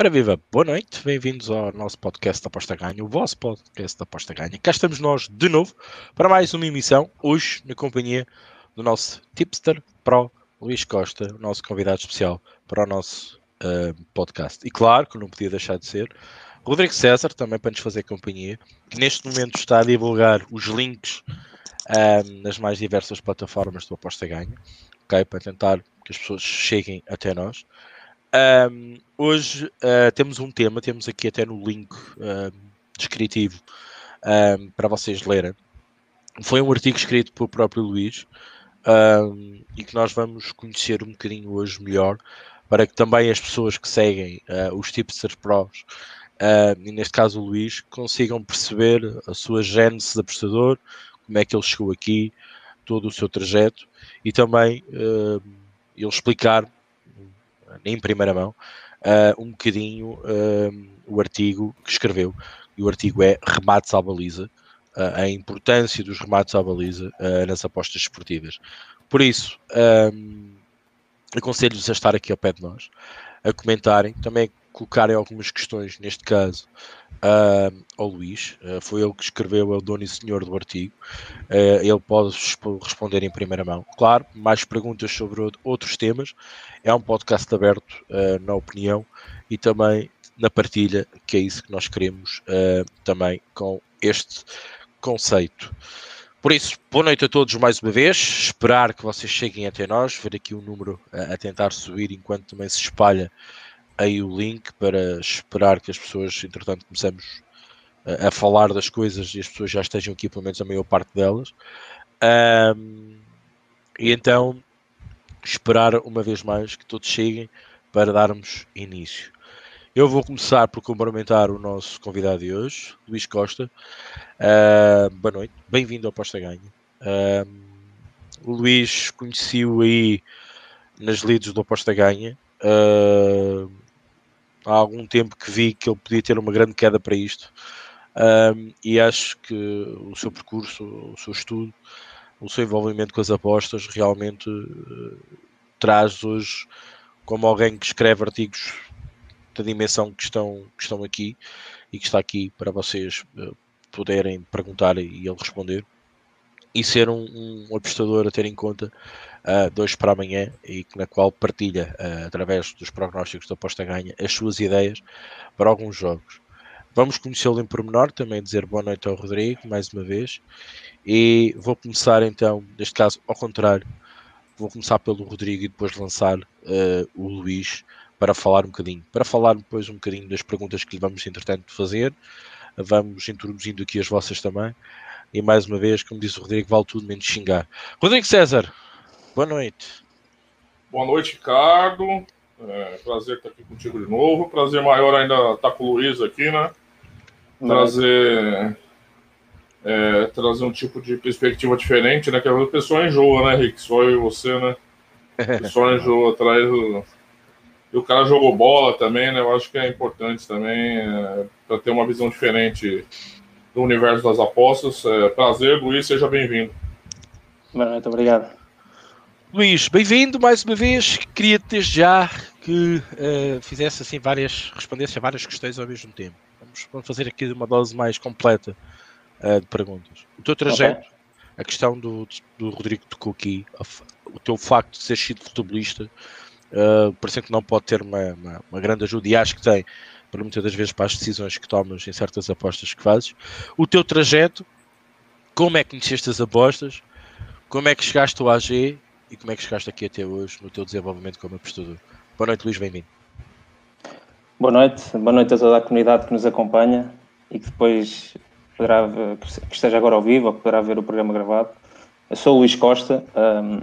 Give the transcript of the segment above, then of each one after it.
Ora viva, boa noite, bem-vindos ao nosso podcast da Aposta Ganha, o vosso podcast da Aposta Ganha. Cá estamos nós de novo para mais uma emissão, hoje na companhia do nosso tipster pro Luís Costa, o nosso convidado especial para o nosso uh, podcast. E claro que não podia deixar de ser Rodrigo César, também para nos fazer companhia, que neste momento está a divulgar os links uh, nas mais diversas plataformas do Aposta Ganha? Para tentar que as pessoas cheguem até nós. Um, hoje uh, temos um tema, temos aqui até no link uh, descritivo um, para vocês lerem. Foi um artigo escrito pelo próprio Luís um, e que nós vamos conhecer um bocadinho hoje melhor para que também as pessoas que seguem uh, os tipsters pros e neste caso o Luís consigam perceber a sua gênese de apostador, como é que ele chegou aqui, todo o seu trajeto e também ele explicar em primeira mão, uh, um bocadinho uh, o artigo que escreveu. E o artigo é Remates à Baliza, uh, a importância dos remates à baliza nas apostas esportivas. Por isso, aconselho-vos a estar aqui ao pé de nós, a comentarem, também colocarem algumas questões, neste caso, uh, ao Luís. Uh, foi ele que escreveu, é o dono e senhor do artigo. Uh, ele pode responder em primeira mão. Claro, mais perguntas sobre outros temas. É um podcast aberto na opinião e também na partilha, que é isso que nós queremos também com este conceito. Por isso, boa noite a todos mais uma vez. Esperar que vocês cheguem até nós, ver aqui o número a tentar subir enquanto também se espalha aí o link para esperar que as pessoas, entretanto, comecemos a, a, falar das coisas e as pessoas já estejam aqui, pelo menos a maior parte delas. Um, e então esperar uma vez mais que todos cheguem para darmos início. Eu vou começar por cumprimentar o nosso convidado de hoje, Luís Costa. Uh, boa noite, bem-vindo ao Posta Ganha. Uh, o Luís conheci-o aí nas leads do Aposta Ganha. Uh, há algum tempo que vi que ele podia ter uma grande queda para isto. Um, e acho que o seu percurso, o seu estudo, o seu envolvimento com as apostas realmente uh, traz hoje como alguém que escreve artigos da dimensão que estão, que estão aqui e que está aqui para vocês uh, poderem perguntar e ele responder e ser um, um apostador a ter em conta uh, dois para amanhã e na qual partilha, uh, através dos prognósticos da aposta ganha, as suas ideias para alguns jogos. Vamos conhecê-lo em pormenor, também dizer boa noite ao Rodrigo, mais uma vez. E vou começar então, neste caso, ao contrário, vou começar pelo Rodrigo e depois lançar uh, o Luís para falar um bocadinho. Para falar depois um bocadinho das perguntas que lhe vamos, entretanto, fazer. Vamos introduzindo aqui as vossas também. E mais uma vez, como disse o Rodrigo, vale tudo menos xingar. Rodrigo César, Boa noite. Boa noite, Ricardo. É, prazer estar aqui contigo de novo. Prazer maior ainda estar com o Luiz aqui, né? Trazer, é, trazer um tipo de perspectiva diferente, né? Que a pessoa enjoa, né, Rick? Só eu e você, né? Só enjoa, traz o... E o cara jogou bola também, né? Eu acho que é importante também é, para ter uma visão diferente do universo das apostas. É, prazer, Luiz, seja bem-vindo. Boa noite, obrigado. Luís, bem-vindo mais uma vez. Queria desde já que uh, fizesse assim várias, respondesse a várias questões ao mesmo tempo. Vamos, vamos fazer aqui uma dose mais completa uh, de perguntas. O teu trajeto, okay. a questão do, do Rodrigo tocou aqui, o teu facto de ser sido futebolista, uh, parece que não pode ter uma, uma, uma, grande ajuda e acho que tem, para muitas das vezes, para as decisões que tomas em certas apostas que fazes. O teu trajeto, como é que conheceste as apostas, como é que chegaste ao AG e como é que chegaste aqui até hoje no teu desenvolvimento como apostador. Boa noite, Luís, bem-vindo. Boa noite, boa noite a toda a comunidade que nos acompanha e que depois poderá ver, que esteja agora ao vivo ou que poderá ver o programa gravado. Eu sou o Luís Costa, um,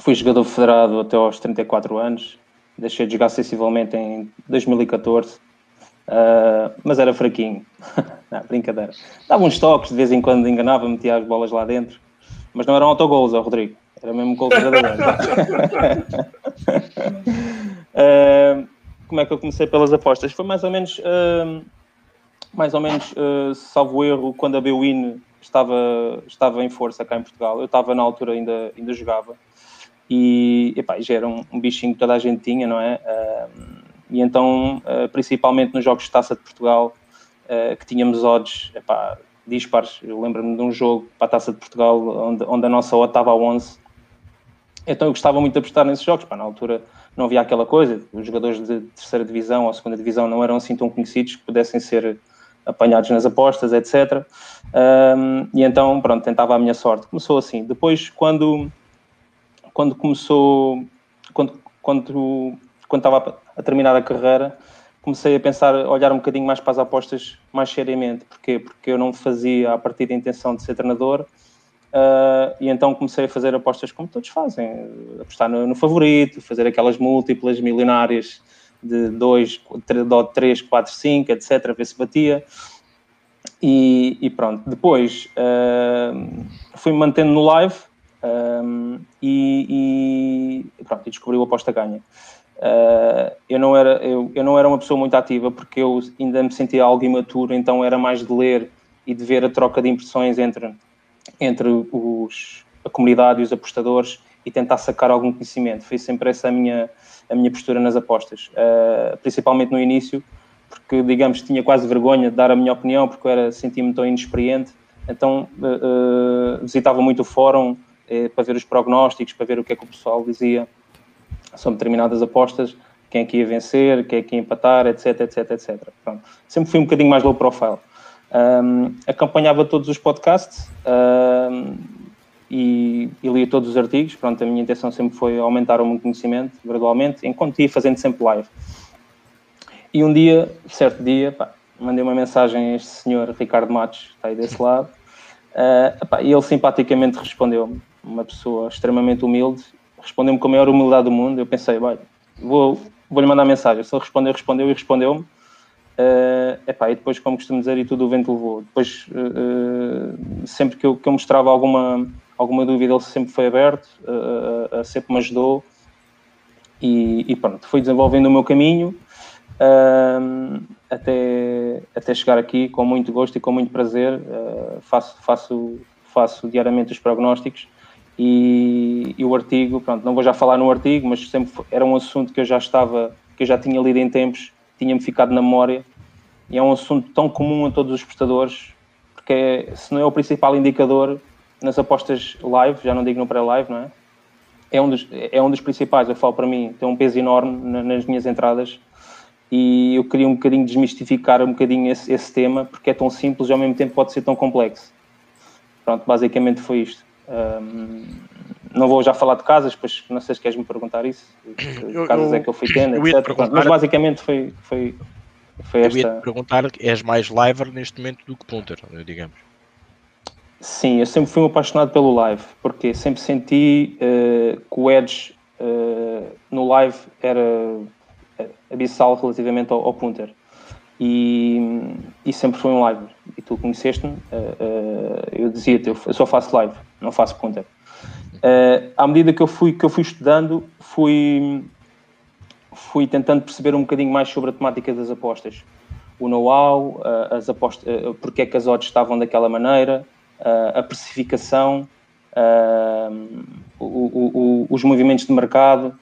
fui jogador federado até aos 34 anos, deixei de jogar sensivelmente em 2014, uh, mas era fraquinho. não, brincadeira. Dava uns toques, de vez em quando enganava, metia as bolas lá dentro, mas não eram autogols, ó Rodrigo. Era mesmo cultivador. uh, como é que eu comecei pelas apostas? Foi mais ou menos, uh, mais ou menos, uh, salvo erro, quando a Bwin estava, estava em força cá em Portugal. Eu estava na altura, ainda, ainda jogava. E epá, já era um, um, bichinho que toda a gente tinha, não é? E então, principalmente nos jogos de Taça de Portugal, que tínhamos odds epá, dispares. Eu lembro-me de um jogo para a Taça de Portugal onde, onde a nossa odd estava a 11. Então eu gostava muito de apostar nesses jogos. Pá, na altura não havia aquela coisa, os jogadores de terceira divisão ou segunda divisão não eram assim tão conhecidos que pudessem ser apanhados nas apostas, etc. Um, e então, pronto, tentava a minha sorte. Começou assim. Depois, quando, quando começou, quando, quando, quando estava a terminar a carreira, comecei a pensar, a olhar um bocadinho mais para as apostas mais seriamente. Porquê? Porque eu não fazia a partir da intenção de ser treinador, uh, e então comecei a fazer apostas como todos fazem, apostar no, no favorito, fazer aquelas múltiplas milionárias de 2, 3, 4, 5, etc., ver se batia. E, e pronto, depois uh, fui-me mantendo no live um, e, e, pronto, e descobri o aposta ganha. Uh, eu, não era, eu, eu não era uma pessoa muito ativa porque eu ainda me sentia algo imaturo, então era mais de ler e de ver a troca de impressões entre, entre os, a comunidade e os apostadores e tentar sacar algum conhecimento. Foi sempre essa a minha, a minha postura nas apostas, uh, principalmente no início, porque, digamos, tinha quase vergonha de dar a minha opinião, porque eu sentia-me tão inexperiente, então uh, visitava muito o fórum para ver os prognósticos, para ver o que é que o pessoal dizia sobre determinadas apostas, quem é que ia vencer, quem é que ia empatar, etc, etc, etc. Pronto. Sempre fui um bocadinho mais low profile. Um, acompanhava todos os podcasts um, e, e, lia todos os artigos. Pronto, a minha intenção sempre foi aumentar o meu conhecimento gradualmente, enquanto ia fazendo sempre live. E um dia, certo dia, pá, mandei uma mensagem a este senhor Ricardo Matos, está aí desse lado, uh, pá, e ele simpaticamente respondeu-me, uma pessoa extremamente humilde respondeu-me com a maior humildade do mundo. Eu pensei, vai, vou, vou-lhe mandar mensagem. Se ele respondeu, respondeu e respondeu-me. Uh, epá, e depois, como costumo dizer, e tudo o vento levou. Depois, uh, sempre que eu, que eu mostrava alguma, alguma dúvida, ele sempre foi aberto, uh, sempre me ajudou. E, e, pronto, fui desenvolvendo o meu caminho até, até chegar aqui com muito gosto e com muito prazer. faço, faço, faço diariamente os prognósticos e, e, o artigo, pronto, não vou já falar no artigo, mas sempre era um assunto que eu já estava, que eu já tinha lido em tempos, tinha-me ficado na memória, e é um assunto tão comum a todos os prestadores, porque é, se não é o principal indicador nas apostas live, já não digo no pré-live, não é? É um, dos, é um dos principais, eu falo para mim, tem um peso enorme nas minhas entradas e eu queria um bocadinho desmistificar um bocadinho esse, esse tema, porque é tão simples e ao mesmo tempo pode ser tão complexo. Pronto, basicamente foi isto. Um, não vou já falar de casas, pois não sei se queres me perguntar isso. Que casas eu, é que eu fui tendo, etc. Mas basicamente foi, foi, foi esta. Eu ia te perguntar, és mais liver neste momento do que punter, digamos. Sim, eu sempre fui um apaixonado pelo live, porque sempre senti uh, que o Edge uh, no live era eh, abissal relativamente ao, ao punter. E, e, sempre foi um live. E tu conheceste-me, uh, eu dizia-te, eu, só faço live não faço punter. À medida que eu fui que eu fui estudando, fui fui tentando perceber um bocadinho mais sobre a temática das apostas, o know-how, uh, as apostas, uh, porque é que as odds estavam daquela maneira, uh, a precificação, os movimentos de mercado,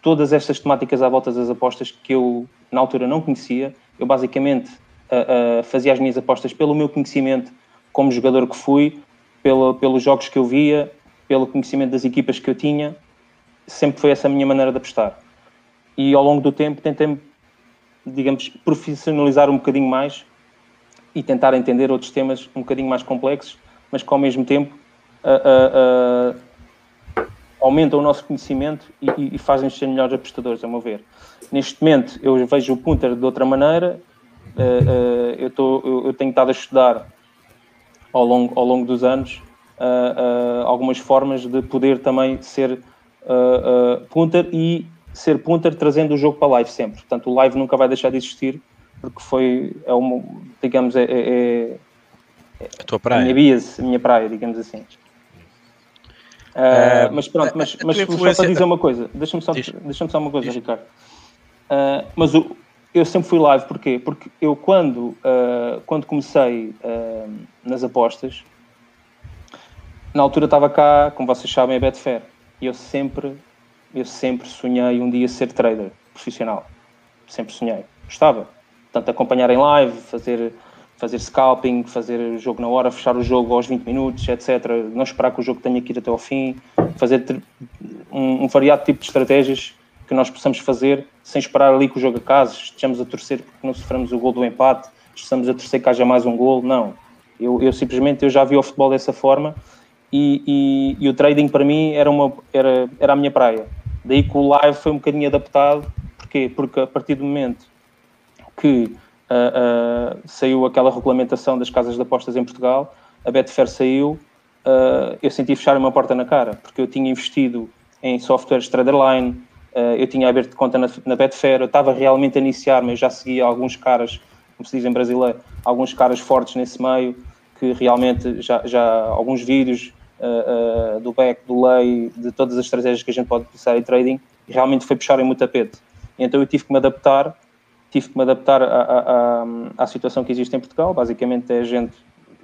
todas estas temáticas à volta das apostas que eu na altura não conhecia. Eu basicamente fazia as minhas apostas pelo meu conhecimento como jogador que fui, pelo, pelos jogos que eu via, pelo conhecimento das equipas que eu tinha, sempre foi essa a minha maneira de apostar. E ao longo do tempo tentei, digamos, profissionalizar um bocadinho mais e tentar entender outros temas um bocadinho mais complexos, mas que ao mesmo tempo uh, uh, uh, aumentam o nosso conhecimento e, e fazem-nos ser melhores apostadores, a meu ver. Neste momento eu vejo o punter de outra maneira, eu, tô, eu, eu tenho estado a estudar ao longo, ao longo dos anos algumas formas de poder também ser punter e ser punter trazendo o jogo para live sempre. Portanto, o live nunca vai deixar de existir porque foi, é uma, digamos, é, é, é a tua praia. A minha, bias, a minha praia, digamos assim. Uh, mas pronto, mas, mas só para dizer uma coisa, deixa-me só, deixa só uma coisa, Diz. Ricardo. Uh, mas o, eu sempre fui live, porquê? Porque eu quando, uh, quando comecei uh, nas apostas, na altura estava cá, como vocês sabem, a Betfair. E eu sempre, eu sempre sonhei um dia ser trader profissional. sempre sonhei. Gostava. Portanto, acompanhar em live, fazer, fazer scalping, fazer o jogo na hora, fechar o jogo aos 20 minutos, etc. Não esperar que o jogo tenha que ir até ao fim. Fazer um, um variado tipo de estratégias que nós possamos fazer sem esperar ali que o jogo acaso, estejamos a torcer porque não sofremos o gol do empate, estejamos a torcer que haja mais um gol. Não. Eu, eu simplesmente eu já vi o futebol dessa forma e, e, e, o trading para mim era, uma, era, era a minha praia. Daí que o live foi um bocadinho adaptado. Porquê? Porque a partir do momento que uh, uh, saiu aquela regulamentação das casas de apostas em Portugal, a Betfair saiu, uh, eu senti fechar uma porta na cara, porque eu tinha investido em softwares Traderline, eu tinha aberto conta na, na Betfair, eu estava realmente a iniciar, mas já seguia alguns caras, como se diz em brasileiro, alguns caras fortes nesse meio, que realmente já, já alguns vídeos uh, do back, do lay, de todas as estratégias que a gente pode utilizar em trading, realmente foi puxar em o tapete. Então eu tive que me adaptar, tive que me adaptar à, situação que existe em Portugal, basicamente é a gente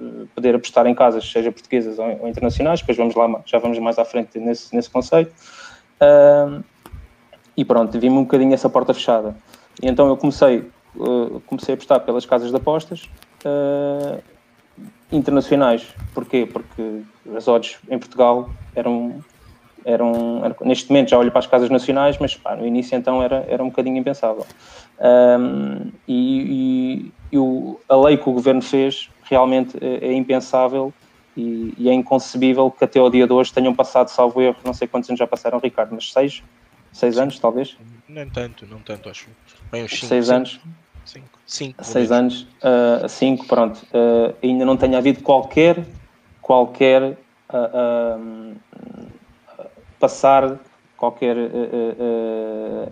eh, poder apostar em casas, seja portuguesas ou, ou, internacionais, depois vamos lá, já vamos mais à frente nesse, nesse conceito. Uh, e pronto, vi-me um bocadinho essa porta fechada. E então eu comecei, uh, comecei a apostar pelas casas de apostas, internacionais. Porquê? Porque as odds em Portugal eram, eram, eram, neste momento já olho para as casas nacionais, mas pá, no início então era, era um bocadinho impensável. Um, e, e, e o, a lei que o governo fez realmente é, é impensável e, e, é inconcebível que até ao dia de hoje tenham passado, salvo erro, não sei quantos anos já passaram, Ricardo, mas seis? Seis anos, talvez? Nem tanto, não tanto, acho. Bem, uns cinco, seis cinco. anos. Cinco. Cinco. Seis anos. Uh, cinco, pronto. Uh, ainda não tenha havido qualquer, qualquer uh, passar, qualquer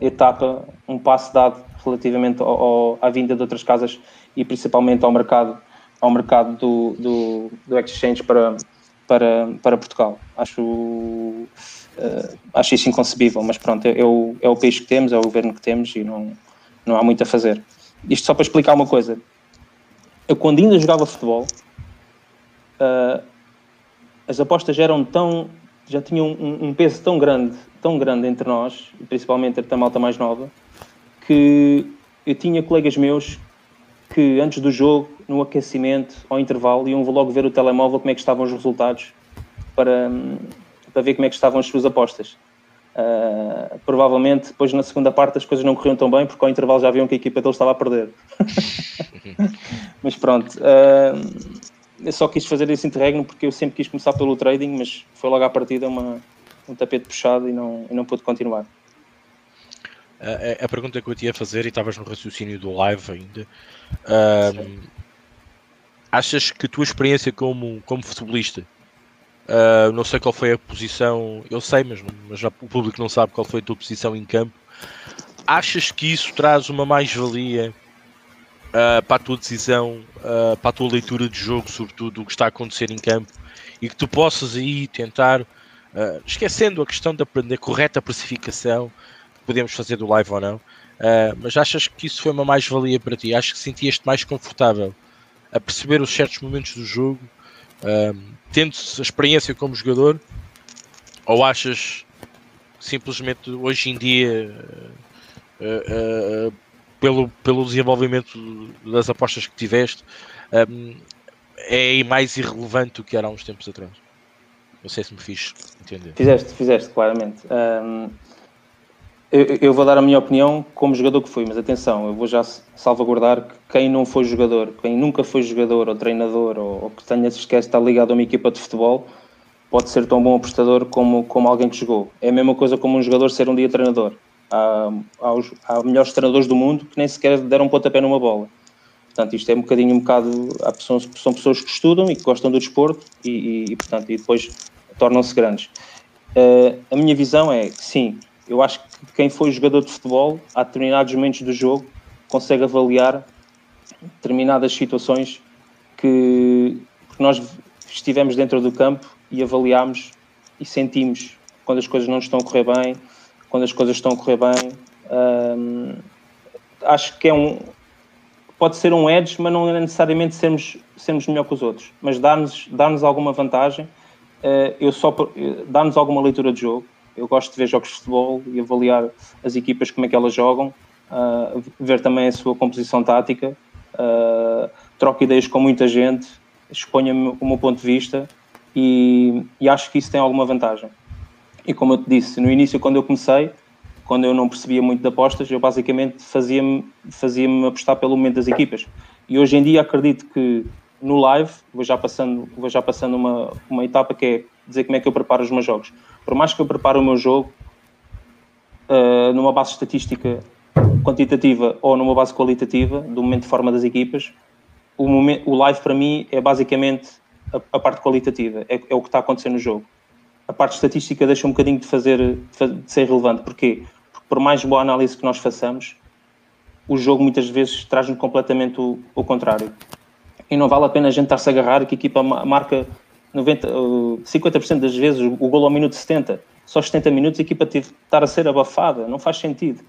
etapa, um passo dado relativamente ao, ao, à vinda de outras casas e principalmente ao mercado, ao mercado do, do, do exchange para, para, para Portugal. Acho, uh, acho isso inconcebível, mas pronto, é, é, o, é o país que temos, é o governo que temos e não, não há muito a fazer. Isto só para explicar uma coisa. Eu, quando ainda jogava futebol, uh, as apostas eram tão. já tinham um, um, peso tão grande, tão grande entre nós, principalmente a malta mais nova, que eu tinha colegas meus que antes do jogo, no aquecimento, ao intervalo, iam logo ver o telemóvel como é que estavam os resultados para, para ver como é que estavam as suas apostas. Uh, provavelmente depois na segunda parte as coisas não corriam tão bem porque ao intervalo já viam que a equipa deles estava a perder. mas pronto, uh, eu só quis fazer esse interregno porque eu sempre quis começar pelo trading, mas foi logo à partida uma, um tapete puxado e não, e não pude continuar. A, a, pergunta que eu tinha a fazer, e estavas no raciocínio do live ainda, uh, achas que a tua experiência como, como futebolista Uh, não sei qual foi a posição, eu sei, mas, mas já, o público não sabe qual foi a tua posição em campo. Achas que isso traz uma mais-valia uh, para a tua decisão, uh, para a tua leitura de jogo, sobretudo o que está a acontecer em campo, e que tu possas aí tentar, esquecendo a questão de aprender correta precificação, podemos fazer do live ou não, mas achas que isso foi uma mais-valia para ti? Achas que sentias-te mais confortável a perceber os certos momentos do jogo? Tendo a experiência como jogador, ou achas simplesmente hoje em dia, uh, uh, pelo, pelo desenvolvimento das apostas que tiveste, um, é mais irrelevante do que era há uns tempos atrás? Não sei se me fiz entender. Fizeste, fizeste, claramente. Um, eu, eu, vou dar a minha opinião como jogador que fui, mas atenção, eu vou já salvaguardar que quem não foi jogador, quem nunca foi jogador ou treinador ou, ou que tenha sequer estar ligado a uma equipa de futebol, pode ser tão bom apostador como, como alguém que jogou. É a mesma coisa como um jogador ser um dia treinador. Há, há, os, há melhores treinadores do mundo que nem sequer deram um pontapé numa bola. Portanto, isto é um bocadinho um bocado. Há pessoas, são pessoas que estudam e que gostam do desporto e, e, e portanto, e depois tornam-se grandes. Uh, a minha visão é que sim, eu acho que quem foi jogador de futebol, a determinados momentos do jogo, consegue avaliar determinadas situações que, que nós estivemos dentro do campo e avaliámos e sentimos quando as coisas não estão a correr bem, quando as coisas estão a correr bem. Hum, acho que é um. Pode ser um edge, mas não é necessariamente sermos, sermos melhor que os outros, mas dar-nos dar -nos alguma vantagem, uh, eu só dar-nos alguma leitura de jogo, eu gosto de ver jogos de futebol e avaliar as equipas como é que elas jogam uh, ver também a sua composição tática, uh, troco ideias com muita gente, exponha-me o meu ponto de vista e, e, acho que isso tem alguma vantagem. E como eu te disse, no início, quando eu comecei, quando eu não percebia muito de apostas, eu basicamente fazia-me fazia apostar pelo momento das equipas. E hoje em dia acredito que no live, vou já passando, vou já passando uma, uma etapa que é dizer como é que eu preparo os meus jogos. Por mais que eu prepare o meu jogo uh, numa base estatística quantitativa ou numa base qualitativa, do momento de forma das equipas, o, momento, o live para mim é basicamente a, a parte qualitativa, é, é, o que está acontecendo no jogo. A parte estatística deixa um bocadinho de fazer de ser relevante. Porquê? Porque por mais boa análise que nós façamos, o jogo muitas vezes traz-nos completamente o, o contrário e não vale a pena a gente estar-se a agarrar que a equipa marca 90, 50% das vezes o gol ao minuto 70. Só 70 minutos a equipa estar a ser abafada, não faz sentido.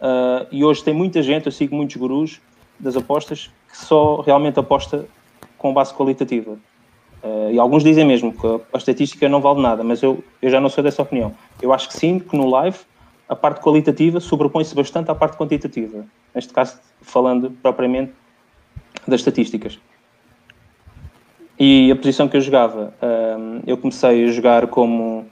Uh, e hoje tem muita gente, eu sigo muitos gurus das apostas, que só realmente aposta com base qualitativa. Uh, e alguns dizem mesmo que a estatística não vale nada, mas eu, eu já não sou dessa opinião. Eu acho que sim, que no live a parte qualitativa sobrepõe-se bastante à parte quantitativa. Neste caso, falando propriamente das estatísticas. E a posição que eu jogava, eu comecei a jogar como,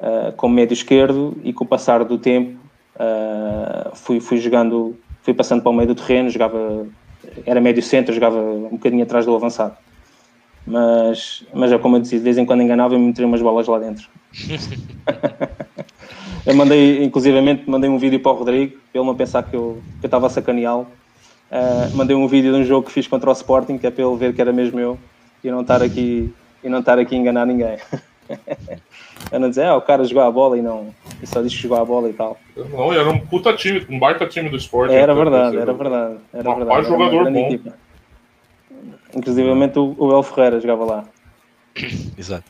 uh, como médio esquerdo e com o passar do tempo uh, fui, fui jogando, fui passando para o meio do terreno, jogava, era médio centro, jogava um bocadinho atrás do avançado. Mas, mas é como eu dizia, de vez em quando enganava e me metia umas bolas lá dentro. eu mandei, inclusivamente, mandei um vídeo para o Rodrigo, para ele não pensar que eu, que eu estava a sacaneá-lo. Uh, mandei um vídeo de um jogo que fiz contra o Sporting, que é para ele ver que era mesmo eu e não estar aqui e não estar aqui a enganar ninguém. Eu não dizer, ah, o cara jogou a bola e não. E só disse que jogou a bola e tal. Não, era um puta time, um baita time do esporte. Era então, verdade, era verdade. Era verdade. Era jogador bom. Equipa. Inclusive o, o El Ferreira jogava lá. Exato.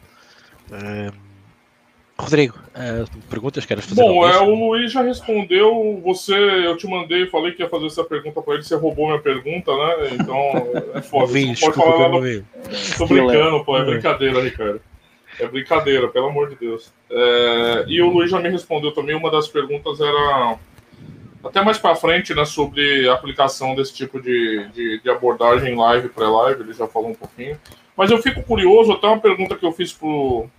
Um Rodrigo, uh, perguntas queres fazer? Bom, é, o Luiz já respondeu. Você, eu te mandei, falei que ia fazer essa pergunta para ele. Você roubou minha pergunta, né? Então é foda. Vi, pode falar nada. Tô brincando, pô. É brincadeira, Ricardo. É brincadeira, pelo amor de Deus. É, e o Luiz já me respondeu também. Uma das perguntas era até mais para frente, né, sobre a aplicação desse tipo de, de, de abordagem live pré-live. Ele já falou um pouquinho. Mas eu fico curioso. Até uma pergunta que eu fiz pro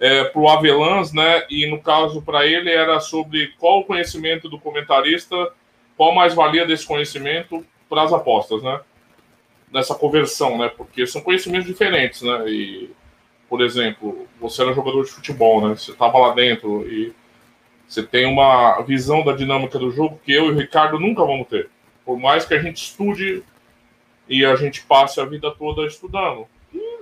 é, para o Avelans, né? E no caso para ele era sobre qual o conhecimento do comentarista, qual mais valia desse conhecimento para as apostas, né? Nessa conversão, né? Porque são conhecimentos diferentes, né? E, por exemplo, você era jogador de futebol, né? Você estava lá dentro e você tem uma visão da dinâmica do jogo que eu e o Ricardo nunca vamos ter. Por mais que a gente estude e a gente passe a vida toda estudando.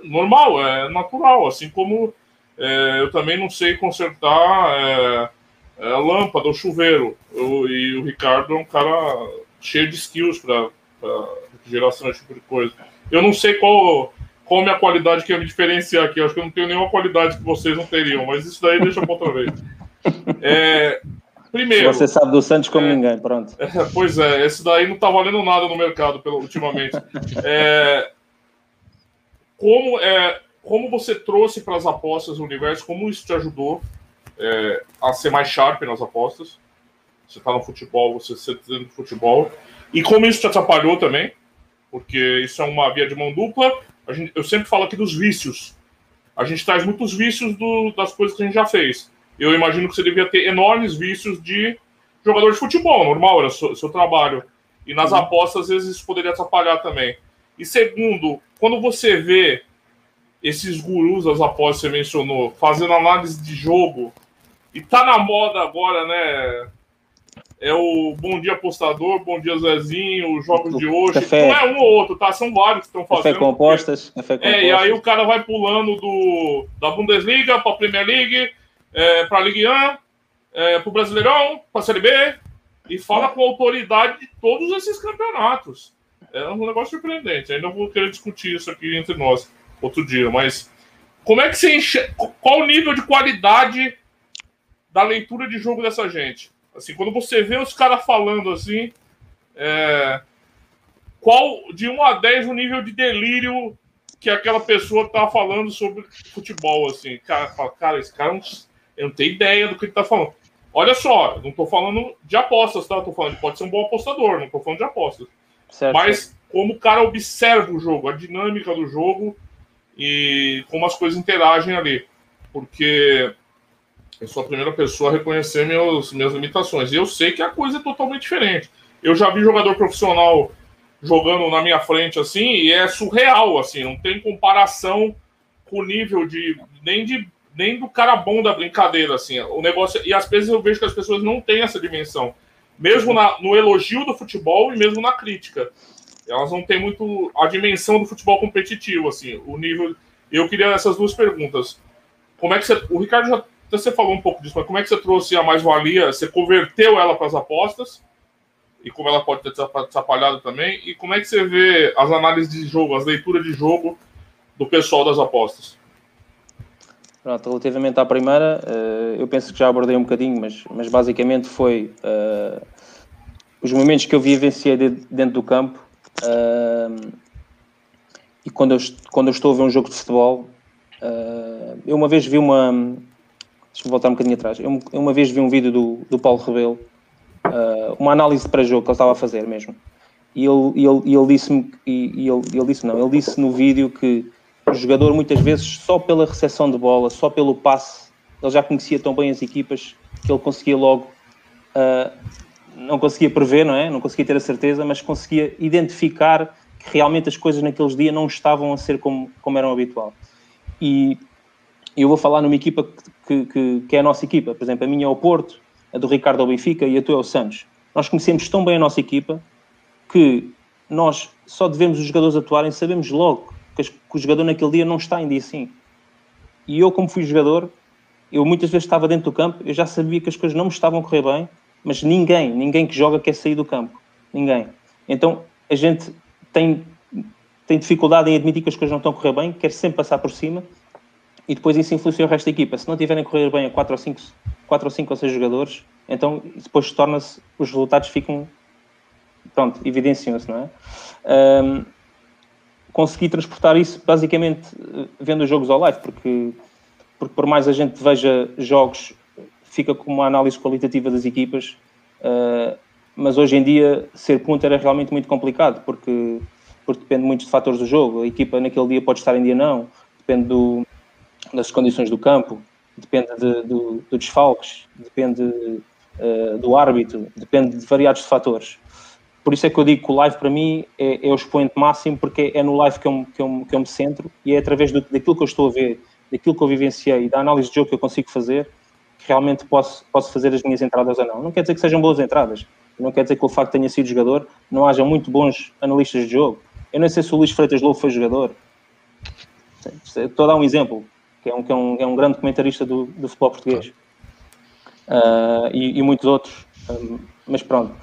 normal, é natural, assim como é, eu também não sei consertar é, é, lâmpada ou chuveiro. Eu, e o Ricardo é um cara cheio de skills para geração desse tipo de coisa. Eu não sei qual, qual a minha qualidade que ia me diferenciar aqui. Eu acho que eu não tenho nenhuma qualidade que vocês não teriam, mas isso daí deixa para outra vez. É, primeiro. Você sabe do Santos como é, ninguém, pronto. É, pois é, esse daí não está valendo nada no mercado pelo, ultimamente. É, como é, como você trouxe para as apostas o universo, como isso te ajudou é, a ser mais sharp nas apostas? Você está no futebol, você está do futebol. E como isso te atrapalhou também? Porque isso é uma via de mão dupla. Gente, eu sempre falo aqui dos vícios. A gente traz muitos vícios do, das coisas que a gente já fez. Eu imagino que você devia ter enormes vícios de jogador de futebol, normal, era seu, seu trabalho. E nas uhum. apostas, às vezes, isso poderia atrapalhar também. E segundo, quando você vê esses gurus apostas que você mencionou, fazendo análise de jogo, e tá na moda agora, né? É o Bom Dia Apostador, Bom Dia Zezinho, os Jogos o de hoje. Café. Não é um ou outro, tá? São vários que estão fazendo. Café compostas. Café compostas. É, e aí o cara vai pulando do, da Bundesliga para a Premier League, é, para a Ligue 1, é, para o Brasileirão, para a Série B, e fala com autoridade de todos esses campeonatos. É um negócio surpreendente. Ainda vou querer discutir isso aqui entre nós outro dia, mas como é que você enxerga, qual o nível de qualidade da leitura de jogo dessa gente? Assim, quando você vê os caras falando assim, é, qual de 1 a 10 o nível de delírio que aquela pessoa tá falando sobre futebol, assim, cara, fala, cara, esse cara não, eu não tenho ideia do que ele tá falando. Olha só, não estou falando de apostas, tá? Tô falando, pode ser um bom apostador, não estou falando de apostas. Certo. Mas como o cara observa o jogo, a dinâmica do jogo e como as coisas interagem ali. Porque eu sou a primeira pessoa a reconhecer meus, minhas limitações. E eu sei que a coisa é totalmente diferente. Eu já vi jogador profissional jogando na minha frente assim, e é surreal, assim, não tem comparação com o nível de nem de nem do cara bom da brincadeira, assim. O negócio. E às vezes eu vejo que as pessoas não têm essa dimensão. Mesmo na, no elogio do futebol e mesmo na crítica. Elas não têm muito a dimensão do futebol competitivo, assim. O nível. Eu queria essas duas perguntas. Como é que você. O Ricardo já você falou um pouco disso, mas como é que você trouxe a mais-valia? Você converteu ela para as apostas? E como ela pode ter atrapalhado também? E como é que você vê as análises de jogo, as leituras de jogo do pessoal das apostas? Pronto, relativamente à primeira, uh, eu penso que já abordei um bocadinho, mas, mas basicamente foi uh, os momentos que eu vivenciei dentro do campo uh, e quando eu, quando eu estou a ver um jogo de futebol. eu uma vez vi uma. Deixa-me voltar um bocadinho atrás. Eu, eu, uma vez vi um vídeo do, do Paulo Rebelo, uma análise para jogo que ele estava a fazer mesmo. E ele, ele, ele disse-me, e ele, ele disse não, ele disse no vídeo que o jogador muitas vezes só pela recepção de bola, só pelo passe, ele já conhecia tão bem as equipas que ele conseguia logo, uh, não conseguia prever, não é? Não conseguia ter a certeza, mas conseguia identificar que realmente as coisas naqueles dias não estavam a ser como, como eram habitual. E eu vou falar numa equipa que, que, que é a nossa equipa, por exemplo, a minha é o Porto, a do Ricardo é o Benfica e a tua é o Santos. Nós conhecemos tão bem a nossa equipa que nós só devemos os jogadores atuarem, sabemos logo que, o jogador naquele dia não está em dia. E eu, como fui jogador, eu muitas vezes estava dentro do campo, eu já sabia que as coisas não me estavam a correr bem, mas ninguém, ninguém que joga quer sair do campo. Ninguém. Então a gente tem, tem dificuldade em admitir que as coisas não estão a correr bem, quer sempre passar por cima e depois isso influencia o resto da equipa. Se não tiverem a correr bem a 4 ou 5, 4 ou 5 ou 6 jogadores, então depois torna-se, os resultados ficam, pronto, evidenciam-se, não é? Um, consegui transportar isso basicamente eh, vendo os jogos ao live, porque, porque por mais a gente veja jogos, fica com uma análise qualitativa das equipas, uh, mas hoje em dia ser ponto era realmente muito complicado, porque, porque depende muito de fatores do jogo. A equipa naquele dia pode estar em dia não, depende do, das condições do campo, depende de, do, do desfalques, depende uh, do árbitro, depende de variados fatores por isso é que eu digo que o live para mim é, é o expoente máximo, porque é no live que eu, que eu, que eu me centro e é através do, daquilo que eu estou a ver, daquilo que eu vivenciei da análise de jogo que eu consigo fazer, realmente posso, posso fazer as minhas entradas ou não. Não quer dizer que sejam boas entradas, não quer dizer que o facto de tenha sido jogador não haja muito bons analistas de jogo. Eu não sei se o Luís Freitas Lobo foi jogador. Estou a dar um exemplo, que é um, que é um, é um grande comentarista do, do futebol português. Uh, e, e, muitos outros. Um, mas pronto.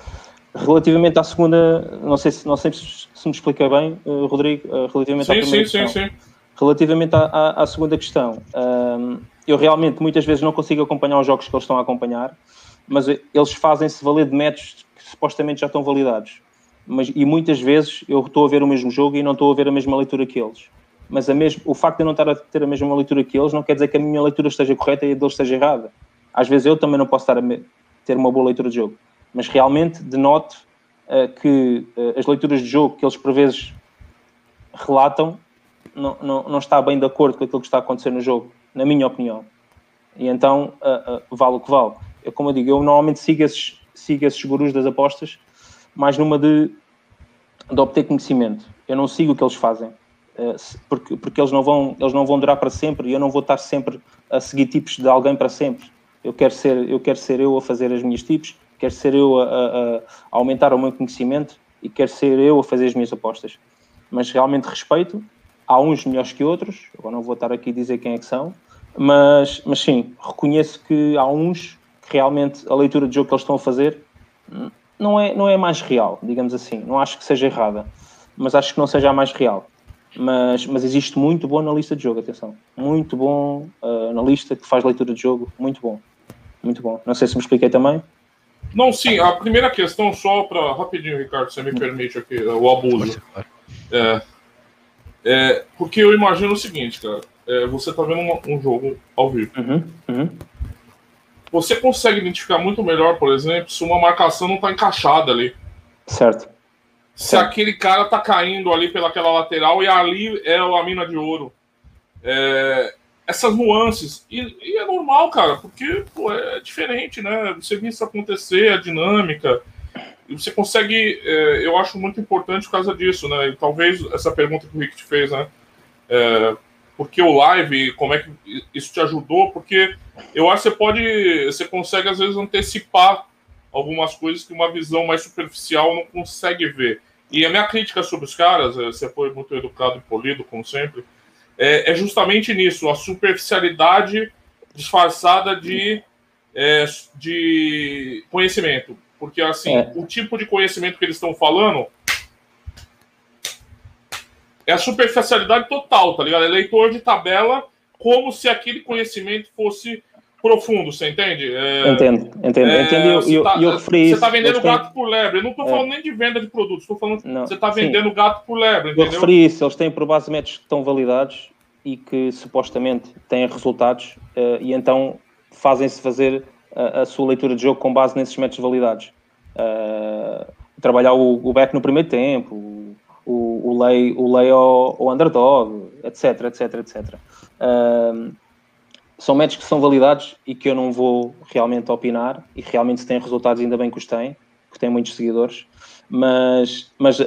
Relativamente à segunda, não sei se, não sei se, se me expliquei bem, uh, Rodrigo, uh, relativamente sim, à primeira sim, questão. Sim, sim. Relativamente à, à, à segunda questão, um, eu realmente muitas vezes não consigo acompanhar os jogos que eles estão a acompanhar, mas eles fazem-se valer de métodos que supostamente já estão validados. Mas, e muitas vezes eu estou a ver o mesmo jogo e não estou a ver a mesma leitura que eles. Mas mesmo, o facto de eu não estar a ter a mesma leitura que eles não quer dizer que a minha leitura esteja correta e a deles esteja errada. Às vezes eu também não posso estar a ter uma boa leitura de jogo mas realmente denoto uh, que uh, as leituras de jogo que eles por vezes relatam não, não, não está bem de acordo com aquilo que está a acontecer no jogo, na minha opinião. E então uh, vale o que vale. Eu, como eu digo, eu normalmente sigo esses, sigo esses gurus das apostas mais numa de, de obter conhecimento. Eu não sigo o que eles fazem. porque, porque eles, não vão, eles não vão durar para sempre e eu não vou estar sempre a seguir tipos de alguém para sempre. Eu quero ser eu, quero ser eu a fazer as minhas tipos quer ser eu a, a, a, aumentar o meu conhecimento e quer ser eu a fazer as minhas apostas. Mas realmente respeito, há uns melhores que outros, agora não vou estar aqui a dizer quem é que são, mas, mas sim, reconheço que há uns que realmente a leitura de jogo que eles estão a fazer não é, não é mais real, digamos assim. Não acho que seja errada, mas acho que não seja a mais real. Mas, mas existe muito bom analista de jogo, atenção. Muito bom uh, analista que faz leitura de jogo, muito bom. Muito bom. Não sei se me expliquei também. Não, sim, a primeira questão, só para. Rapidinho, Ricardo, você me permite aqui, o abuso. É, é, porque eu imagino o seguinte, cara. É, você tá vendo uma, um jogo ao vivo. Uhum, uhum. você consegue identificar muito melhor, por exemplo, se uma marcação não está encaixada ali. Certo. Se certo. aquele cara tá caindo ali pelaquela lateral e ali é a mina de ouro. É, essas nuances. E, e, é normal, cara, porque pô, é diferente, né? Você viu isso acontecer, a dinâmica. E você consegue. É, eu acho muito importante por causa disso, né? E talvez essa pergunta que o Rick te fez, né? É, porque o live, como é que isso te ajudou? Porque eu acho que você pode. Você consegue, às vezes, antecipar algumas coisas que uma visão mais superficial não consegue ver. E a minha crítica sobre os caras, é, você foi muito educado e polido, como sempre é, é justamente nisso, a superficialidade disfarçada de, é, de conhecimento. Porque, assim, é. o tipo de conhecimento que eles estão falando é a superficialidade total, tá ligado? É leitor de tabela como se aquele conhecimento fosse profundo, você entende? É, entendo, entendo. É, entendo eu, tá, eu, Você está vendendo gato por lebre. Eu não estou é. falando nem de venda de produtos, estou falando não, você está vendendo sim. gato por lebre, entendeu? Eu referi isso, eles têm por base métodos que estão validados e que supostamente têm resultados uh, e então fazem-se fazer a, a, sua leitura de jogo com base nesses métodos validados. Uh, trabalhar o, o back no primeiro tempo, o, o lay, o lay ao, ao underdog, etc, etc, etc. Uh, são métodos que são validados e que eu não vou realmente opinar e realmente se têm resultados ainda bem que os têm, porque têm muitos seguidores, mas, mas a,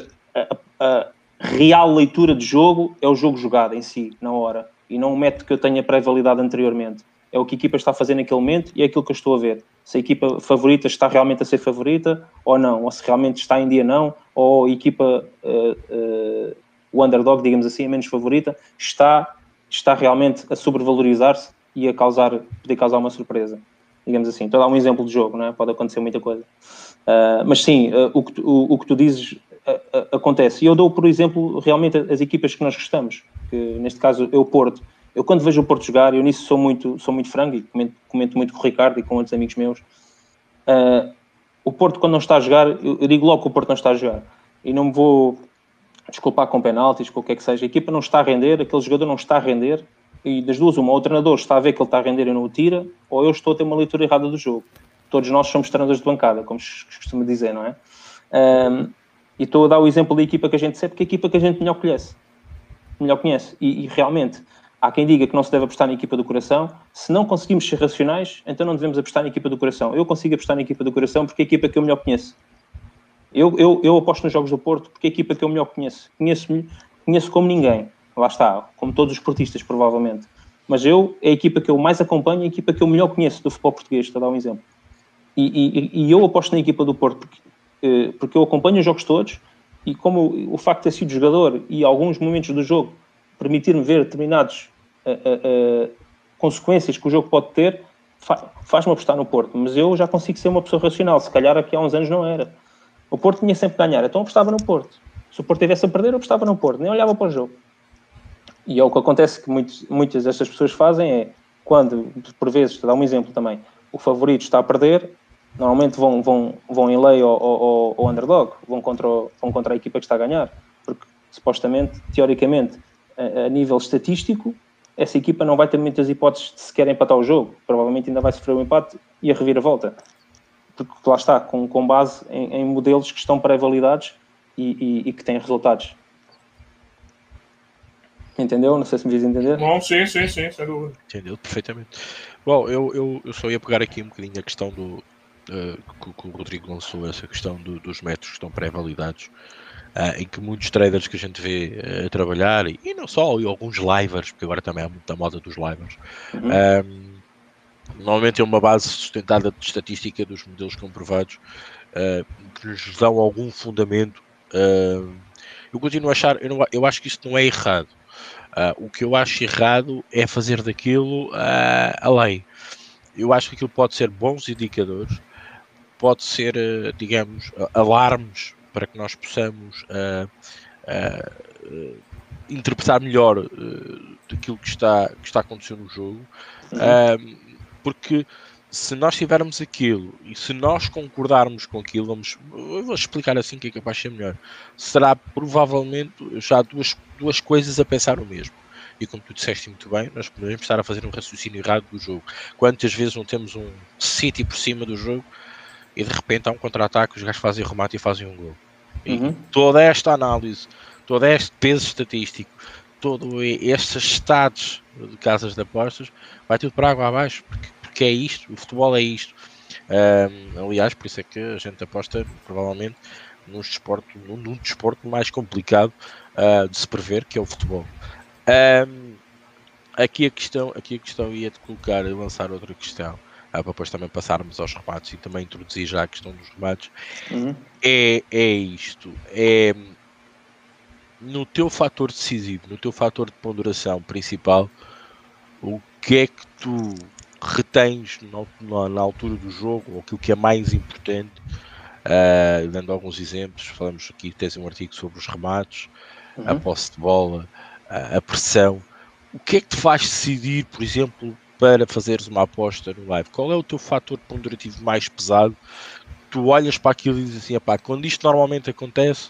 a, a real leitura de jogo é o jogo jogado em si, na hora, e não o método que eu tenha pré-validado anteriormente. É o que a equipa está a fazer naquele momento e é aquilo que eu estou a ver. Se a equipa favorita está realmente a ser favorita ou não, ou se realmente está em dia não, ou a equipa, uh, uh, o underdog, digamos assim, a menos favorita, está, está realmente a sobrevalorizar-se e a causar, poder causar uma surpresa, digamos assim. Estou a dar um exemplo de jogo, não é? Pode acontecer muita coisa. Uh, mas sim, o, que o, o, que tu dizes acontece. E eu dou, por exemplo, realmente as equipas que nós gostamos, que neste caso é o Porto. Eu quando vejo o Porto jogar, eu nisso sou muito, sou muito frango e comento, comento muito com o Ricardo e com outros amigos meus. o Porto quando não está a jogar, eu, digo logo que o Porto não está a jogar. E não me vou desculpar com penaltis, com o que é que seja. A equipa não está a render, aquele jogador não está a render e das duas, uma, ou o treinador está a ver que ele está a render e não o tira, ou eu estou a ter uma leitura errada do jogo. Todos nós somos treinadores de bancada, como se costuma dizer, não é? Um, e estou a dar o exemplo da equipa que a gente sabe, porque é a equipa que a gente melhor conhece. Melhor conhece. E, e, realmente, há quem diga que não se deve apostar na equipa do coração. Se não conseguimos ser racionais, então não devemos apostar na equipa do coração. Eu consigo apostar na equipa do coração porque é a equipa que eu melhor conheço. Eu, eu, eu aposto nos jogos do Porto porque é a equipa que eu melhor conheço. Conheço, conheço como ninguém lá está, como todos os esportistas, provavelmente. Mas eu, é a equipa que eu mais acompanho, é a equipa que eu melhor conheço do futebol português, estou a dar um exemplo. E, e, e eu aposto na equipa do Porto porque, eh, porque eu acompanho os jogos todos e como o facto de ter sido jogador e alguns momentos do jogo permitir-me ver determinadas uh, uh, uh, consequências que o jogo pode ter, fa faz-me apostar no Porto. Mas eu já consigo ser uma pessoa racional. Se calhar aqui há uns anos não era. O Porto tinha sempre ganhar, então apostava no Porto. Se o Porto tivesse a perder, eu apostava no Porto, nem olhava para o jogo. E é o que acontece que muitos, muitas destas pessoas fazem é, quando, por vezes, dar um exemplo também, o favorito está a perder, normalmente vão, vão, vão em lei ao underdog, vão contra, o, vão contra a equipa que está a ganhar, porque supostamente, teoricamente, a, a, nível estatístico, essa equipa não vai ter muitas hipóteses de sequer empatar o jogo, provavelmente ainda vai sofrer o um empate e a reviravolta, porque lá está, com, com base em, em modelos que estão pré-validados e, e, e que têm resultados. Entendeu? Não sei se me diz entender. Não, sim, sim, sim, sem dúvida. Entendeu perfeitamente. Bom, eu, eu, eu só ia pegar aqui um bocadinho a questão do. Uh, que, que, o Rodrigo lançou, essa questão do, dos métodos que estão pré-validados, uh, em que muitos traders que a gente vê uh, trabalhar, e, e, não só, e alguns livers, porque agora também há muita moda dos livers, uhum. um, normalmente é uma base sustentada de estatística dos modelos comprovados que nos dão algum fundamento. eu continuo a achar, eu, não, eu acho que isso não é errado. Uh, o que eu acho errado é fazer daquilo uh, a lei. Eu acho que aquilo pode ser bons indicadores, pode ser, uh, digamos, alarmes para que nós possamos interpretar melhor daquilo que está, que está acontecendo no jogo, uhum. porque se nós tivermos aquilo e se nós concordarmos com aquilo, vamos, eu vou explicar assim que é capaz de ser melhor. Será provavelmente já duas, duas coisas a pensar o mesmo. e como tu disseste muito bem, nós podemos estar a fazer um raciocínio errado do jogo. Quantas vezes não temos um City por cima do jogo e de repente há um contra-ataque, os gajos fazem remate e fazem um gol. E uhum. toda esta análise, todo este peso estatístico, todo estes estados de casas de apostas, vai tudo para água abaixo, porque, porque é isto, o futebol é isto. Um, aliás, por isso é que a gente aposta provavelmente num desporto, num, num desporto mais complicado uh, de se prever, que é o futebol. Um, aqui a questão, aqui a questão ia te colocar e lançar outra questão, para depois também passarmos aos remates e também introduzir já a questão dos remates. Uhum. É, é isto, é no teu fator decisivo, no teu fator de ponderação principal, o que é que tu retens na, na, altura do jogo, ou aquilo que é mais importante, uh, dando alguns exemplos, falamos aqui, tens um artigo sobre os remates, uhum. a posse de bola, a, a pressão, o que é que te faz decidir, por exemplo, para fazeres uma aposta no live? Qual é o teu fator ponderativo mais pesado? Tu olhas para aquilo e dizes assim, quando isto normalmente acontece,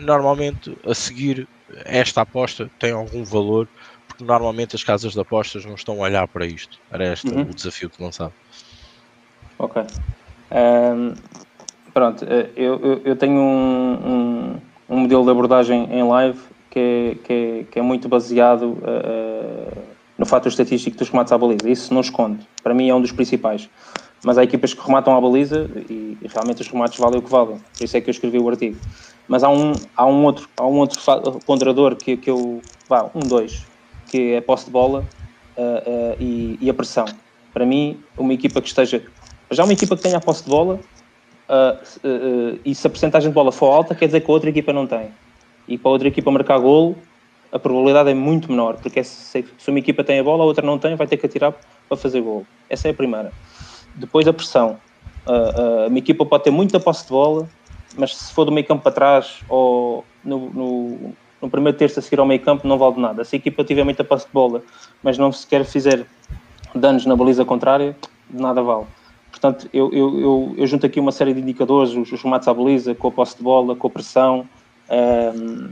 normalmente a seguir esta aposta tem algum valor porque normalmente as casas de apostas não estão a olhar para isto. Era este uhum. o desafio que lançava. Ok. Um, pronto, eh, eu, eu, eu tenho um, um, um, modelo de abordagem em live que é, que é, que é muito baseado uh, no fator estatístico dos remates à baliza. Isso não esconde. Para mim é um dos principais. Mas há equipas que rematam à baliza e, e realmente os remates valem o que valem. Por isso é que eu escrevi o artigo. Mas há um, há um outro, há um outro ponderador que, que eu. Vá, um, dois, que é a posse de bola uh, uh, e, e, a pressão. Para mim, uma equipa que esteja. Já uma equipa que tenha a posse de bola uh, e se a porcentagem de bola for alta, quer dizer que a outra equipa não tem. E para a outra equipa marcar golo, a probabilidade é muito menor, porque se, se uma equipa tem a bola, a outra não tem, vai ter que atirar para fazer golo. Essa é a primeira. Depois a pressão. uma equipa pode ter muita posse de bola, mas se for do meio campo para trás ou no, no, no primeiro terço a seguir ao meio campo não vale de nada. Se a equipa tiver muita passe de bola, mas não sequer fizer danos na baliza contrária, de nada vale. Portanto, eu, eu, eu, eu junto aqui uma série de indicadores, os, os remates à baliza, com a posse de bola, com a pressão ehm,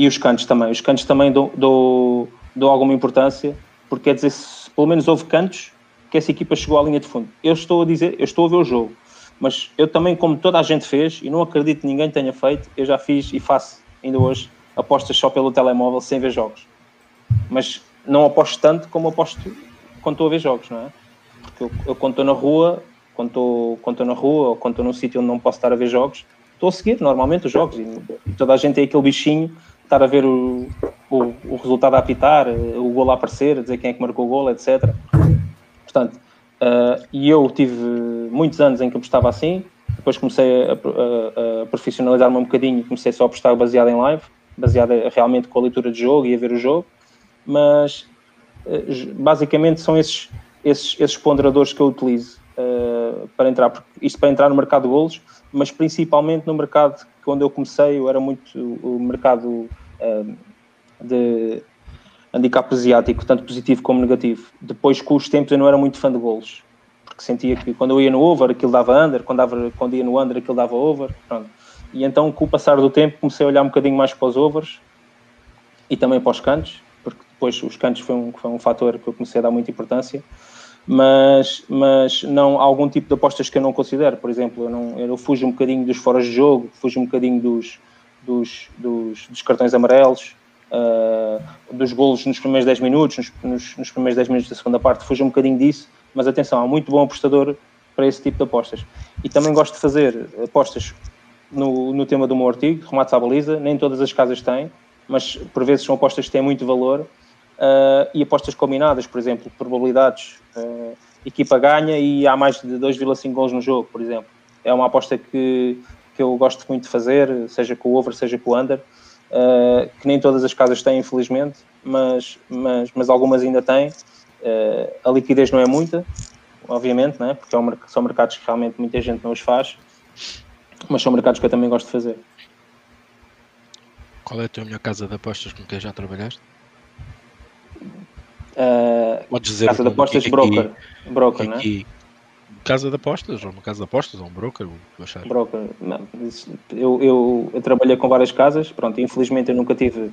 e os cantos também. Os cantos também dou, dou, dou alguma importância, porque quer dizer, se pelo menos houve cantos, que essa equipa chegou à linha de fundo. Eu estou a dizer, eu estou a ver o jogo, mas eu também, como toda a gente fez, e não acredito que ninguém tenha feito, eu já fiz e faço ainda hoje apostas só pelo telemóvel sem ver jogos. Mas não aposto tanto como aposto quando estou a ver jogos, não é? Porque eu, eu quando estou na rua, quando estou, quando estou na rua ou quando estou num sítio onde não posso estar a ver jogos, estou a seguir normalmente os jogos e, e toda a gente tem aquele bichinho estar a ver o, o, o, resultado a apitar, o gol a aparecer, dizer quem é que marcou o gol, etc. Portanto, uh, e eu tive muitos anos em que apostava assim, depois comecei a, a, a profissionalizar-me um bocadinho, comecei só a apostar baseado em live, baseada realmente com a leitura de jogo e a ver o jogo, mas eh, basicamente são esses, esses, esses ponderadores que eu utilizo uh, para entrar, porque isto para entrar no mercado de golos, mas principalmente no mercado que onde eu comecei, eu era muito o mercado uh, de handicap asiático, tanto positivo como negativo. Depois, com os tempos, eu não era muito fã de golos, porque sentia que quando eu ia no over, aquilo dava under, quando, dava, quando ia no under, aquilo dava over. Pronto. E então, com o passar do tempo, comecei a olhar um bocadinho mais para os overs e também para os cantos, porque depois os cantos foi um, foi um fator que eu comecei a dar muita importância. Mas, mas não há algum tipo de apostas que eu não considero. Por exemplo, eu, não, eu fujo um bocadinho dos foras de jogo, fujo um bocadinho dos, dos, dos, dos cartões amarelos, uh, dos golos nos primeiros 10 minutos, nos, nos, nos, primeiros 10 minutos da segunda parte, fujo um bocadinho disso. Mas atenção, há muito bom apostador para esse tipo de apostas. E também gosto de fazer apostas no, no tema do meu artigo, remates à baliza, nem todas as casas têm, mas por vezes são apostas que têm muito valor, uh, e apostas combinadas, por exemplo, probabilidades, uh, equipa ganha e há mais de 2,5 gols no jogo, por exemplo. É uma aposta que, que eu gosto muito de fazer, seja com o over, seja com o under, uh, que nem todas as casas têm, infelizmente, mas, mas, mas algumas ainda têm. a liquidez não é muita, obviamente, né? porque é são mercados que realmente muita gente não os faz, mas são mercados que eu também gosto de fazer. Qual é a tua melhor casa de apostas com quem já trabalhaste? Uh, Podes dizer casa de apostas aqui, broker. broker, né? Casa de apostas, ou uma casa de apostas, ou um broker, o que? Broker, não. Eu, eu, eu, trabalhei com várias casas, pronto, infelizmente eu nunca tive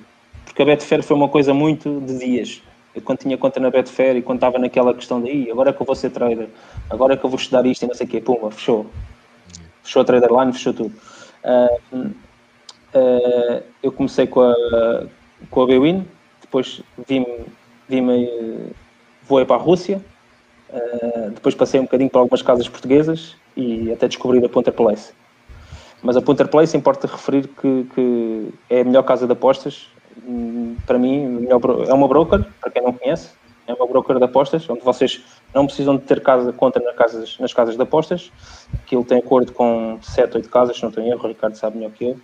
porque a Betfair foi uma coisa muito de dias. Eu quando tinha conta na Betfair e quando estava naquela questão de agora é que eu vou ser trader, agora é que eu vou estudar isto e não sei o quê, pumba, fechou. Fechou a trader line, fechou tudo. Uh, uh, eu comecei com a, com a Bwin, depois vim-me, vim voei para a Rússia, uh, depois passei um bocadinho para algumas casas portuguesas e até descobri a Punter Place. Mas a Punter Place importa referir que, que é a melhor casa de apostas. Hum, para mim, é uma broker, para quem não conhece, é uma broker de apostas, onde vocês não precisam de ter casa, conta nas casas, nas casas de apostas, que ele tem acordo com 7, 8 casas, se não tenho erro, o Ricardo sabe melhor que eu,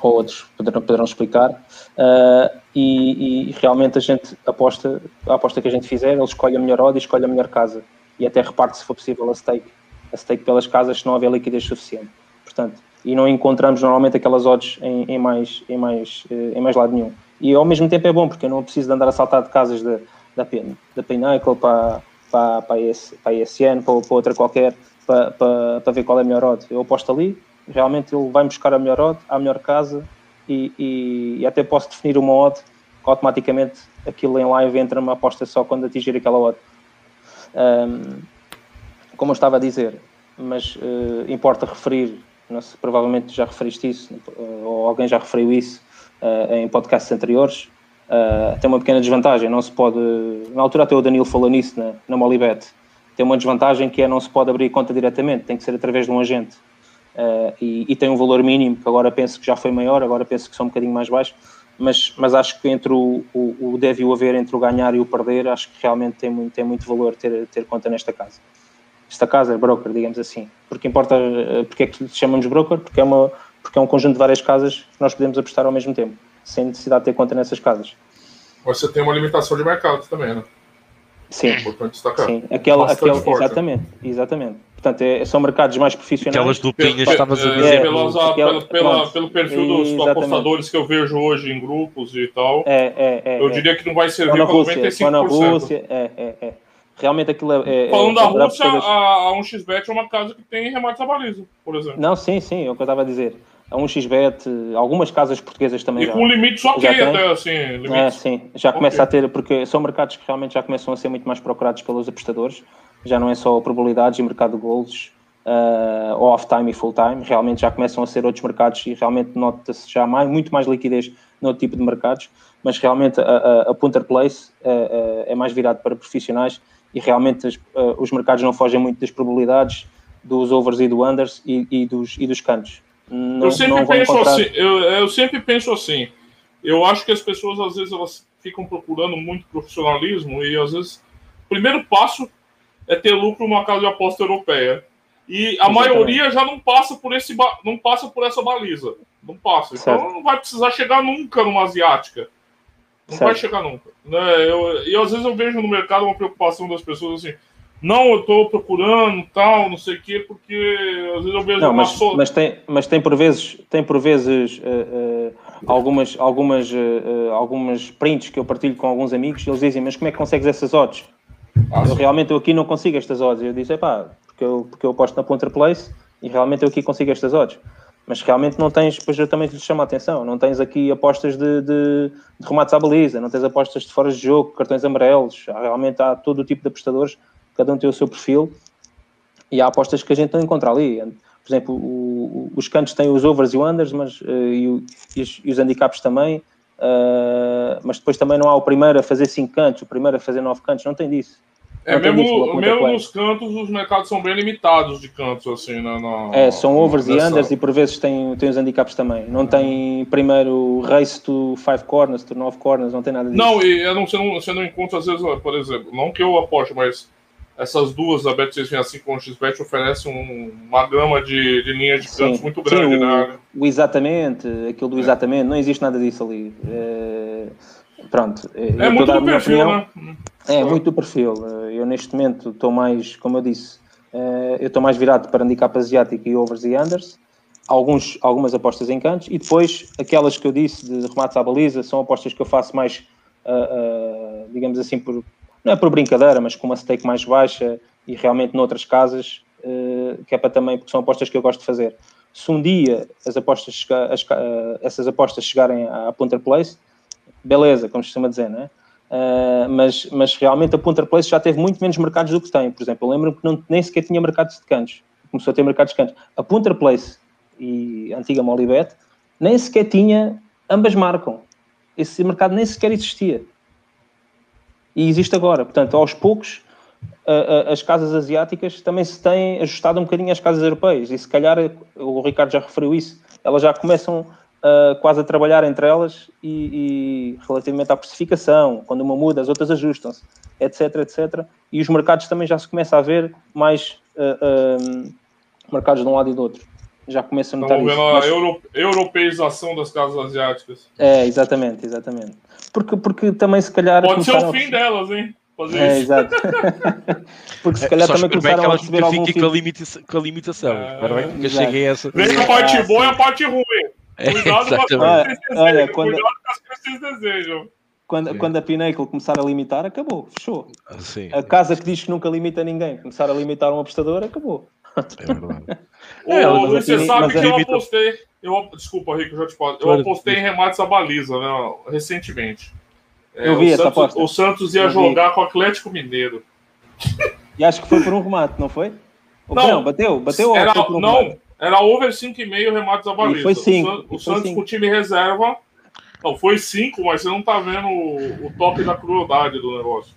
ou outros poderão, poderão explicar, uh, e, e, realmente a gente aposta, a aposta que a gente fizer, ele escolhe a melhor odd e escolhe a melhor casa, e até reparte, se for possível, a stake a stake pelas casas se não houver liquidez suficiente. Portanto, e não encontramos normalmente aquelas odds em, em, mais, em, mais, eh, em mais lado nenhum. E ao mesmo tempo é bom, porque eu não preciso de andar a saltar de casas da, da Pinnacle para, para, para, a, ES, para a ESN, para, para outra qualquer, para, para, para ver qual é a melhor odd. Eu aposto ali, realmente ele vai buscar a melhor odd, a melhor casa, e, e, e até posso definir uma odd, automaticamente aquilo em live entra uma aposta só quando atingir aquela odd. Um, como eu estava a dizer, mas uh, importa referir, sei, provavelmente já referiste isso, uh, ou alguém já referiu isso uh, em podcasts anteriores, tem uma pequena desvantagem, não se pode, na altura até o Danilo falou nisso na, na Molibet, tem uma desvantagem que é não se pode abrir conta diretamente, tem que ser através de um agente. E, e, tem um valor mínimo, que agora penso que já foi maior, agora penso que são um bocadinho mais baixo, mas, mas acho que entre o, o, o deve e o haver, entre o ganhar e o perder, acho que realmente tem muito, tem muito valor ter, ter conta nesta casa esta casa é broker, digamos assim. Porque importa, eh, porque é que chamamos broker? Porque é, uma, porque é um conjunto de várias casas que nós podemos apostar ao mesmo tempo, sem necessidade de ter conta nessas casas. Você tem uma limitação de mercado também, né? Sim. É importante destacar. Sim, aquela, aquela, exatamente, exatamente. Portanto, é, são mercados mais profissionais. Aquelas dupinhas que estavas a dizer. É, pelas, pela, pelo perfil dos exatamente. apostadores que eu vejo hoje em grupos e tal, é, é, é, eu diria que não vai servir para 95%. Na Rússia, é, é, é. Realmente aquilo é. é Falando é, da Rússia, a, a 1xBet é uma casa que tem remate a baliza, por exemplo. Não, sim, sim, é o que eu estava a dizer. A 1xBet, algumas casas portuguesas também. E já, com limites ok, até assim. Limites. É, sim, já okay. começa a ter, porque são mercados que realmente já começam a ser muito mais procurados pelos apostadores. Já não é só probabilidades e mercado de gols, uh, off-time e full-time. Realmente já começam a ser outros mercados e realmente nota-se já mais, muito mais liquidez no tipo de mercados. Mas realmente a, a, a Punter Place uh, uh, é mais virado para profissionais e realmente as, uh, os mercados não fogem muito das probabilidades dos overs e do unders e, e dos, e dos cantos. Não, eu sempre penso encontrar... assim, eu, eu sempre penso assim, eu acho que as pessoas às vezes elas ficam procurando muito profissionalismo e às vezes o primeiro passo é ter lucro numa casa de aposta europeia. E a Exatamente. maioria já não passa por esse não passa por essa baliza. Não passa. Certo. Então não vai precisar chegar nunca numa asiática. Não certo. vai chegar nunca. Né? Eu, e às vezes eu vejo no mercado uma preocupação das pessoas assim. Não, eu estou procurando tal, não sei o quê, porque às vezes eu vejo não, mas, so... mas tem, mas tem por vezes, tem por vezes uh, uh, algumas, algumas, uh, algumas prints que eu partilho com alguns amigos e eles dizem, mas como é que consegues essas odds? Eu realmente eu aqui não consigo estas odds. Eu disse, pá, porque eu, porque eu aposto na Punter Place e realmente eu aqui consigo estas odds mas realmente não tens, depois eu também lhe chamo a atenção, não tens aqui apostas de, de, de, remates à baliza, não tens apostas de fora de jogo, cartões amarelos, realmente há todo o tipo de apostadores, cada um tem o seu perfil, e há apostas que a gente não encontra ali. Por exemplo, o, o, os cantos têm os overs e o unders, mas, uh, e, e, os, e, os, handicaps também, uh, mas depois também não há o primeiro a fazer 5 cantos, o primeiro a fazer 9 cantos, não tem disso. É, mesmo, mesmo nos cantos, os mercados são bem limitados de cantos, assim, na, na É, são overs e unders e por vezes tem, tem os handicaps também. Não tem primeiro race to five corners, to nove corners, não tem nada disso. Não, e eu não, você, não, você não encontra, às vezes, por exemplo, não que eu aposte, mas essas duas, a Bet665 com o XBet, oferecem um, uma gama de, de linhas de cantos muito grande, sim, o, né? O exatamente, aquilo do é. exatamente, não existe nada disso ali. É, pronto. É muito do perfil, opinião, né? É, muito do perfil. Eh, eu neste momento estou mais, como eu disse, eh, eu estou mais virado para handicap asiático e overs e unders. Alguns, algumas apostas em cantos e depois aquelas que eu disse de remates à baliza são apostas que eu faço mais, uh, uh, digamos assim, por, não é por brincadeira, mas com uma stake mais baixa e realmente noutras casas, uh, que é para também, porque são apostas que eu gosto de fazer. Se um dia as apostas, as, essas apostas chegarem à Punter Place, beleza, como se costuma dizer, não é? Uh, mas, mas realmente a Punter Place já teve muito menos mercados do que tem. Por exemplo, eu lembro-me que não, nem sequer tinha mercados de cantos. Começou a ter mercados de cantos. A Punter Place e a antiga Molibet nem sequer tinha, ambas marcam. Esse mercado nem sequer existia. E existe agora. Portanto, aos poucos, uh, uh, as casas asiáticas também se têm ajustado um bocadinho às casas europeias. E se calhar, o Ricardo já referiu isso, elas já começam uh, quase a trabalhar entre elas e, e, relativamente à precificação, quando uma muda, as outras ajustam-se, etc, etc. E os mercados também já se começa a ver mais uh, uh, mercados de um lado e do outro. Já começa a notar Estamos vendo Mas... a euro, europeização das casas asiáticas. É, exatamente, exatamente. Porque, porque também se calhar... Pode ser o fim a... delas, hein? Fazer é, isso. exato. Porque se calhar é, também começaram a receber algum com a, limita com a limitação. É, Agora bem que cheguei a essa. Vem a parte boa e a parte ruim. É, cuidado com as coisas olha, quando... Cuidado com as coisas que vocês desejam. Quando, quando a Pinnacle começar a limitar, acabou, fechou. Ah, sim. A casa que diz que nunca limita ninguém, começar a limitar um apostador, acabou. É verdade. Ô, Luiz, você sabe que eu apostei. Eu, desculpa, Rico, já te posso. Eu apostei em remates à baliza, né, recentemente. É, eu vi essa Santos, aposta. O Santos ia jogar com o Atlético Mineiro. E acho que foi por um remate, não foi? Não, não bateu? Bateu era, um Não, remate? Era over 5,5 remates a baliza. foi 5. O, o Santos com o time reserva. Não, foi 5, mas você não tá vendo o, o toque da crueldade do negócio.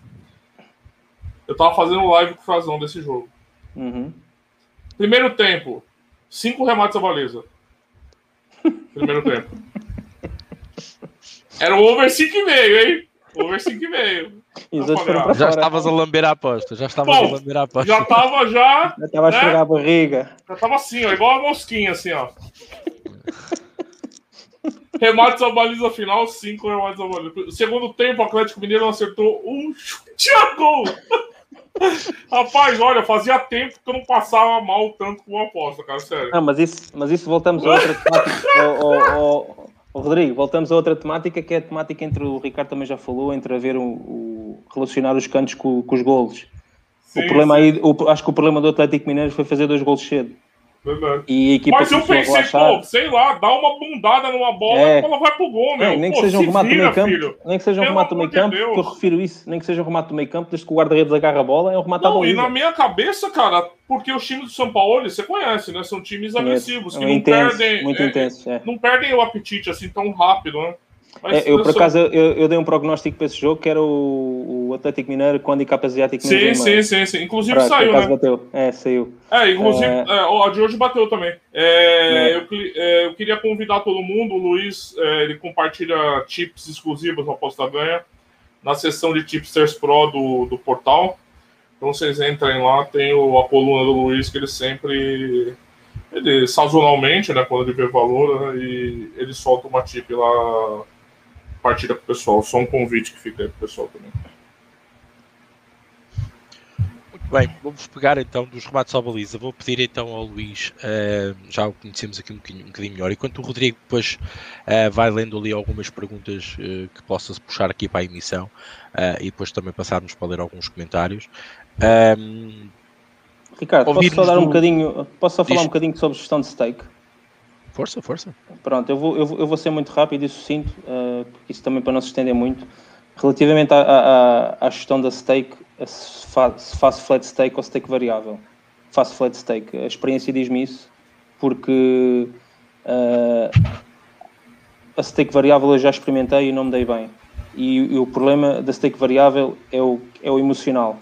Eu tava fazendo live com o Frazão desse jogo. Uhum. Primeiro tempo, 5 remates a baliza. Primeiro tempo. Era o over 5,5, hein? Over 5,5. Já estavas a lamber a aposta. Já estavas a lamber a aposta. Já estava já. Já estava né? a chorar a barriga. Já estava assim, ó, igual a mosquinha, assim, ó. Remates à baliza final, 5 remates à baliza. Segundo tempo, o Atlético Mineiro não acertou um chute a gol. Rapaz, olha, fazia tempo que eu não passava mal tanto com a aposta, cara, sério. Não, mas isso, mas isso voltamos a outra temática. oh, oh, Rodrigo, voltamos a outra temática que é a temática entre o Ricardo também já falou, entre haver o, o relacionar os cantos com, com os golos. Sim, o problema sim. aí, o, acho que o problema do Atlético Mineiro foi fazer dois golos cedo. Verdade. E a equipa Mas eu pensei, pô, sei lá, dá uma bundada numa bola é. e ela vai pro gol, meu. É, nem, que seja um remate do meio campo, nem que seja um remate do meio campo, que eu refiro isso, nem que seja um remate do meio campo, desde que o guarda-redes agarra a bola, é um remate não, E na minha cabeça, cara, porque os times do São Paulo, você conhece, né? São times agressivos, que é não intenso, perdem. Muito é, intenso, é. Não perdem o apetite assim tão rápido, né? É, eu, por acaso, eu, eu, dei um prognóstico para esse jogo que era o, o Atlético Mineiro com handicap asiático. Sim, sim, sim, sim. Inclusive saiu, né? Bateu. É, saiu. É, inclusive, é... É, a de hoje bateu também. É, é. eu, é, eu, queria convidar todo mundo, o Luiz, é, ele compartilha tips exclusivos no Aposta Ganha, na seção de Tipsters Pro do, do portal. Então vocês entrem lá, tem o, a coluna do Luiz que ele sempre ele sazonalmente, né, quando ele vê valor, né, e ele solta uma tip lá partida pro pessoal. Só um convite que fica aí pro pessoal também. Muito bem, vamos pegar então dos remates à baliza. Vou pedir então ao Luís, uh, já o conhecemos aqui um bocadinho, um bocadinho, melhor, enquanto o Rodrigo depois uh, vai lendo ali algumas perguntas uh, que possa puxar aqui para a emissão e depois também passarmos para ler alguns comentários. Ehm, Ricardo, posso só dar do... um bocadinho, posso só falar Diz... um bocadinho sobre gestão de stake? Força, força. Pronto, eu vou, eu vou, eu vou ser muito rápido e sucinto, uh, porque isso também para não se estender muito. Relativamente à, à, à gestão da stake, se, se faço flat stake ou stake variável. Faço flat stake. A experiência diz-me isso, porque uh, a stake variável eu já experimentei e não me dei bem. E, e, o problema da stake variável é o, é o emocional.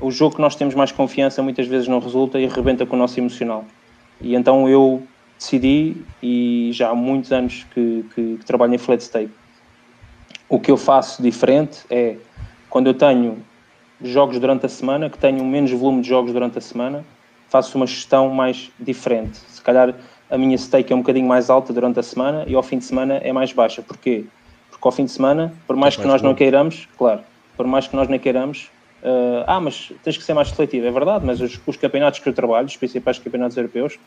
O jogo que nós temos mais confiança muitas vezes não resulta e arrebenta com o nosso emocional. E então eu decidi e já há muitos anos que, que, que trabalho em flat stake. O que eu faço diferente é quando eu tenho jogos durante a semana, que tenho menos volume de jogos durante a semana, faço uma gestão mais diferente. Se calhar a minha stake é um bocadinho mais alta durante a semana e ao fim de semana é mais baixa. Porquê? Porque ao fim de semana, por mais é que nós bom. não queiramos, claro, por mais que nós não queiramos, uh, ah, mas tens que ser mais seletivo, é verdade, mas os, os campeonatos que eu trabalho, os principais campeonatos europeus,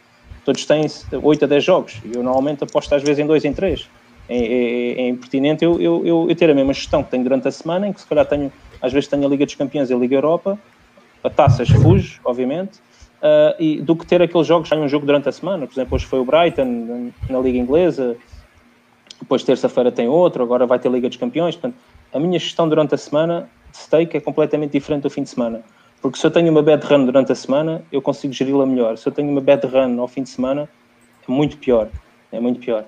todos têm 8 a 10 jogos. Eu normalmente aposto às vezes em 2, em 3. É, é, é impertinente eu, eu, eu, ter a mesma gestão que tenho durante a semana, em que se calhar tenho, às vezes tenho a Liga dos Campeões e a Liga Europa, a taças fujo, obviamente, uh, e do que ter aqueles jogos, tenho um jogo durante a semana, por exemplo, hoje foi o Brighton na Liga Inglesa, depois terça-feira tem outro, agora vai ter Liga dos Campeões. Portanto, a minha gestão durante a semana de stake é completamente diferente do fim de semana. Porque se eu tenho uma bad run durante a semana, eu consigo geri-la melhor. Se eu tenho uma bad run ao fim de semana, é muito pior. É muito pior.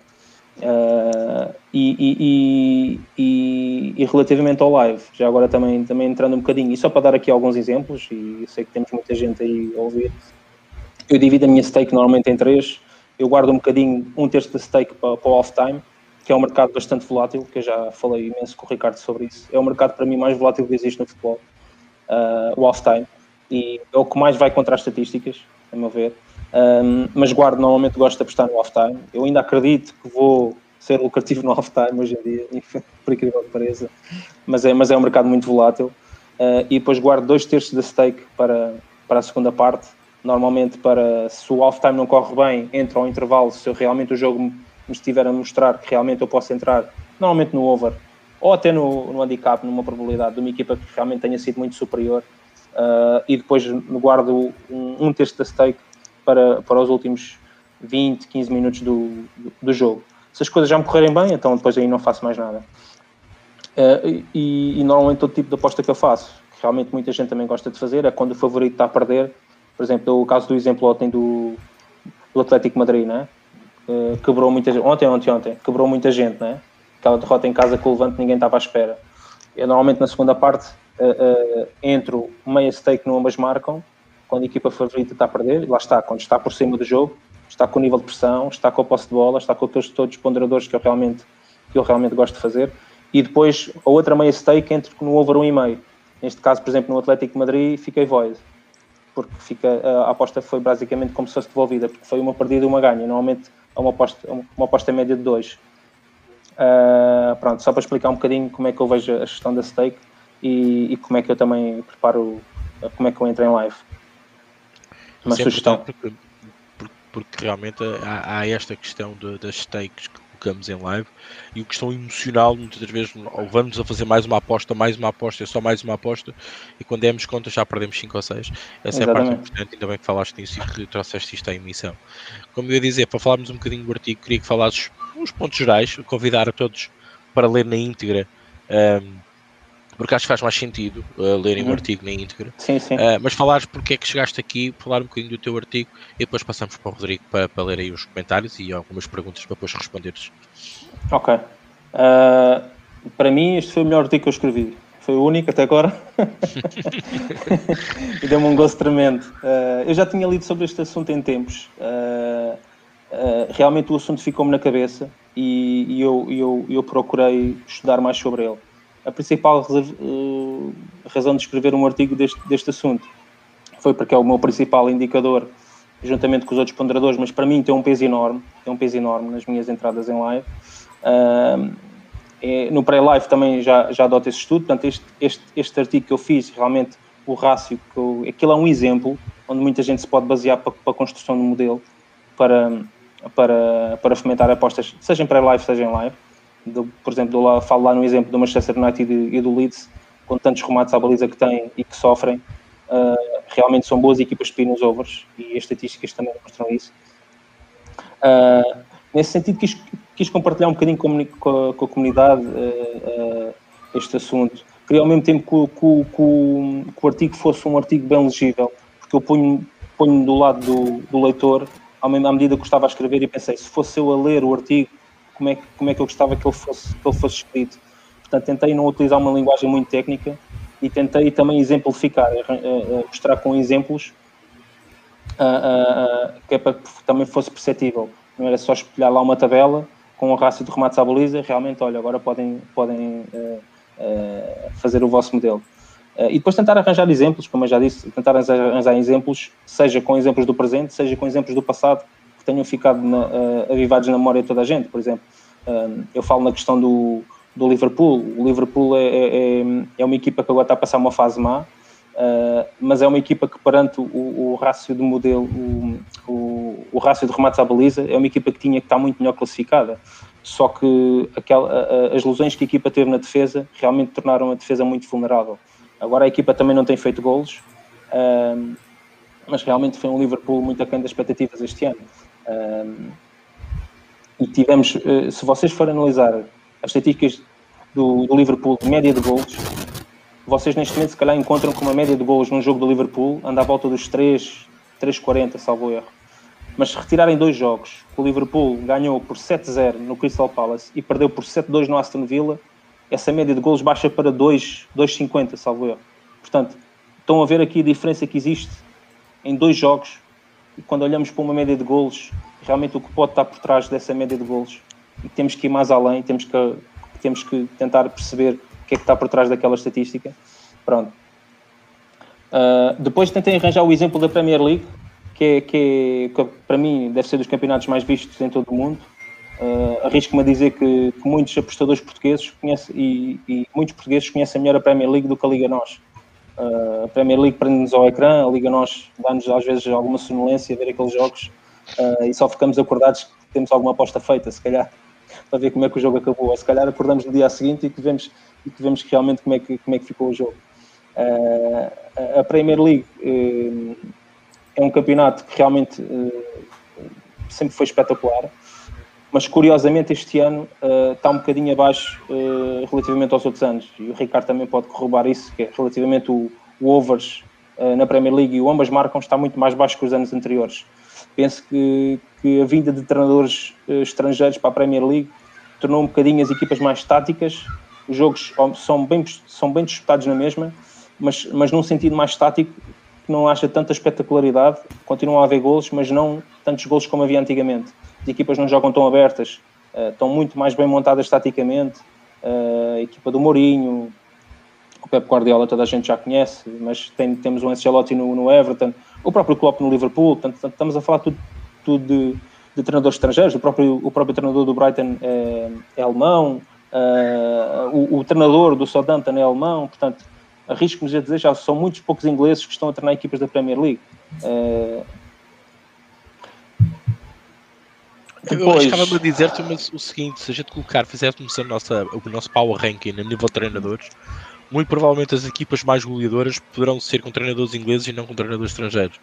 Uh, e, e, e, e, relativamente ao live, já agora também, também entrando um bocadinho, e só para dar aqui alguns exemplos, e sei que temos muita gente aí a ouvir, eu divido a minha stake normalmente em três, eu guardo um bocadinho, um terço da stake para, para o off-time, que é um mercado bastante volátil, que eu já falei imenso com o Ricardo sobre isso, é o mercado para mim mais volátil que existe no futebol, uh, o off-time, e é o que mais vai contra as estatísticas, a meu ver, um, mas guardo, normalmente gosto de apostar no off-time. Eu ainda acredito que vou ser lucrativo no off-time hoje em dia, por incrível que pareça, mas é, mas é um mercado muito volátil. Uh, e depois guardo dois terços da stake para, para a segunda parte. Normalmente, para se o off-time não corre bem, entra ao intervalo. Se eu realmente o jogo me estiver a mostrar que realmente eu posso entrar, normalmente no over ou até no, no handicap, numa probabilidade de uma equipa que realmente tenha sido muito superior. Uh, e depois guardo um, um terço da stake para, para os últimos 20, 15 minutos do, do, do jogo. Se as coisas já me correrem bem, então depois aí não faço mais nada. Uh, e, e, normalmente todo tipo de aposta que eu faço, que realmente muita gente também gosta de fazer, é quando o favorito está a perder. Por exemplo, o caso do exemplo ontem do, do Atlético Madrid, né? Uh, quebrou muita gente, ontem, ontem, ontem, quebrou muita gente, né? Aquela derrota em casa com o Levante ninguém estava à espera. Eu normalmente na segunda parte uh, entro meia stake no ambas marcam quando a equipa favorita está a perder, lá está, quando está por cima do jogo, está com o nível de pressão, está com a posse de bola, está com aqueles todos os ponderadores que eu realmente, que eu realmente gosto de fazer. E depois a outra meia stake entre no over 1,5. Neste caso, por exemplo, no Atlético Madrid, fiquei void. Porque fica, a aposta foi basicamente como se fosse devolvida, porque foi uma perdida e uma ganha. Normalmente é uma aposta, uma aposta média de 2. Uh, pronto, só para explicar um bocadinho como é que eu vejo a gestão da stake e, e como é que eu também preparo, como é que eu entro em live uma Sempre sugestão. Porque, porque, porque, realmente há, há esta questão de, das stakes que colocamos em live e o questão emocional muitas vezes vamos a fazer mais uma aposta, mais uma aposta, é só mais uma aposta e quando demos conta já perdemos 5 ou 6. Essa Exatamente. é a parte importante, ainda bem que falaste nisso e que trouxeste isto à emissão. Como eu ia dizer, para falarmos um bocadinho do artigo, queria que falasses uns pontos gerais, convidar a todos para ler na íntegra um, porque acho que faz mais sentido uh, lerem uhum. o artigo na íntegra. Sim, sim. Uh, mas falares porque é que chegaste aqui, falar um bocadinho do teu artigo e depois passamos para o Rodrigo para, para ler aí os comentários e algumas perguntas para depois responderes. Ok. Uh, para mim, este foi o melhor artigo que eu escrevi. Foi o único até agora. e deu-me um gosto tremendo. Eu já tinha lido sobre este assunto em tempos. Realmente o assunto ficou-me na cabeça e, e eu, eu, eu procurei estudar mais sobre ele a principal uh, razão de escrever um artigo deste, deste assunto foi porque é o meu principal indicador, juntamente com os outros ponderadores, mas para mim tem um peso enorme, tem um peso enorme nas minhas entradas em live. Uh, é, no pré-live também já, já adoto esse estudo, portanto este, este, este artigo que eu fiz, realmente o rácio, que eu, aquilo é um exemplo onde muita gente se pode basear para, para a construção do modelo para, para, para fomentar apostas, seja em pré-live, seja em live do, por exemplo, do, falo lá no exemplo do Manchester United e do Leeds, com tantos remates à baliza que têm e que sofrem, uh, realmente são boas equipas de nos overs e as estatísticas também mostram isso. Uh, nesse sentido, quis, quis, compartilhar um bocadinho com, com, a, com a, comunidade uh, este assunto. Queria ao mesmo tempo que, que, que, que, o artigo fosse um artigo bem legível, porque eu ponho, ponho do lado do, do leitor à medida que estava a escrever e pensei, se fosse eu a ler o artigo, como é como é que eu gostava que ele, fosse, que ele fosse escrito. Portanto, tentei não utilizar uma linguagem muito técnica e tentei também exemplificar, eh, eh, mostrar com exemplos uh, uh, que é para que também fosse perceptível. Não era só espelhar lá uma tabela com o rácio de remates à baliza, realmente, olha, agora podem, podem fazer o vosso modelo. e depois tentar arranjar exemplos, como eu já disse, tentar arranjar exemplos, seja com exemplos do presente, seja com exemplos do passado, tenham ficado na, uh, avivados na memória de toda a gente. Por exemplo, uh, eu falo na questão do, do Liverpool. O Liverpool é, é, é, uma equipa que agora está a passar uma fase má, uh, mas é uma equipa que, perante o, o rácio de modelo, o, o, o rácio de remates à baliza, é uma equipa que tinha que estar muito melhor classificada. Só que aquela, as lesões que a equipa teve na defesa realmente tornaram a defesa muito vulnerável. Agora a equipa também não tem feito golos, mas realmente foi um Liverpool muito aquém das expectativas este ano. Um, e tivemos, uh, se vocês forem analisar as estatísticas do, do Liverpool de média de gols, vocês neste momento se calhar encontram que uma média de gols num jogo do Liverpool anda à volta dos 3, 3,40, salvo erro. Mas se retirarem dois jogos, o Liverpool ganhou por 7-0 no Crystal Palace e perdeu por 7-2 no Aston Villa, essa média de gols baixa para 2,50, salvo erro. Portanto, estão a ver aqui a diferença que existe em dois jogos e quando olhamos para uma média de gols, realmente o que pode estar por trás dessa média de gols e temos que ir mais além, temos que, temos que tentar perceber o que é que está por trás daquela estatística. Pronto. Uh, depois tentei arranjar o exemplo da Premier League, que, é, que, é, que para mim deve ser dos campeonatos mais vistos em todo o mundo. Uh, Arrisco-me a dizer que, que, muitos apostadores portugueses conhecem, e, e, muitos portugueses conhecem melhor a Premier League do que a Liga Nós. Uh, a Premier League prende-nos ao ecrã, a Liga Nós dá-nos às vezes alguma sonolência a ver aqueles jogos uh, e só ficamos acordados que temos alguma aposta feita, se calhar, para ver como é que o jogo acabou. Ou se calhar acordamos no dia seguinte e que vemos, e que vemos realmente como é que, como é que ficou o jogo. Uh, a Premier League é um campeonato que realmente sempre foi espetacular mas curiosamente este ano uh, está um bocadinho abaixo uh, relativamente aos outros anos. E o Ricardo também pode corroborar isso, que é relativamente o, o overs uh, na Premier League e o ambas marcam está muito mais baixo que os anos anteriores. Penso que, que a vinda de treinadores estrangeiros para a Premier League tornou um bocadinho as equipas mais táticas, os jogos são bem, são bem disputados na mesma, mas, mas num sentido mais tático, que não acha tanta espetacularidade, continuam a haver golos, mas não tantos golos como havia antigamente as equipas não jogam tão abertas, uh, estão muito mais bem montadas taticamente. Uh, a equipa do Mourinho, o Pep Guardiola toda a gente já conhece, mas tem, temos um Ancelotti no, no Everton, o próprio Klopp no Liverpool, portanto, estamos a falar tudo, tudo de, de, treinadores estrangeiros, o próprio, o próprio treinador do Brighton é, é alemão, uh, o, o, treinador do Southampton é alemão, portanto, arrisco-me a dizer, já são muitos poucos ingleses que estão a treinar equipas da Premier League. Uh, Depois... Eu arriscava-me a dizer-te o seguinte: se a gente colocar, fizéssemos a nossa, o nosso power ranking a nível de treinadores, muito provavelmente as equipas mais goleadoras poderão ser com treinadores ingleses e não com treinadores estrangeiros.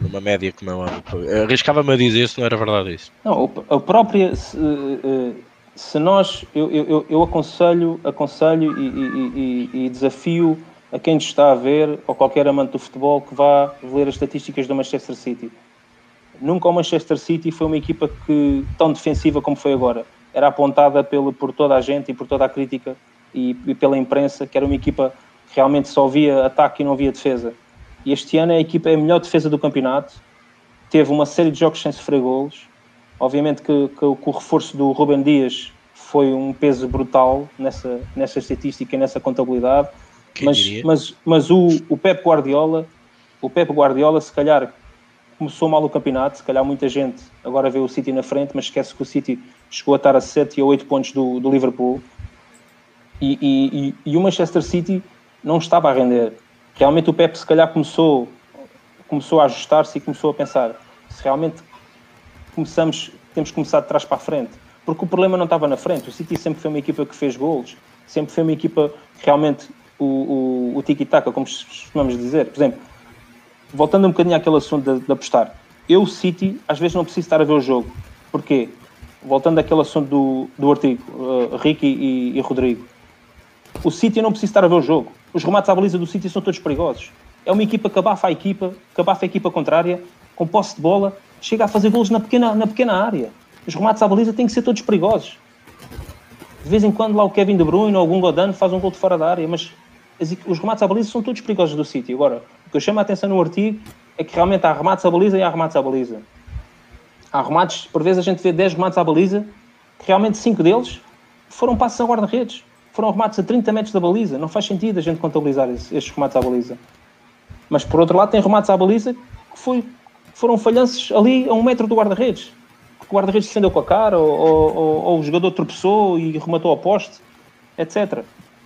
Numa média como é Arriscava-me a dizer se não era verdade isso. Não, a própria. Se, eh, se nós. Eu, eu, eu aconselho, aconselho e, e, e, e desafio a quem nos está a ver, ou qualquer amante do futebol, que vá ler as estatísticas do Manchester City Nunca o Manchester City foi uma equipa que tão defensiva como foi agora. Era apontada pelo, por toda a gente e por toda a crítica e, e pela imprensa que era uma equipa que realmente só via ataque e não via defesa. E este ano a equipa é a melhor defesa do campeonato. Teve uma série de jogos sem sofrer golos. Obviamente que, que, que o reforço do Ruben Dias foi um peso brutal nessa, nessa estatística e nessa contabilidade. mas, mas, mas o, o Pep Guardiola, o Pep Guardiola, se calhar começou mal o campeonato, se calhar muita gente agora vê o City na frente, mas esquece que o City chegou a estar a 7 e a 8 pontos do, do Liverpool e, e, e, o Manchester City não estava a render. Realmente o Pep se calhar começou, começou a ajustar-se e começou a pensar se realmente começamos, temos que começar de trás para a frente, porque o problema não estava na frente. O City sempre foi uma equipa que fez gols, sempre foi uma equipa que realmente o, o, o tiki-taka, como costumamos dizer, por exemplo, voltando um bocadinho àquele assunto de, de, apostar, eu, City, às vezes não preciso estar a ver o jogo. Porquê? Voltando àquele assunto do, do artigo, uh, Ricky e, e, Rodrigo. O City não precisa estar a ver o jogo. Os remates à baliza do City são todos perigosos. É uma equipa que abafa a equipa, que abafa a equipa contrária, com posse de bola, chega a fazer golos na pequena, na pequena área. Os remates à baliza têm que ser todos perigosos. De vez em quando lá o Kevin De Bruyne ou algum Godano faz um gol de fora da área, mas os remates à baliza são todos perigosos do City. Agora, que eu chamo a atenção no artigo é que realmente há remates à baliza e há remates à baliza. Há remates, por vezes a gente vê 10 remates à baliza, que realmente 5 deles foram passos a guarda-redes. Foram remates a 30 metros da baliza. Não faz sentido a gente contabilizar estes remates à baliza. Mas por outro lado, tem remates à baliza que foi, foram falhanços ali a um metro do guarda-redes. O guarda-redes defendeu com a cara, ou, ou, ou, ou, o jogador tropeçou e rematou ao poste, etc.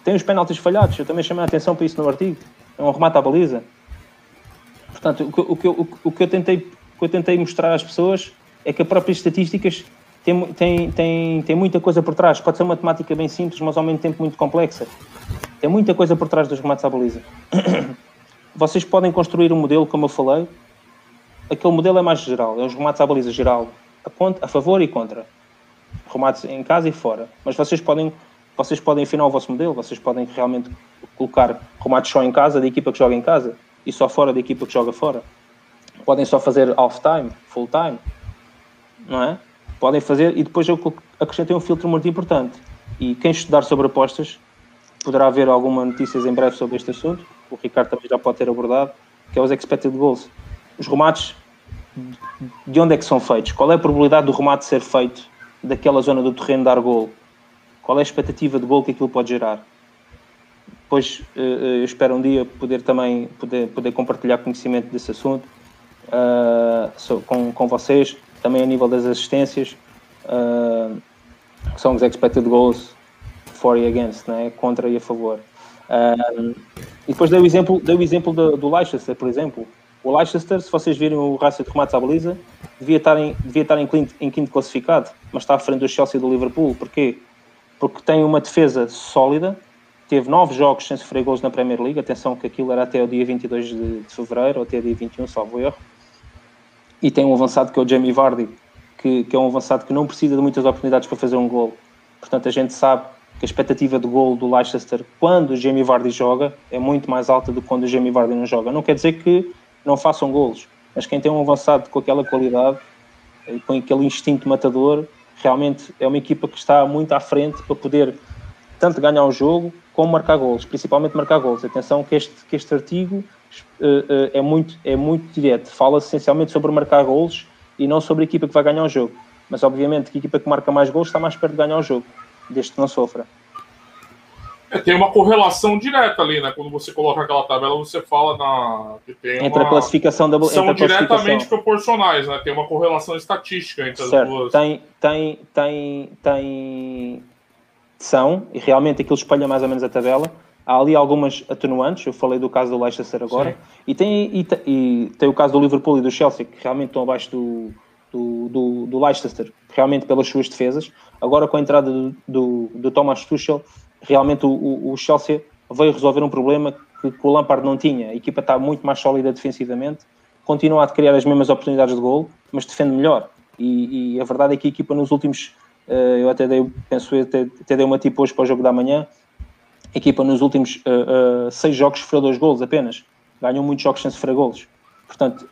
Tem os penaltis falhados. Eu também chamei a atenção para isso no artigo. É um remate à baliza. Portanto, o que, o que, o que, eu, tentei, o que eu tentei mostrar às pessoas é que a própria estatísticas tem, tem, tem, tem muita coisa por trás. Pode ser uma matemática bem simples, mas ao mesmo tempo muito complexa. Tem muita coisa por trás dos remates à baliza. Vocês podem construir um modelo, como eu falei. Aquele modelo é mais geral, é os remates à baliza geral, a, ponto, a favor e contra. remates em casa e fora. Mas vocês podem, vocês podem afinar o vosso modelo, vocês podem realmente colocar remates só em casa da equipa que joga em casa e só fora da equipa que joga fora. Podem só fazer half-time, full-time, não é? Podem fazer, e depois eu acrescentei um filtro muito importante. E quem estudar sobre apostas poderá haver alguma notícias em breve sobre este assunto. O Ricardo também já pode ter abordado, que é os expected goals. Os remates, de onde é que são feitos? Qual é a probabilidade do remate ser feito daquela zona do terreno dar gol? Qual é a expectativa de gol que aquilo pode gerar? Depois eh, eh, eu espero um dia poder também poder, poder compartilhar conhecimento desse assunto uh, com, com vocês, também a nível das assistências, uh, que são os expected goals for e against, né? contra e a favor. Uh, e depois dei o exemplo, dei o exemplo do, do Leicester, por exemplo. O Leicester, se vocês virem o rácio de remates à baliza, devia estar, em, devia estar em, quinto, em quinto classificado, mas está à frente do Chelsea e do Liverpool. Porquê? Porque tem uma defesa sólida, teve nove jogos sem sofrer gols na Premier League. Atenção que aquilo era até o dia 22 de, de fevereiro, ou até o dia 21, salvo erro. E tem um avançado que é o Jamie Vardy, que, que, é um avançado que não precisa de muitas oportunidades para fazer um gol. Portanto, a gente sabe que a expectativa de gol do Leicester quando o Jamie Vardy joga é muito mais alta do que quando o Jamie Vardy não joga. Não quer dizer que não façam golos, mas quem tem um avançado com aquela qualidade e com aquele instinto matador, realmente é uma equipa que está muito à frente para poder tanto ganhar o jogo como marcar golos, principalmente marcar golos. Atenção que este, que este artigo uh, uh, é, muito, é muito direto, fala essencialmente sobre marcar golos e não sobre a equipa que vai ganhar o jogo. Mas obviamente que a equipa que marca mais golos está mais perto de ganhar o jogo, desde que não sofra. É, tem uma correlação direta ali, né? Quando você coloca aquela tabela, você fala na que tem entre uma... a classificação da são diretamente proporcionais, né? Tem uma correlação estatística entre certo. as duas. Tem, tem, tem, tem são, e realmente aquilo espalha mais ou menos a tabela. Há ali algumas atenuantes, eu falei do caso do Leicester agora, e tem, e, e, tem o caso do Liverpool e do Chelsea, que realmente estão abaixo do, do, do, do Leicester, realmente pelas suas defesas. Agora, com a entrada do, do, do Thomas Tuchel, realmente o, o, Chelsea veio resolver um problema que, que, o Lampard não tinha. A equipa está muito mais sólida defensivamente, continua a criar as mesmas oportunidades de gol, mas defende melhor. E, e a verdade é que a equipa nos últimos Uh, eu até dei, penso até, até dei uma tipo hoje para o jogo da manhã. A equipa nos últimos uh, uh, seis jogos sofreu dois golos apenas. Ganhou muitos jogos sem sofrer golos. Portanto,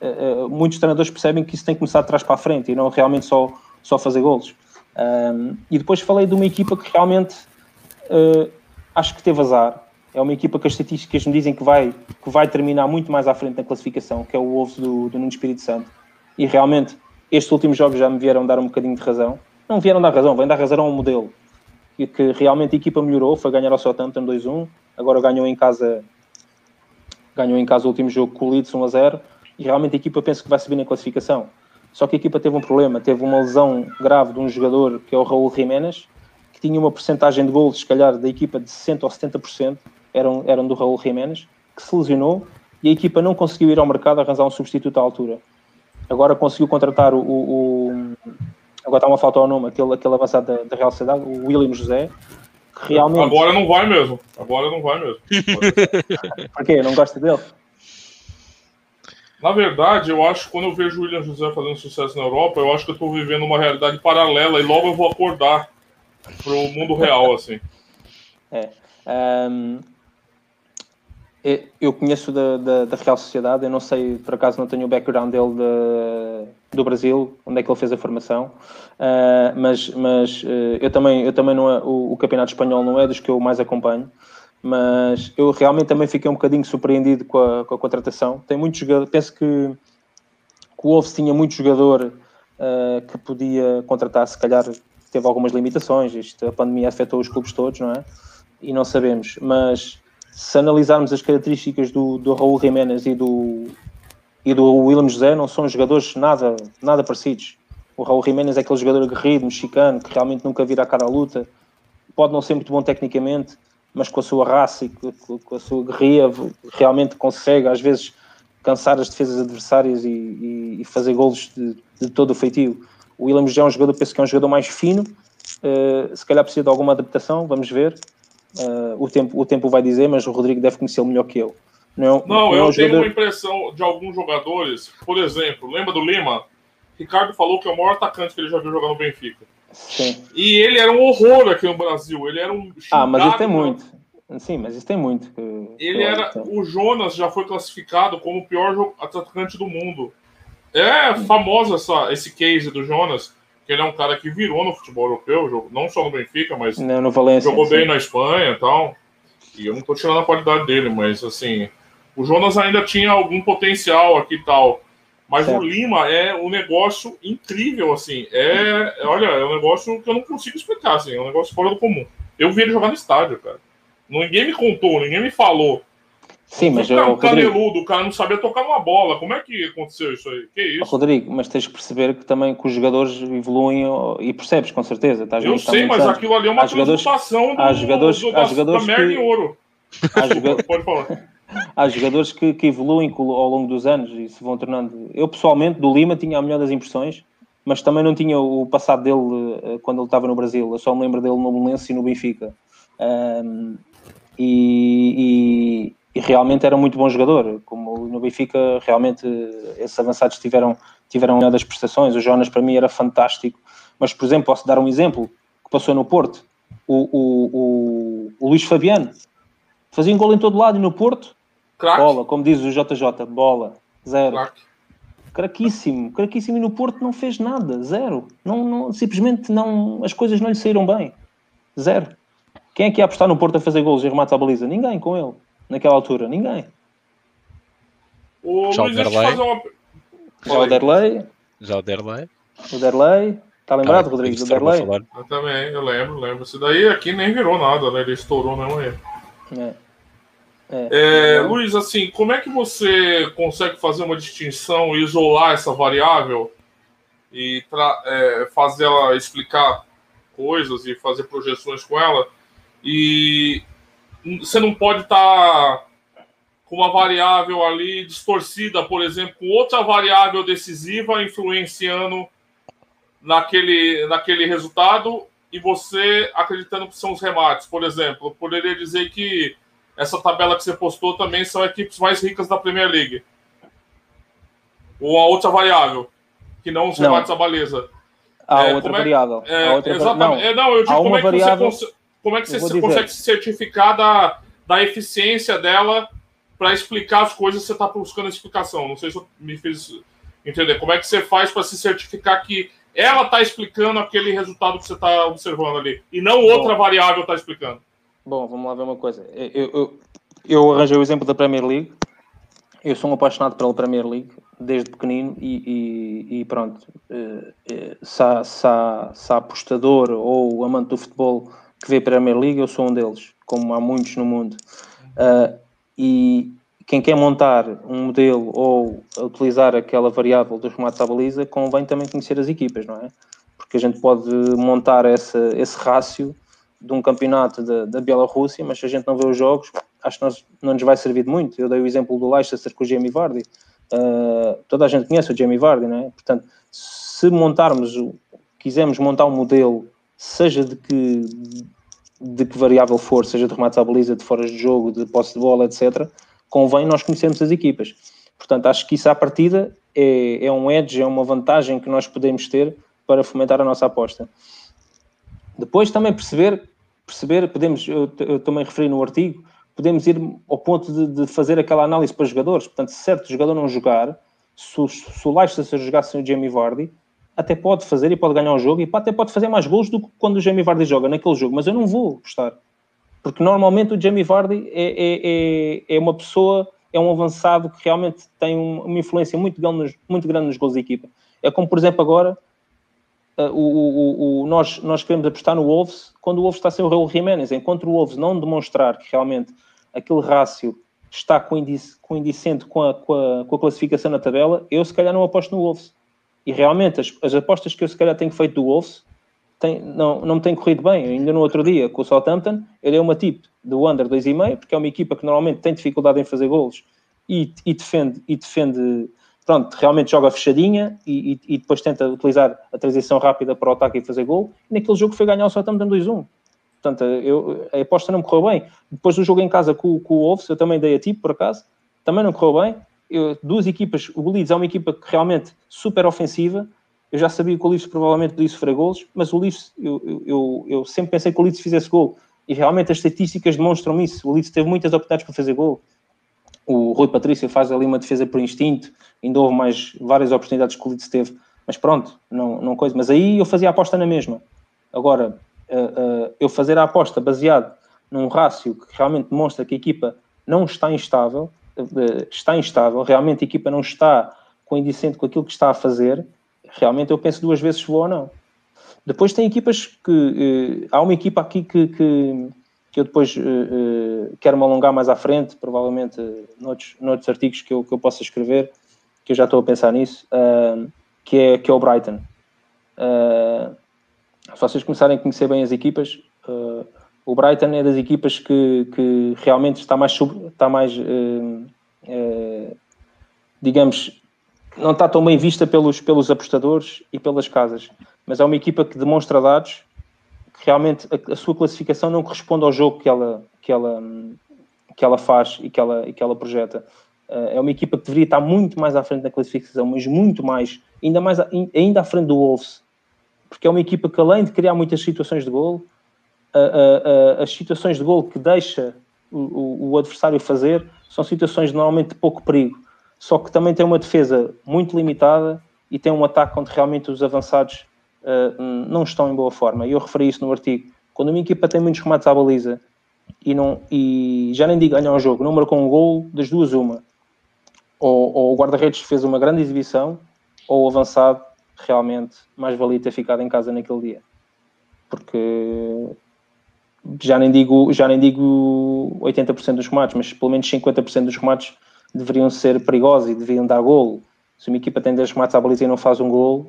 muitos treinadores percebem que isso tem que começar de trás para a frente e não realmente só, só fazer golos. Um, e depois falei de uma equipa que realmente acho que teve azar. É uma equipa que as estatísticas me dizem que vai, que vai terminar muito mais à frente na classificação, que é o Wolves do, do Nuno Espírito Santo. E realmente, estes últimos jogos já me vieram dar um bocadinho de razão não vieram dar razão, vêm dar razão a um modelo. E que realmente a equipa melhorou, foi ganhar ao Southampton 2-1, agora ganhou em casa ganhou em casa o último jogo com o Leeds 1 a 0 e realmente a equipa pensa que vai subir na classificação. Só que a equipa teve um problema, teve uma lesão grave de um jogador que é o Raul Jiménez, que tinha uma porcentagem de gols, se calhar, da equipa de 60% ou 70%, eram, eram do Raul Jiménez, que se lesionou e a equipa não conseguiu ir ao mercado arranjar um substituto à altura. Agora conseguiu contratar o, o, agora está uma falta ao nome, aquele, aquele avançado da, da Real Sociedade, o William José, que realmente... Agora não vai mesmo, agora não vai mesmo. Por quê? Não gosta dele? Na verdade, eu acho que quando eu vejo o William José fazendo sucesso na Europa, eu acho que eu estou vivendo uma realidade paralela e logo eu vou acordar para o mundo real, assim. É. Um, eu conheço da, da, da, Real Sociedade, eu não sei, por acaso não tenho o background dele de, do Brasil, onde é que ele fez a formação, uh, mas, mas uh, eu também, eu também não é, o, o, Campeonato Espanhol não é dos que eu mais acompanho, mas eu realmente também fiquei um bocadinho surpreendido com a, com a contratação. Tem muitos jogadores, penso que, que o Wolves tinha muito jogador uh, que podia contratar, se calhar teve algumas limitações, isto, a pandemia afetou os clubes todos, não é? E não sabemos, mas se analisarmos as características do, do Raul Jiménez e do, e do William José, não são jogadores nada, nada parecidos. O Raul Jiménez é aquele jogador aguerrido, mexicano, que realmente nunca vira a cara à luta. Pode não ser muito bom tecnicamente, mas com a sua raça e com, a sua guerrilha realmente consegue, às vezes, cansar as defesas adversárias e, e, e fazer golos de, de, todo o feitio. O William José é um jogador, penso que é um jogador mais fino, uh, se calhar precisa de alguma adaptação, vamos ver Uh, o, tempo, o tempo vai dizer, mas o Rodrigo deve conhecê-lo melhor que eu. Não, não, não é eu tenho uma impressão de alguns jogadores, por exemplo, lembra do Lima? Ricardo falou que é o maior atacante que ele já viu jogar no Benfica. Sim. E ele era um horror aqui no Brasil. Ele era um. Ah, mas isso tem muito. Sim, mas isso tem muito. que- Ele que- era. que- O Jonas já foi classificado como o pior atacante do mundo. É famoso essa, esse case do Jonas, que ele é um cara que virou no futebol europeu, não só no Benfica, mas No, no Valência. jogou sim. bem na Espanha e tal. E eu não tô tirando a qualidade dele, mas assim, o Jonas ainda tinha algum potencial aqui e tal. Mas Certo. o Lima é um negócio incrível, assim. É, olha, é um negócio que eu não consigo explicar, assim. É um negócio fora do comum. Eu vi ele jogar no estádio, cara. Ninguém me contou, ninguém me falou. Sim, mas o cara, um Rodrigo, caneludo, o cara não sabia tocar uma bola. Como é que aconteceu isso aí? Que isso? Rodrigo, mas tens que perceber que também que os jogadores evoluem e percebes com certeza. Estás Eu há sei, mas anos. aquilo ali é uma Há jogadores- do, há jogadores- do, há da, jogadores da merda que- em ouro. Há joga- Pode falar. há jogadores que, que evoluem ao longo dos anos e se vão tornando. Eu, pessoalmente, do Lima tinha a melhor das impressões, mas também não tinha o passado dele eh, quando ele estava no Brasil. Eu só me lembro dele no Belenense e no Benfica. Ahm, e, e- e realmente era muito bom jogador. Como no Benfica, realmente esses avançados tiveram, tiveram melhor das prestações. O Jonas, para mim, era fantástico. Mas, por exemplo, posso dar um exemplo que passou no Porto. O, o, o, o Luís Fabiano fazia um gol em todo lado e no Porto Crack. Bola, como diz o JJ, bola, zero. Crack. Craquíssimo, craquíssimo e no Porto não fez nada, zero. Não, não, simplesmente não, as coisas não lhe saíram bem, zero. Quem é que ia apostar no Porto a fazer golos e remates à baliza? Ninguém com ele, naquela altura, ninguém. O Já o Derlei. uma. Já o Derlei, Já o Derlei. o Derlei, está lembrado, Tá, Rodrigo, do isso Derlei? Eu também, eu lembro, lembro. Esse daí aqui nem virou nada, né? Ele estourou mesmo aí. É. É. É, Luiz, assim, como é que você consegue fazer uma distinção e isolar essa variável e é, fazer ela explicar coisas e fazer projeções com ela? E você não pode estar com uma variável ali distorcida, por exemplo, com outra variável decisiva influenciando naquele, naquele resultado e você acreditando que são os remates. Por exemplo, eu poderia dizer que essa tabela que você postou também são equipes mais ricas da Premier League. Ou a outra variável, que não os Não. remates à baleza. Há é, outra é- variável. É, há outra exatamente. Não, É, Não, eu digo como é que variável- você, cons- como é que Eu você consegue se certificar da, da eficiência dela para explicar as coisas que você está buscando explicação. Não sei se eu me fiz entender. Como é que você faz para se certificar que ela está explicando aquele resultado que você está observando ali e não outra variável está explicando? Bom, vamos lá ver uma coisa. Eu, eu, eu arranjei o exemplo da Premier League. Eu sou um apaixonado pela Premier League desde pequenino e, e- e pronto. eh, eh, Se há, se, há, se há apostador ou amante do futebol que vê Premier League, eu sou um deles, como há muitos no mundo. Ah, e quem quer montar um modelo ou utilizar aquela variável dos remates à baliza, convém também conhecer as equipas, não é? Porque a gente pode montar essa, esse rácio de um campeonato da, da Bielorrússia, mas se a gente não vê os jogos, acho que nós, não nos vai servir de muito. Eu dei o exemplo do Leicester com o Jamie Vardy. Uh, toda a gente conhece o Jamie Vardy, não é? Portanto, se montarmos, quisermos montar um modelo, seja de que, de que variável for, seja de remates à baliza, de fora de jogo, de posse de bola, etc., convém nós conhecermos as equipas. Portanto, acho que isso à partida é, é um edge, é uma vantagem que nós podemos ter para fomentar a nossa aposta. Depois também perceber, perceber podemos, eu, eu também referi no artigo, podemos ir ao ponto de, de fazer aquela análise para os jogadores. Portanto, se certo jogador não jogar, se, se o Leicester jogasse o Jamie Vardy, até pode fazer e pode ganhar o jogo e até pode fazer mais gols do que quando o Jamie Vardy joga naquele jogo, mas eu não vou apostar. Porque normalmente o Jamie Vardy é, é, é, é uma pessoa, é um avançado que realmente tem um- uma influência muito grande, nos, muito grande nos gols da equipa. É como, por exemplo, agora Uh, o, o, o- nós, nós queremos apostar no Wolves quando o Wolves está sem o Raul Jiménez. Enquanto o Wolves não demonstrar que realmente aquele rácio está coindicente com a, com, a, com a classificação na tabela, eu se calhar não aposto no Wolves. E realmente as, as apostas que eu se calhar tenho feito do Wolves tem- não, não me têm corrido bem. Ainda no outro dia, com o Southampton, eu dei uma tip do under 2,5, porque é uma equipa que normalmente tem dificuldade em fazer golos e, e defende, e defende pronto, realmente joga fechadinha e, e- e depois tenta utilizar a transição rápida para o ataque e fazer gol. E naquele jogo foi ganhar o Southampton 2-1. Portanto, eu, a aposta não me correu bem. Depois do jogo em casa com, com o Wolves, eu também dei a tipo, por acaso, também não correu bem. Eu- duas equipas, o Leeds é uma equipa que realmente super ofensiva, eu já sabia que o Leeds provavelmente podia sofrer golos, mas o Leeds, eu, eu, eu, sempre pensei que o Leeds fizesse gol. E realmente as estatísticas demonstram isso. O Leeds teve muitas oportunidades para fazer gol. O Rui Patrício faz ali uma defesa por instinto. Ainda houve mais várias oportunidades que o Leeds teve. Mas pronto, não, não coisa. Mas aí eu fazia a aposta na mesma. Agora, uh, uh, eu fazer a aposta baseado num rácio que realmente demonstra que a equipa não está instável, está instável, realmente a equipa não está coindicente com aquilo que está a fazer, realmente eu penso duas vezes se vou ou não. Depois tem equipas que. Uh, há uma equipa aqui que, que, que eu depois uh, uh, quero me alongar mais à frente, provavelmente noutros, noutros artigos que eu, que eu possa escrever, que eu já estou a pensar nisso, que, é, que é o Brighton. se vocês começarem a conhecer bem as equipas, o Brighton é das equipas que, que realmente está mais, sub, está mais digamos, não está tão bem vista pelos, pelos apostadores e pelas casas, mas é uma equipa que demonstra dados que realmente a, a, sua classificação não corresponde ao jogo que ela, que ela, que ela faz e que ela, e que ela projeta. Uh, é uma equipa que deveria estar muito mais à frente da classificação, mas muito mais, ainda, mais, ainda à frente do Wolves, porque é uma equipa que além de criar muitas situações de gol, uh, uh, as situações de gol que deixa o, o, o adversário fazer são situações normalmente de pouco perigo só que também tem uma defesa muito limitada e tem um ataque onde realmente os avançados uh, não estão em boa forma. E eu referi isso no artigo. Quando uma equipa tem muitos remates à baliza e, não, e já nem digo ganhar um jogo, não marcou um gol, das duas uma. Ou, ou o guarda-redes fez uma grande exibição, ou o avançado realmente mais valia ter ficado em casa naquele dia. Porque já nem digo, já nem digo 80% dos remates, mas pelo menos 50% dos remates deveriam ser perigosos e deveriam dar golo. Se uma equipa tem 10 remates à baliza e não faz um golo,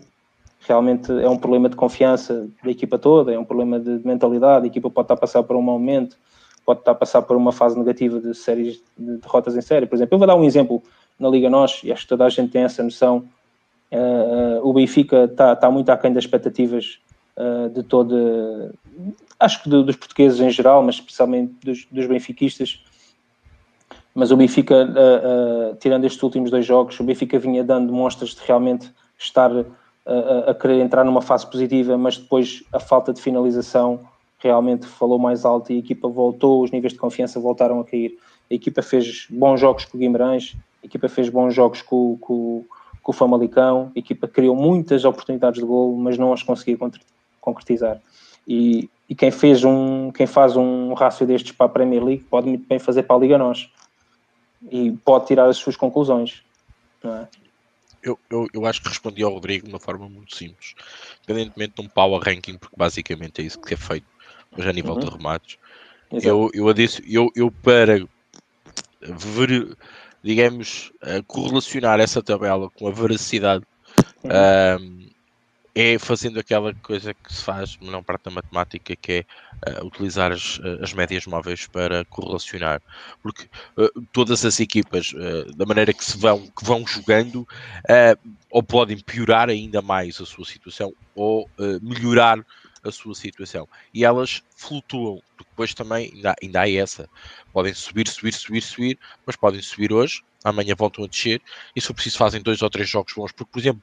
realmente é um problema de confiança da equipa toda, é um problema de, mentalidade. A equipa pode estar a passar por um mau momento, pode estar a passar por uma fase negativa de séries de derrotas em série. Por exemplo, eu vou dar um exemplo na Liga Nós, e acho que toda a gente tem essa noção. Uh, o Benfica está, está muito aquém das expectativas uh, de toda, acho que de, dos portugueses em geral, mas especialmente dos, dos benfiquistas mas o Benfica, uh, uh, tirando estes últimos dois jogos, o Benfica vinha dando mostras de realmente estar uh, a querer entrar numa fase positiva, mas depois a falta de finalização realmente falou mais alto e a equipa voltou, os níveis de confiança voltaram a cair. A equipa fez bons jogos com o Guimarães, a equipa fez bons jogos com, com, com o Famalicão, a equipa criou muitas oportunidades de gol, mas não as conseguiu concretizar. E, e quem, fez um, quem faz um rácio destes para a Premier League pode muito bem fazer para a Liga Nós e pode tirar as suas conclusões. É? Eu, eu, eu acho que respondi ao Rodrigo de uma forma muito simples. Independentemente de um power ranking, porque basicamente é isso que é feito hoje a nível uhum. de remates. Eu, eu, disse, eu, eu para ver, digamos, correlacionar essa tabela com a veracidade uhum. um, é fazendo aquela coisa que se faz não parte da matemática, que é uh, utilizar as, eh, as, médias móveis para correlacionar. Porque uh, todas as equipas, uh, da maneira que se vão, que vão jogando, ou podem piorar ainda mais a sua situação, ou melhorar a sua situação. E elas flutuam, depois também ainda, ainda há essa. Podem subir, subir, subir, subir, mas podem subir hoje, amanhã voltam a descer, e se for preciso fazem dois ou três jogos bons, porque, por exemplo,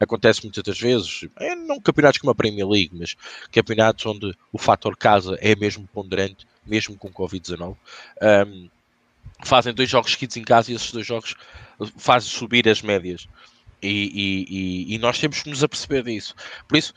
acontece muitas das vezes, é, não campeonatos como a Premier League, mas campeonatos onde o fator casa é mesmo ponderante, mesmo com Covid-19. Um, fazem dois jogos seguidos em casa e esses dois jogos fazem subir as médias. E, e, e, e nós temos que nos aperceber disso. Por isso,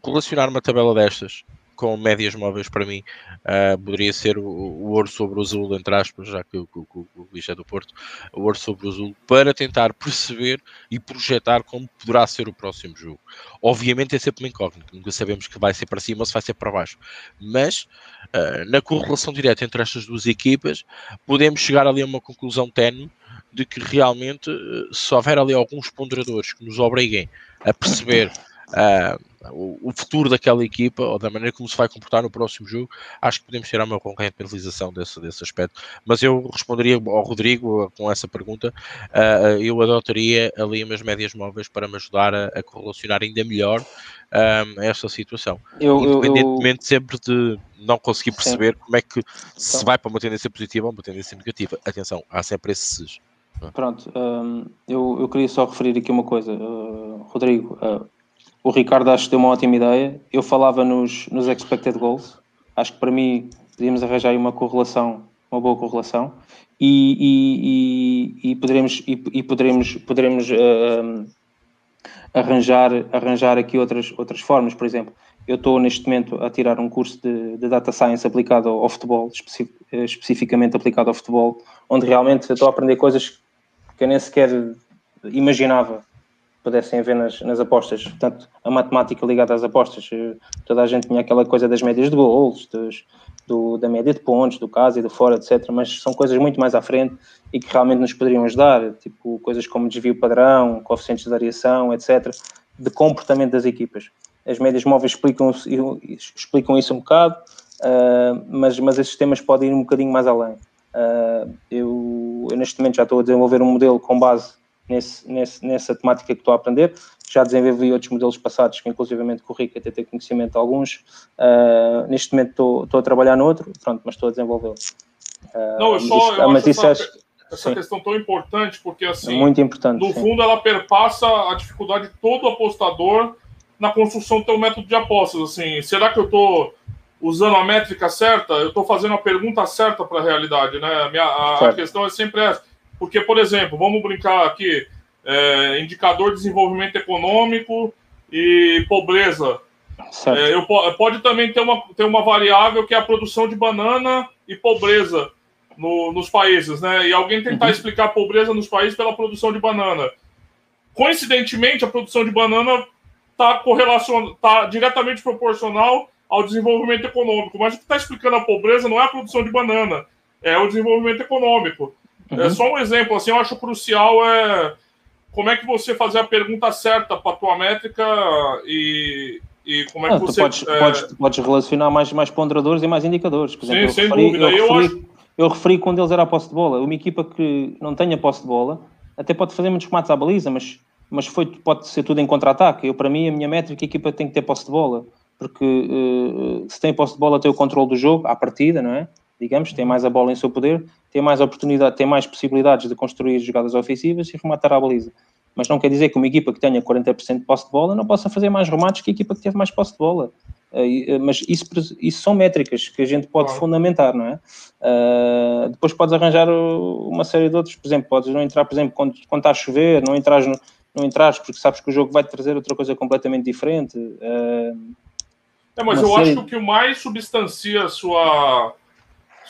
correlacionar uma tabela destas com médias móveis para mim uh, poderia ser o, o, ouro sobre o azul, entre aspas, já que o, o, o é do Porto, o ouro sobre o azul, para tentar perceber e projetar como poderá ser o próximo jogo. Obviamente é sempre uma incógnita, nunca sabemos que vai ser para cima ou se vai ser para baixo, mas uh, na correlação direta entre estas duas equipas, podemos chegar ali a uma conclusão tenue de que realmente, uh, se houver ali alguns ponderadores que nos obriguem a perceber uh, o, o, futuro daquela equipa ou da maneira como se vai comportar no próximo jogo, acho que podemos tirar uma concorrente penalização desse, desse aspecto. Mas eu responderia ao Rodrigo com essa pergunta, uh, eu adotaria ali umas médias móveis para me ajudar a, a correlacionar ainda melhor um, essa situação. Eu, Independentemente eu, sempre de não conseguir perceber sim. como é que se então, vai para uma tendência positiva ou uma tendência negativa. Atenção, há sempre esses. Pronto, um, eu, eu queria só referir aqui uma coisa, uh, Rodrigo. Uh, o Ricardo acho que deu uma ótima ideia. Eu falava nos, nos expected goals. Acho que para mim podíamos arranjar aí uma correlação, uma boa correlação. E, e, e, e poderemos, e, e poderemos, poderemos uh, arranjar, arranjar aqui outras, outras formas. Por exemplo, eu estou neste momento a tirar um curso de, de Data Science aplicado ao, futebol, especi, especificamente aplicado ao futebol, onde realmente estou a aprender coisas que eu nem sequer imaginava pudessem haver nas, nas apostas. Portanto, a matemática ligada às apostas. Eh, toda a gente tinha aquela coisa das médias de gols, dos, do, da média de pontos, do caso e do fora, etc. Mas são coisas muito mais à frente e que realmente nos poderiam ajudar, tipo coisas como desvio padrão, coeficientes de variação, etc., de comportamento das equipas. As médias móveis explicam, explicam isso um bocado, uh, mas, mas esses temas podem ir um bocadinho mais além. Uh, eu, eu, neste momento já estou a desenvolver um modelo com base nesse, nesse, nessa temática que estou a aprender. Já desenvolvi outros modelos passados, que inclusivamente corri, até tenho conhecimento de alguns. Uh, neste momento estou, estou a trabalhar no outro, pronto, mas estou a desenvolvê-lo. Uh, Não, eu só eu mas acho essa, essa questão tão importante, porque assim, é muito importante, no sim. fundo ela perpassa a dificuldade de todo apostador na construção do seu método de apostas. Assim, será que eu estou usando a métrica certa? Eu estou fazendo a pergunta certa para a realidade, né? A, minha, a, a questão é sempre essa porque, por exemplo, vamos brincar aqui, é, indicador de desenvolvimento econômico e pobreza. É, eu, pode também ter uma, ter uma variável que é a produção de banana e pobreza no, nos países, né? E alguém tentar uhum. explicar a pobreza nos países pela produção de banana. Coincidentemente, a produção de banana está tá diretamente proporcional ao desenvolvimento econômico. Mas o que está explicando a pobreza não é a produção de banana, é o desenvolvimento econômico. É uhum. É só um exemplo, assim, eu acho crucial é como é que você fazer a pergunta certa para a tua métrica e, e como é que ah, você... Podes, é... podes, podes, relacionar mais, mais ponderadores e mais indicadores. Por exemplo, Sim, sem referi, dúvida. Eu, eu, referi, acho... eu referi quando eles era a posse de bola. Uma equipa que não tenha posse de bola até pode fazer muitos remates à baliza, mas, mas foi, pode ser tudo em contra-ataque. Eu, para mim, a minha métrica, a equipa tem que ter posse de bola. Porque uh, se tem posse de bola, tem o controle do jogo, à partida, não é? Digamos, tem mais a bola em seu poder, tem mais oportunidade, tem mais possibilidades de construir jogadas ofensivas e rematar a baliza. Mas não quer dizer que uma equipa que tenha 40% de posse de bola não possa fazer mais remates que a equipa que teve mais posse de bola. Uh, mas isso, isso são métricas que a gente pode claro. fundamentar, não é? Uh, depois podes arranjar uma série de outros, por exemplo, podes não entrar, por exemplo, quando, quando está a chover, não entras, no, não entras porque sabes que o jogo vai te trazer outra coisa completamente diferente. Uh, é, mas eu série... acho que o que mais substancia a sua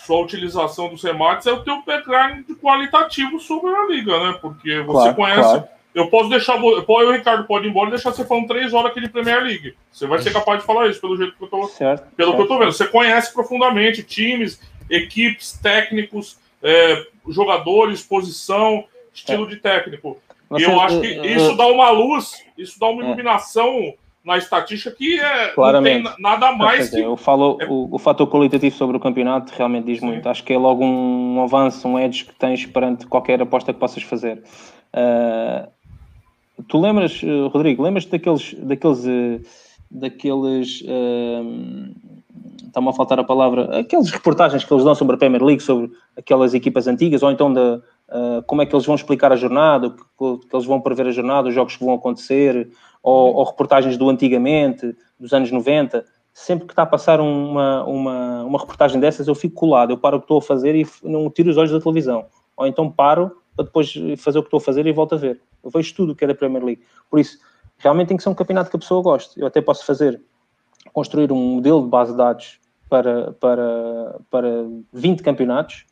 sua utilização dos remates é o teu background qualitativo sobre a liga, né? Porque você claro, conhece. Claro. Eu posso deixar. Eu, o Ricardo pode ir embora e deixar você falando três horas aqui de Premier League. Você vai ser capaz de falar isso, pelo jeito que eu tô. Certo, pelo certo. que eu tô vendo. Você conhece profundamente times, equipes, técnicos, é, jogadores, posição, estilo é. de técnico. e eu acho que isso dá uma luz, isso dá uma é. iluminação na estatística que é, Claramente. não tem nada mais que... Eu falo, é... o, o fator qualitativo sobre o campeonato realmente diz Sim. muito. Acho que é logo um avanço, um edge que tens perante qualquer aposta que possas fazer. Uh, tu lembras, uh, Rodrigo, lembras daqueles, daqueles, uh, daqueles está-me a faltar a palavra, aquelas reportagens que eles dão sobre a Premier League, sobre aquelas equipas antigas, ou então de, como é que eles vão explicar a jornada, que, que eles vão prever a jornada, os jogos que vão acontecer, ou, ou, reportagens do antigamente, dos anos 90, sempre que está a passar uma, uma, uma reportagem dessas, eu fico colado, eu paro o que estou a fazer e não tiro os olhos da televisão. Ou então paro para depois fazer o que estou a fazer e volto a ver. Eu vejo tudo o que é da Premier League. Por isso, realmente tem que ser um campeonato que a pessoa goste. Eu até posso fazer, construir um modelo de base de dados para, para, para 20 campeonatos,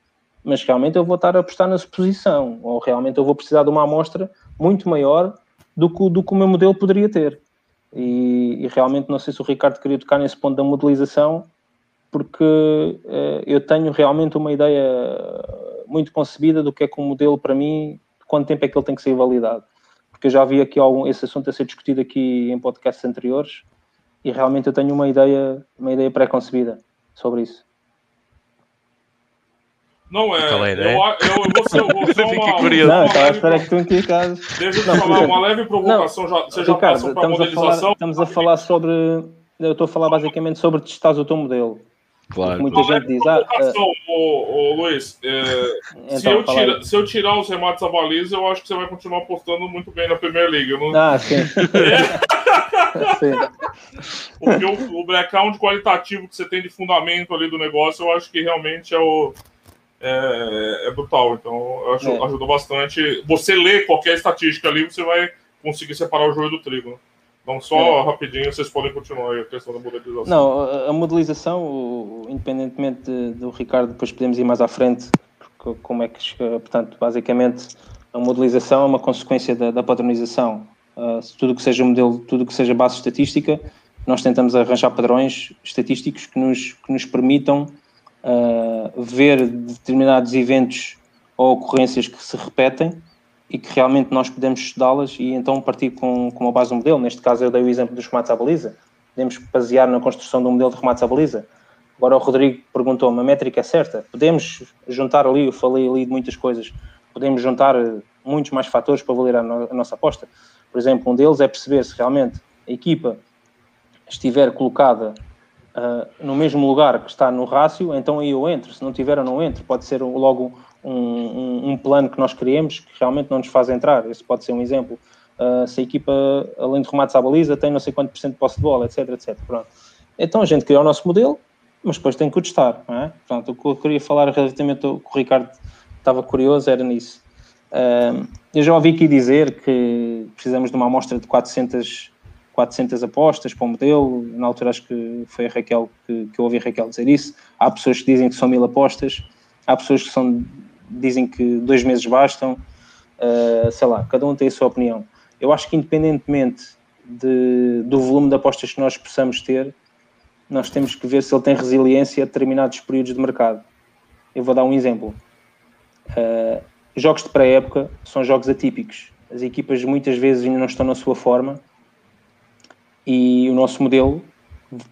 mas realmente eu vou estar a apostar na suposição, ou realmente eu vou precisar de uma amostra muito maior do que, do que o meu modelo poderia ter. E, e, realmente não sei se o Ricardo queria tocar nesse ponto da modelização, porque uh, eu tenho realmente uma ideia muito concebida do que é que o modelo para mim, quanto tempo é que ele tem que ser validado. Porque eu já vi aqui algum, esse assunto a ser discutido aqui em podcasts anteriores e realmente eu tenho uma ideia, uma ideia pré-concebida sobre isso. Não é. Eu, eu, eu vou ser, eu vou ser uma, curioso. Não, estava esperar que tu me. Deixa eu te falar, uma leve provocação. Não, já, você já Ricardo, passou para a modelização? Falar, estamos a falar sobre. Eu estou a falar basicamente sobre testar o teu modelo. Claro. Muita uma gente diz. Ah, ô, ô, Luiz, é, então, se, eu tira, se, eu tirar os remates a baliza, eu acho que você vai continuar apostando muito bem na Premier League. Não... Ah, sim. É, Porque o, o background qualitativo que você tem de fundamento ali do negócio, eu acho que realmente é o. É, é brutal. Então, acho, é. ajudou bastante. Você lê qualquer estatística ali, você vai conseguir separar o joio do trigo. Né? Então, só é. rapidinho, vocês podem continuar aí a questão da modelização. Não, a modelização, independentemente do Ricardo, depois podemos ir mais à frente, como é que, portanto, basicamente, a modelização é uma consequência da, da padronização. Uh, tudo que seja modelo, tudo que seja base estatística, nós tentamos arranjar padrões estatísticos que nos, que nos permitam uh, ver determinados eventos ou ocorrências que se repetem e que realmente nós podemos estudá-las e então partir com, com uma base do modelo. Neste caso, eu dei o exemplo dos remates à baliza. Podemos basear na construção de um modelo de remates à baliza. Agora, o Rodrigo perguntou-me: a métrica é certa? Podemos juntar ali, eu falei ali de muitas coisas, podemos juntar muitos mais fatores para valer a, no, a nossa aposta. Por exemplo, um deles é perceber se realmente a equipa estiver colocada uh, no mesmo lugar que está no rácio, então aí eu entro. Se não tiver, eu não entro. Pode ser logo um, um, um, plano que nós criemos que realmente não nos faz entrar. Esse pode ser um exemplo. Uh, se a equipa, além de remates à baliza, tem não sei quanto por cento de posse de bola, etc, etc. Pronto. Então a gente cria o nosso modelo, mas depois tem que o testar. Não é? Pronto, o que eu queria falar relativamente ao que o Ricardo estava curioso era nisso. Uh, eu já ouvi aqui dizer que precisamos de uma amostra de 400, 400 apostas para o modelo. Na altura acho que foi a Raquel que, que eu ouvi a Raquel dizer isso. Há pessoas que dizem que são mil apostas, há pessoas que são dizem que dois meses bastam, uh, sei lá, cada um tem a sua opinião. Eu acho que independentemente de, do volume de apostas que nós possamos ter, nós temos que ver se ele tem resiliência a determinados períodos de mercado. Eu vou dar um exemplo. Uh, jogos de pré-época são jogos atípicos. As equipas muitas vezes ainda não estão na sua forma e o nosso modelo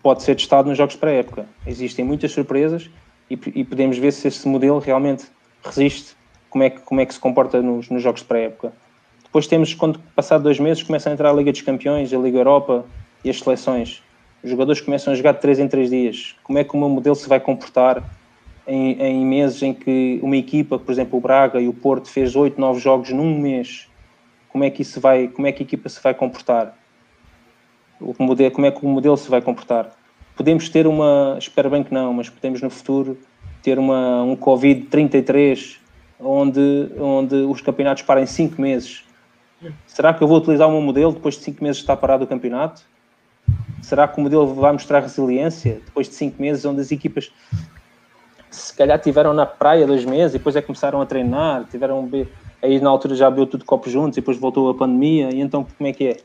pode ser testado nos jogos pré-época. Existem muitas surpresas e, e podemos ver se esse modelo realmente resiste, como é que, como é que se comporta nos, nos jogos de pré-época. Depois temos, quando passado dois meses, começa a entrar a Liga dos Campeões, a Liga Europa e as seleções. Os jogadores começam a jogar de 3 em 3 dias. Como é que o meu modelo se vai comportar em, em meses em que uma equipa, por exemplo, o Braga e o Porto, fez 8, 9 jogos num mês? Como é que, isso vai, como é que a equipa se vai comportar? O modelo, como é que o modelo se vai comportar? Podemos ter uma, espero bem que não, mas podemos no futuro ter uma, um Covid-33 onde, onde os campeonatos parem 5 meses. Será que eu vou utilizar o meu modelo depois de 5 meses de estar parado o campeonato? Será que o modelo vai mostrar resiliência depois de 5 meses, onde as equipas se calhar tiveram na praia dois meses e depois é começaram a treinar, tiveram aí na altura já viu tudo copo juntos e depois voltou a pandemia, e então como é que é?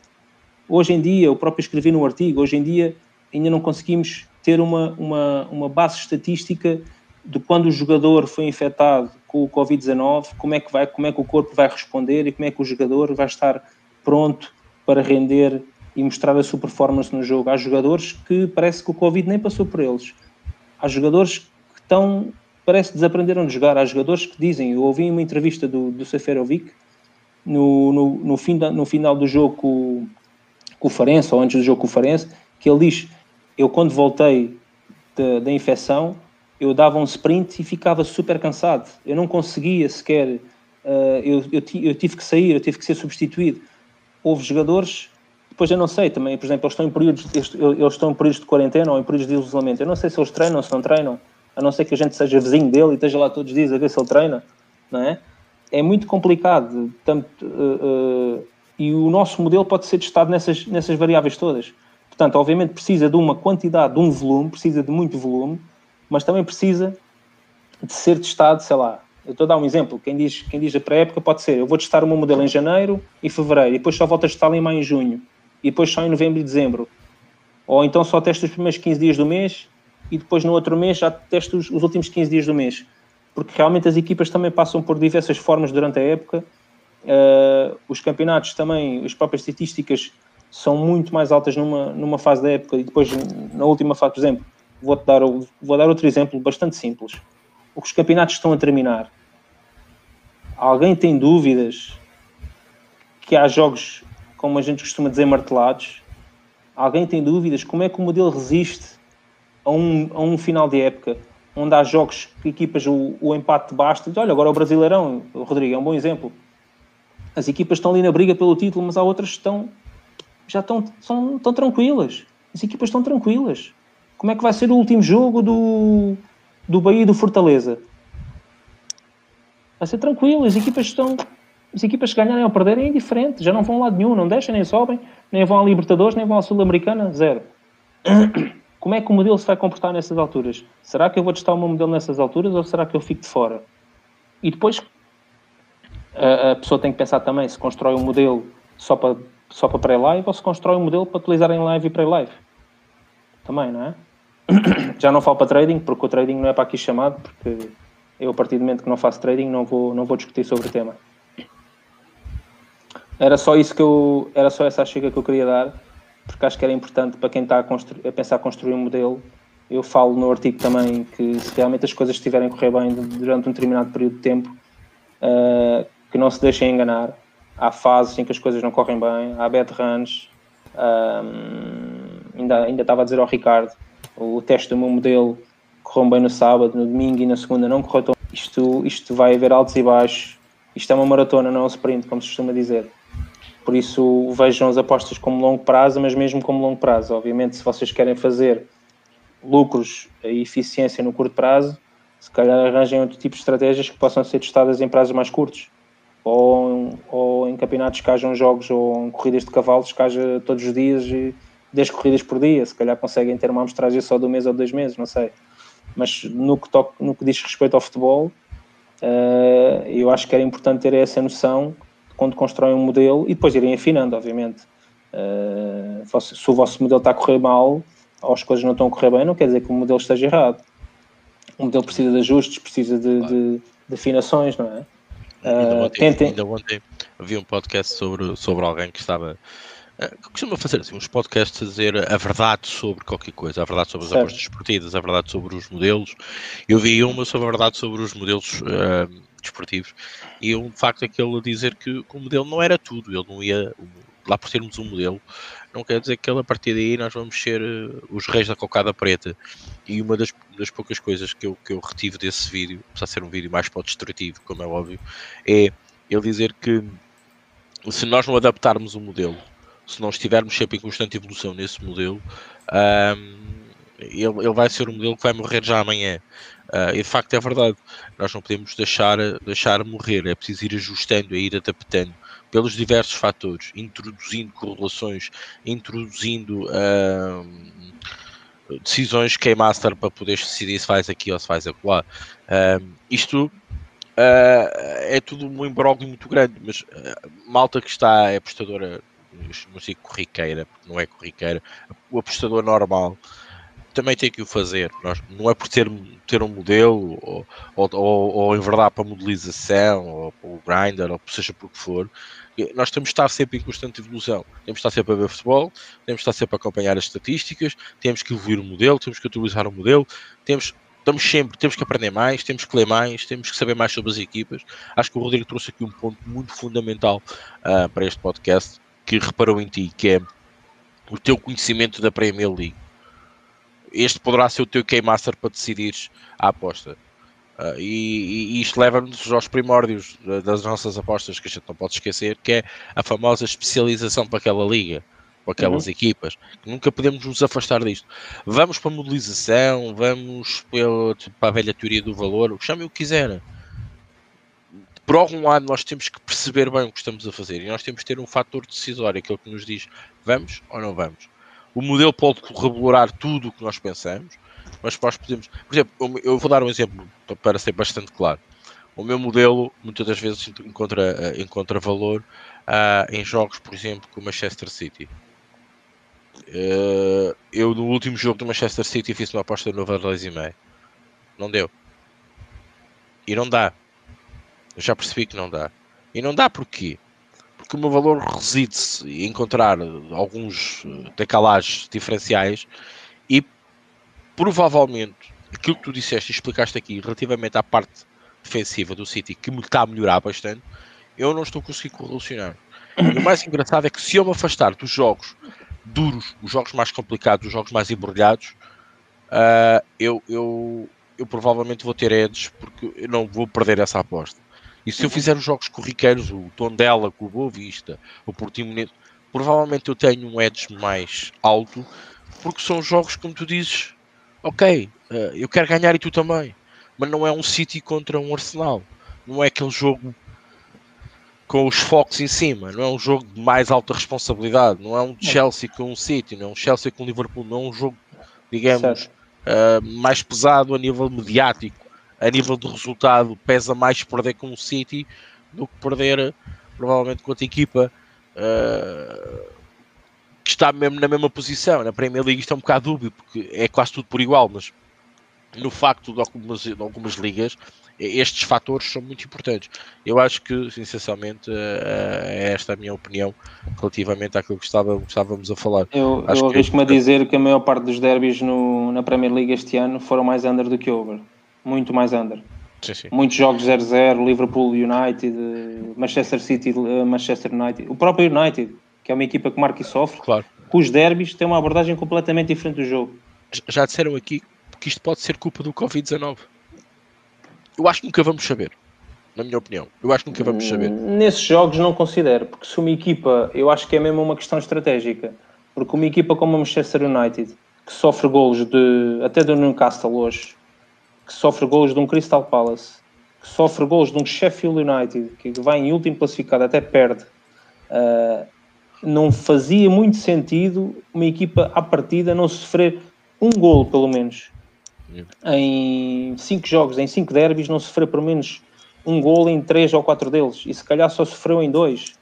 Hoje em dia, eu próprio escrevi no artigo, hoje em dia ainda não conseguimos ter uma, uma, uma base estatística de quando o jogador foi infectado com o Covid-19, como é que vai, como é que o corpo vai responder e como é que o jogador vai estar pronto para render e mostrar a sua performance no jogo. Há jogadores que parece que o Covid nem passou por eles. Há jogadores que estão, parece que desaprenderam de jogar. Há jogadores que dizem, eu ouvi uma entrevista do, do Seferovic no, no, no, fim da, no final do jogo com, Farense, ou antes do jogo Farense, que ele diz, eu quando voltei da infecção, eu dava um sprint e ficava super cansado. Eu não conseguia sequer. Uh, eu, eu, eu, tive que sair, eu tive que ser substituído. Houve jogadores, depois eu não sei também, por exemplo, eles estão em períodos, eles estão em períodos de quarentena ou em períodos de isolamento. Eu não sei se eles treinam se não treinam, a não ser que a gente seja vizinho dele e esteja lá todos os dias a ver se ele treina, não é? É muito complicado. Tanto, uh, uh, e o nosso modelo pode ser testado nessas, nessas variáveis todas. Portanto, obviamente precisa de uma quantidade, de um volume, precisa de muito volume, mas também precisa de ser testado, sei lá. Eu estou a dar um exemplo. Quem diz, quem diz a pré-época pode ser: eu vou testar o meu modelo em janeiro e fevereiro, e depois só volto a testá-lo em maio e junho, e depois só em novembro e dezembro. Ou então só testo os primeiros 15 dias do mês e depois no outro mês já testo os, os últimos 15 dias do mês. Porque realmente as equipas também passam por diversas formas durante a época. Uh, os campeonatos também, as próprias estatísticas são muito mais altas numa, numa fase da época e depois na última fase, por exemplo, vou dar, vou dar outro exemplo bastante simples. Os campeonatos estão a terminar. Alguém tem dúvidas que há jogos, como a gente costuma dizer, martelados? Alguém tem dúvidas como é que o modelo resiste a um, a um final de época onde há jogos que equipas o, o empate basta? Olha, agora o Brasileirão, o Rodrigo, é um bom exemplo. As equipas estão ali na briga pelo título, mas há outras que estão já estão, são, estão tranquilas. As equipas estão tranquilas. Como é que vai ser o último jogo do, do Bahia e do Fortaleza? Vai ser tranquilo, as equipas estão. As equipas que ganharem ou perderem é indiferente, já não vão a lado nenhum, não deixam, nem sobem, nem vão à Libertadores, nem vão à Sul-Americana, zero. Como é que o modelo se vai comportar nessas alturas? Será que eu vou testar o meu modelo nessas alturas ou será que eu fico de fora? E depois a, a pessoa tem que pensar também se constrói um modelo só para, só para pré-live ou se constrói um modelo para utilizar em live e pré-live. Também, não é? Já não falo para trading, porque o trading não é para aqui chamado, porque eu, a partir do momento que não faço trading, não vou, não vou discutir sobre o tema. Era só isso que eu. Era só essa chega que eu queria dar, porque acho que era importante para quem está a, a pensar construir um modelo. Eu falo no artigo também que se realmente as coisas estiverem a correr bem durante um determinado período de tempo, uh, que não se deixem enganar. Há fases em que as coisas não correm bem, há bad runs. Um, ainda, ainda estava a dizer ao Ricardo, o teste do meu modelo correu bem no sábado, no domingo e na segunda não correu tão isto, isto vai haver altos e baixos. Isto é uma maratona, não é um sprint, como se costuma dizer. Por isso vejam as apostas como longo prazo, mas mesmo como longo prazo. Obviamente, se vocês querem fazer lucros e eficiência no curto prazo, se calhar arranjem outro tipo de estratégias que possam ser testadas em prazos mais curtos. Ou, ou em campeonatos que hajam jogos ou em corridas de cavalos que haja todos os dias e 10 corridas por dia. Se calhar conseguem ter uma amostragem só do mês ou dois meses, não sei. Mas no que, toque, no que diz respeito ao futebol, uh, eu acho que era importante ter essa noção quando constroem um modelo e depois irem afinando, obviamente. Uh, se o vosso modelo está a correr mal ou as coisas não estão a correr bem, não quer dizer que o modelo esteja errado. O modelo precisa de ajustes, precisa de, claro. de, de afinações, não é? Ainda ontem, tentem... ainda ontem vi um podcast sobre, sobre alguém que estava Uh, costuma fazer assim, uns podcasts a dizer a verdade sobre qualquer coisa, a verdade sobre as apostas esportivas, a verdade sobre os modelos. Eu vi uma sobre a verdade sobre os modelos uh, desportivos e um facto é que ele a dizer que, que, o modelo não era tudo, ele não ia, lá por termos um modelo, não quer dizer que ele, a partir daí nós vamos ser uh, os reis da cocada preta. E uma das, das, poucas coisas que eu, que eu retive desse vídeo, apesar de ser um vídeo mais para o destrutivo, como é óbvio, é ele dizer que se nós não adaptarmos o modelo se não estivermos sempre em constante evolução nesse modelo, um, ele, ele, vai ser um modelo que vai morrer já amanhã. Uh, e de facto é verdade, nós não podemos deixar, deixar morrer, é preciso ir ajustando, é ir adaptando pelos diversos fatores, introduzindo correlações, introduzindo uh, decisões K-Master para poder decidir se faz aqui ou se faz acolá. Uh, isto uh, é tudo um imbróglio muito grande, mas malta que está é apostadora não sei corriqueira, porque não é corriqueira, o apostador normal também tem que o fazer. Nós, não é por ter, ter um modelo ou, ou, ou, ou para a modelização ou para o grinder ou seja por que for. Nós temos de estar sempre em constante evolução. Temos de estar sempre a ver futebol, temos de estar sempre a acompanhar as estatísticas, temos que evoluir o modelo, temos que utilizar o modelo, temos estamos sempre, temos que aprender mais, temos que ler mais, temos que saber mais sobre as equipas. Acho que o Rodrigo trouxe aqui um ponto muito fundamental uh, para este podcast, que reparou em ti, que é o teu conhecimento da Premier League. Este poderá ser o teu Keymaster para decidires a aposta. Uh, e, e, isto leva-nos aos primórdios das nossas apostas, que a gente não pode esquecer, que é a famosa especialização para aquela liga, para aquelas uhum. equipas. Nunca podemos nos afastar disto. Vamos para a modelização, vamos pela, para a velha teoria do valor, chame o que quiser por algum lado nós temos que perceber bem o que estamos a fazer e nós temos que ter um fator decisório, aquele que nos diz vamos ou não vamos. O modelo pode corroborar tudo o que nós pensamos, mas nós podemos. Por exemplo, eu vou dar um exemplo para ser bastante claro. O meu modelo muitas das vezes encontra, eh, encontra valor uh, em jogos, por exemplo, com o Manchester City. Uh, eu no último jogo do Manchester City fiz uma aposta de 9,5. Não deu. E não dá. Eu já percebi que não dá. E não dá porquê? Porque o meu valor reside-se em encontrar alguns eh, decalagens diferenciais e provavelmente aquilo que tu disseste e explicaste aqui relativamente à parte defensiva do City que me está a melhorar bastante, eu não estou conseguindo correlacionar. E o mais engraçado é que se eu me afastar dos jogos duros, os jogos mais complicados, os jogos mais embrulhados, uh, eu, eu, eu provavelmente vou ter edges porque eu não vou perder essa aposta. E se eu uhum. fizer os jogos corriqueiros, o Tondela com o Boa Vista, o Portimonense, provavelmente eu tenho um edge mais alto, porque são jogos, como tu dizes, ok, uh, eu quero ganhar e tu também, mas não é um City contra um Arsenal, não é aquele jogo com os focos em cima, não é um jogo de mais alta responsabilidade, não é um Chelsea com um City, não é um Chelsea com um Liverpool, não é um jogo, digamos, uh, mais pesado a nível mediático, a nível de resultado, pesa mais perder com o City do que perder provavelmente com outra equipa. Uh, que está mesmo na mesma posição. Na Premier League isto é um bocado dúbio, porque é quase tudo por igual, mas no facto de algumas, de algumas ligas estes fatores são muito importantes. Eu acho que, essencialmente, é esta a minha opinião relativamente àquilo que estava, estávamos a falar. Eu, eu arrisco-me a dizer que a maior parte dos derbys no, na Premier League este ano foram mais under do que over. Muito mais under. Sim, sim. Muitos jogos 0-0, Liverpool United, Manchester City, Manchester United, o próprio United, que é uma equipa que marca e sofre, claro. os derbys tem uma abordagem completamente diferente do jogo. Já disseram aqui que isto pode ser culpa do Covid-19. Eu acho que nunca vamos saber, na minha opinião. Eu acho que nunca vamos saber. Hum, nesses jogos não considero, porque se uma equipa, eu acho que é mesmo uma questão estratégica, porque uma equipa como o Manchester United, que sofre golos de, até do Newcastle hoje, que sofre golos de um Crystal Palace, que sofre golos de um Sheffield United, que vai em último classificado, até perde, uh, não fazia muito sentido uma equipa à partida não sofrer um golo, pelo menos. Em cinco jogos, em cinco derbys, não sofreu pelo menos um golo em três ou quatro deles. E se calhar só sofreu em dois.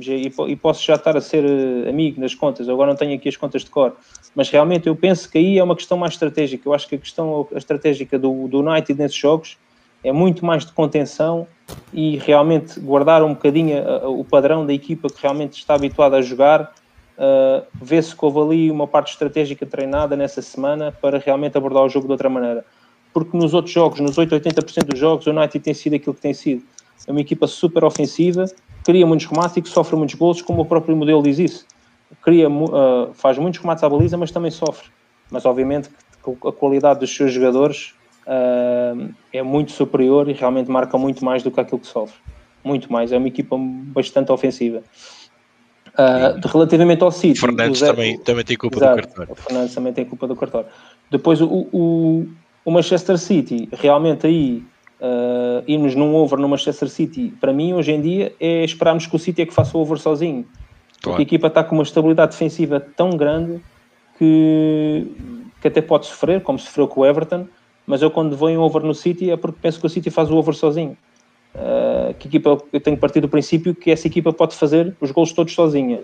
E, posso já estar a ser eh, amigo nas contas, agora não tenho aqui as contas de cor, mas realmente eu penso que aí é uma questão mais estratégica. Eu acho que a questão a estratégica do, do United nesses jogos é muito mais de contenção e realmente guardar um bocadinho o padrão da equipa que realmente está habituada a jogar. Uh, Vê-se que houve ali uma parte estratégica treinada nessa semana para realmente abordar o jogo de outra maneira. Porque nos outros jogos, nos 8, 80% dos jogos, o United tem sido aquilo que tem sido. É uma equipa super ofensiva, cria muitos remates sofre muitos gols, como o próprio modelo diz isso. Cria, uh, faz muitos remates à baliza, mas também sofre. Mas obviamente a qualidade dos seus jogadores uh, é muito superior e realmente marca muito mais do que aquilo que sofre. Muito mais. É uma equipa bastante ofensiva. Uh, relativamente ao City, Fernandes Zé, também, também tem culpa exato, do cartório. O Fernandes também tem culpa do cartório. Depois o, o, o Manchester City, realmente aí uh, irmos num over no Manchester City, para mim, hoje em dia, é esperarmos que o City é que faça o over sozinho. Claro. Porque a equipa está com uma estabilidade defensiva tão grande que, que até pode sofrer, como sofreu com o Everton, mas eu quando vou em over no City é porque penso que o City faz o over sozinho. Uh, que equipa, eu tenho partido do princípio que essa equipa pode fazer os gols todos sozinha.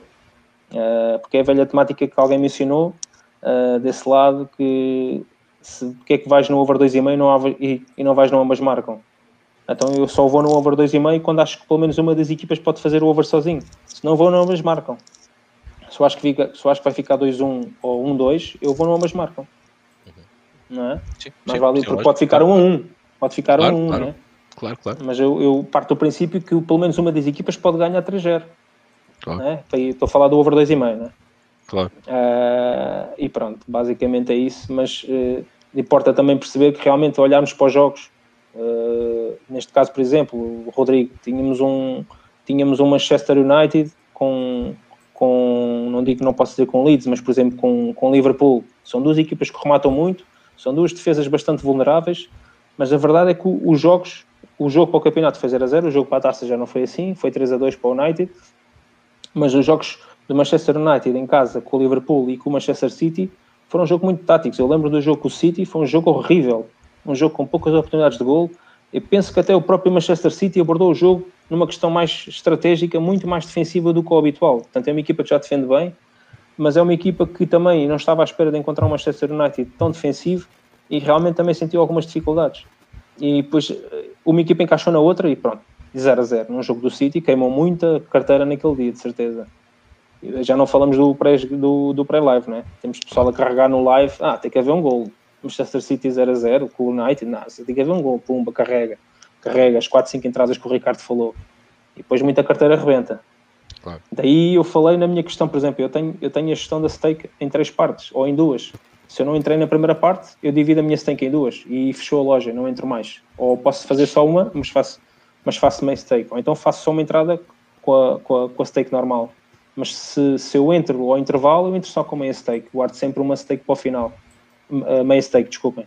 Uh, porque é a velha temática que alguém mencionou uh, desse lado que se que é que vais no over 2,5 não, e, e não vais no ambas marcam. Então eu só vou no over 2,5 quando acho que pelo menos uma das equipas pode fazer o over sozinho. Se não vou no ambas marcam. Se eu acho que, fica, se acho que vai ficar 2-1 ou 1-2, eu vou no ambas marcam. Não é? Sim, Mas sim, vale, sim, porque pode ficar 1 um a 1. Um. Pode ficar 1 claro, um a 1, claro. né? Claro, claro. Mas eu, eu, parto do princípio que pelo menos uma das equipas pode ganhar 3-0. Claro. Né? Estou a falar do over 2,5, né? Claro. Uh, e pronto, basicamente é isso. Mas uh, importa também perceber que realmente olharmos para os jogos. Uh, neste caso, por exemplo, o Rodrigo, tínhamos um, tínhamos um Manchester United com, com, não digo que não posso dizer com Leeds, mas por exemplo com, com Liverpool. São duas equipas que rematam muito, são duas defesas bastante vulneráveis, mas a verdade é que os jogos, o jogo para o campeonato foi 0 a 0, o jogo para a taça já não foi assim, foi 3 a 2 para o United, mas os jogos do Manchester United em casa com o Liverpool e com o Manchester City foram um jogo muito táticos. Eu lembro do jogo com o City, foi um jogo horrível, um jogo com poucas oportunidades de gol. Eu penso que até o próprio Manchester City abordou o jogo numa questão mais estratégica, muito mais defensiva do que o habitual. Portanto, é uma equipa que já defende bem, mas é uma equipa que também não estava à espera de encontrar um Manchester United tão defensivo e realmente também sentiu algumas dificuldades. E depois eh, uma equipa encaixou na outra e pronto, 0 a 0 num jogo do City, queimou muita carteira naquele dia, de certeza já não falamos do pré-live, do, do pré né? Temos pessoal a carregar no live, ah, tem que haver um gol. Manchester City 0 a 0, com o United, não, tem que haver um gol, pumba, carrega, carrega as 4, 5 entradas que o Ricardo falou. E depois muita carteira rebenta. Claro. Daí eu falei na minha questão, por exemplo, eu tenho, eu tenho a gestão da stake em três partes, ou em duas. Se eu não entrei na primeira parte, eu divido a minha stake em duas e fechou a loja, não entro mais. Ou posso fazer só uma, mas faço, mas faço meio stake. Ou então faço só uma entrada com a, com a, com a stake normal. Mas se, se eu entro ao intervalo, eu entro só com meia stake. Guardo sempre uma stake para o final. Meia stake, desculpem.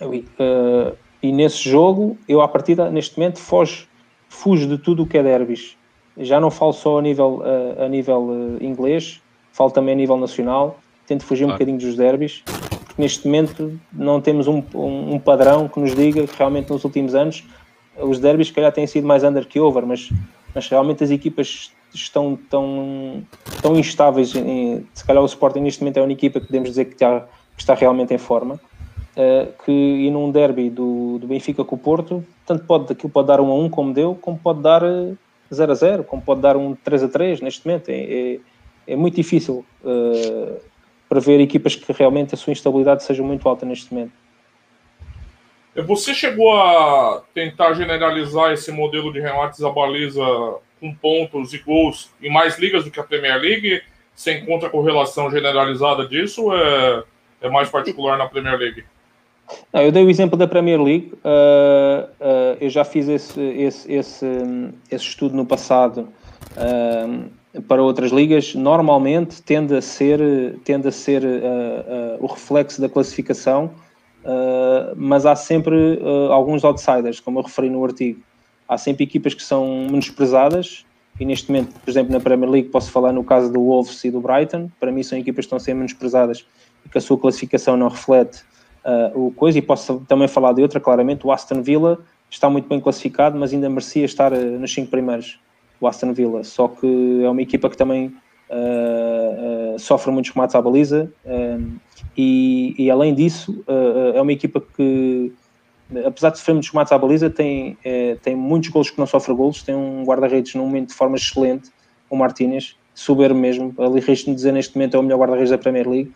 Uh, e nesse jogo, eu à partida, neste momento, foge, fujo de tudo o que é derbys. Já não falo só a nível, uh, a nível uh, inglês, falo também a nível nacional. Tento fugir um bocadinho dos derbys, porque neste momento não temos um, um, um, padrão que nos diga que realmente nos últimos anos os derbys, calhar, têm sido mais under que over, mas, mas realmente as equipas estão tão, tão instáveis. Em, se calhar o Sporting neste momento é a única equipa que podemos dizer que está, que está realmente em forma. Uh, que e num derby do, do Benfica com o Porto, tanto pode, aquilo pode dar 1 a 1 como deu, como pode dar 0 a 0, como pode dar um 3 a 3 neste momento. É, é, é muito difícil uh, prever equipas que realmente a sua instabilidade seja muito alta neste momento. Você chegou a tentar generalizar esse modelo de remates à baliza com pontos e gols em mais ligas do que a Premier League? Você encontra correlação generalizada disso ou é, é mais particular na Premier League? Não, eu dei o exemplo da Premier League. Uh, uh, eu já fiz esse, esse, esse, esse estudo no passado uh, para outras ligas. Normalmente tende a ser, tende a ser o reflexo da classificação, mas há sempre alguns outsiders, como eu referi no artigo. Há sempre equipas que são menosprezadas. E neste momento, por exemplo, na Premier League, posso falar no caso do Wolves e do Brighton. Para mim, são equipas que estão a ser menosprezadas e que a sua classificação não reflete uh, o coisa, e posso também falar de outra, claramente, o Aston Villa está muito bem classificado, mas ainda merecia estar uh, nos cinco primeiros, o Aston Villa, só que é uma equipa que também uh, sofre muitos remates à baliza, e, e, além disso, é uma equipa que, apesar de sofrer muitos remates à baliza, tem, tem muitos golos que não sofre golos, tem um guarda-redes num momento de forma excelente, o Martínez, soberbo mesmo, ali risco-me dizer neste momento é o melhor guarda-redes da Premier League,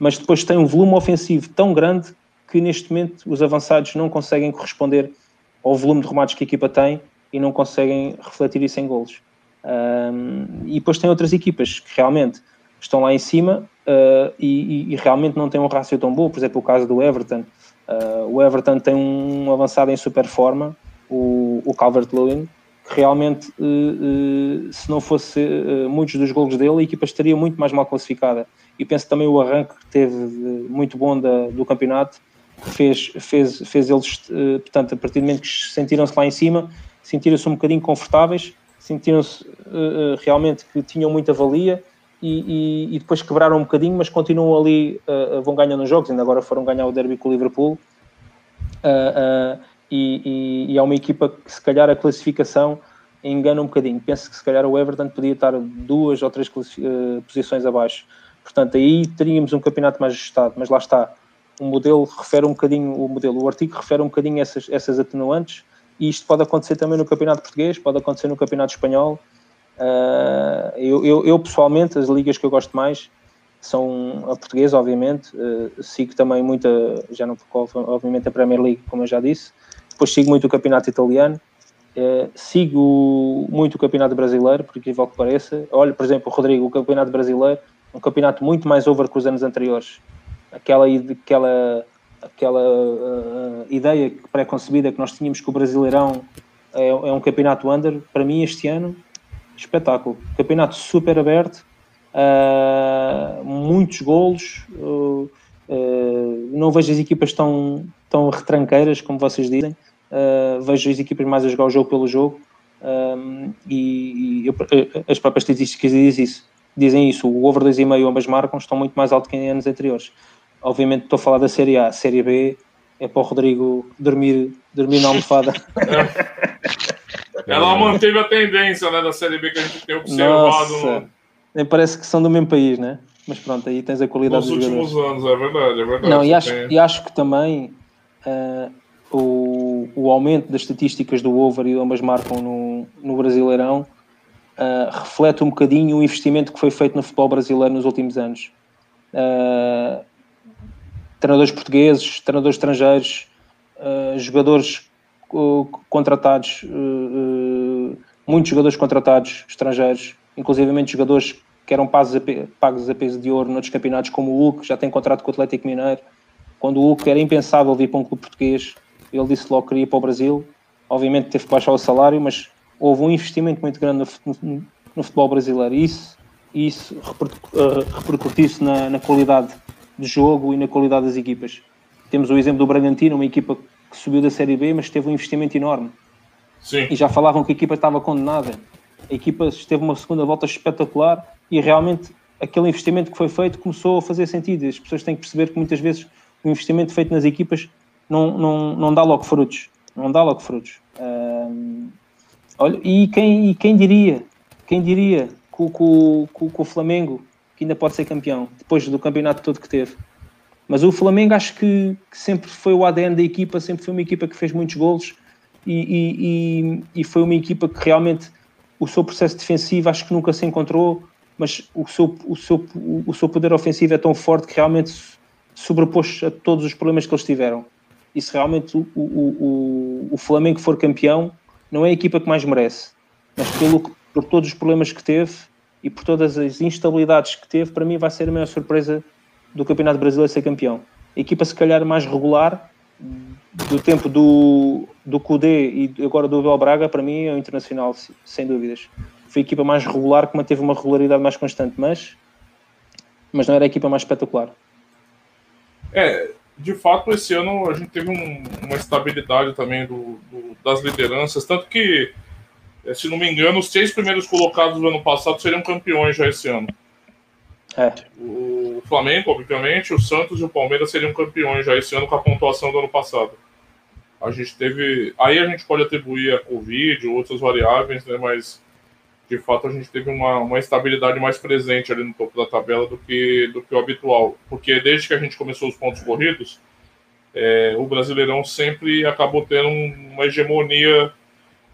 mas depois tem um volume ofensivo tão grande que neste momento os avançados não conseguem corresponder ao volume de remates que a equipa tem e não conseguem refletir isso em golos. Um, e depois tem outras equipas que realmente estão lá em cima uh, e, e, realmente não têm um rácio tão bom. Por exemplo, o caso do Everton. Uh, o Everton tem um avançado em super forma, o, o Calvert-Lewin, que realmente, uh, se não fosse muitos dos golos dele, a equipa estaria muito mais mal classificada e penso também o arranque que teve muito bom da, do campeonato fez, fez, fez eles, eh, portanto, a partir do momento que sentiram-se lá em cima, sentiram-se um bocadinho confortáveis, sentiram-se uh, realmente que tinham muita valia e, e, e, depois quebraram um bocadinho, mas continuam ali, uh, vão ganhando os jogos, ainda agora foram ganhar o derby com o Liverpool. Uh, e, e, é uma equipa que se calhar a classificação engana um bocadinho. Penso que se calhar o Everton podia estar duas ou três posições abaixo. Portanto, aí teríamos um campeonato mais ajustado, mas lá está. O modelo refere um bocadinho, o modelo, o artigo refere um bocadinho essas, essas atenuantes, e isto pode acontecer também no campeonato português, pode acontecer no campeonato espanhol. Uh, eu, eu, eu, pessoalmente, as ligas que eu gosto mais são a portuguesa, obviamente, uh, sigo também muita, já não obviamente a Premier League, como eu já disse, depois sigo muito o campeonato italiano, uh, sigo muito o campeonato brasileiro, por incrível que pareça. Olha, por exemplo, o Rodrigo, o campeonato brasileiro, um campeonato muito mais over que os anos anteriores. Aquela, aquela, aquela uh, ideia pré-concebida que nós tínhamos que o Brasileirão é, é, um campeonato under, para mim este ano, espetáculo. Campeonato super aberto, uh, muitos golos, uh, não vejo as equipas tão, tão retranqueiras como vocês dizem, vejo as equipas mais a jogar o jogo pelo jogo. e, e eu, as próprias estatísticas dizem isso dizem isso, o over 2,5 ambas marcam, estão muito mais alto que em anos anteriores. Obviamente estou a falar da Série A, Série B é para o Rodrigo dormir, dormir na almofada. Ela manteve a tendência né, da Série B que a gente tem observado. Nossa, nem parece que são do mesmo país, né? Mas pronto, aí tens a qualidade Nos últimos anos, é verdade, é verdade. Não, e acho, e acho que também uh, o, o aumento das estatísticas do over e ambas marcam no, no Brasileirão uh, reflete um bocadinho o investimento que foi feito no futebol brasileiro nos últimos anos. Uh, treinadores portugueses, treinadores estrangeiros, uh, jogadores contratados, muitos jogadores contratados estrangeiros, inclusivamente jogadores que eram pagos a, pagos a peso de ouro noutros campeonatos, como o Hulk, já tem contrato com o Atlético Mineiro. Quando o Hulk era impensável vir para um clube português, ele disse logo que queria ir para o Brasil. Obviamente teve que baixar o salário, mas houve um investimento muito grande no, no futebol brasileiro. E isso, isso repercutiu-se na, na qualidade de jogo e na qualidade das equipas. Temos o exemplo do Bragantino, uma equipa que subiu da Série B, mas teve um investimento enorme. Sim. E já falavam que a equipa estava condenada. A equipa teve uma segunda volta espetacular e realmente aquele investimento que foi feito começou a fazer sentido. As pessoas têm que perceber que muitas vezes o investimento feito nas equipas não, não, não dá logo frutos. Não dá logo frutos. Olha, e, quem, e quem diria? Quem diria que, o Flamengo que ainda pode ser campeão, depois do campeonato todo que teve? Mas o Flamengo acho que, que, sempre foi o ADN da equipa, sempre foi uma equipa que fez muitos golos e, e, e, foi uma equipa que realmente o seu processo defensivo acho que nunca se encontrou, mas o seu, o seu, o seu poder ofensivo é tão forte que realmente sobrepôs a todos os problemas que eles tiveram. E se realmente o, o, o, o Flamengo for campeão, não é a equipa que mais merece, mas pelo, por todos os problemas que teve e por todas as instabilidades que teve, para mim vai ser a maior surpresa do Campeonato Brasileiro ser campeão. A equipa, se calhar, mais regular do tempo do, do Cudê e agora do Abel Braga, para mim é o Internacional, sem dúvidas. Foi a equipa mais regular que manteve uma regularidade mais constante, mas, mas não era a equipa mais espetacular. É, de fato, esse ano a gente teve um, uma estabilidade também do, do, das lideranças, tanto que, se não me engano, os seis primeiros colocados do ano passado seriam campeões já esse ano. É. O Flamengo, obviamente, o Santos e o Palmeiras seriam campeões já esse ano com a pontuação do ano passado. A gente teve. Aí a gente pode atribuir a Covid, outras variáveis, né? Mas de fato a gente teve uma, uma estabilidade mais presente ali no topo da tabela do que, do que o habitual. Porque desde que a gente começou os pontos corridos, é, o Brasileirão sempre acabou tendo uma hegemonia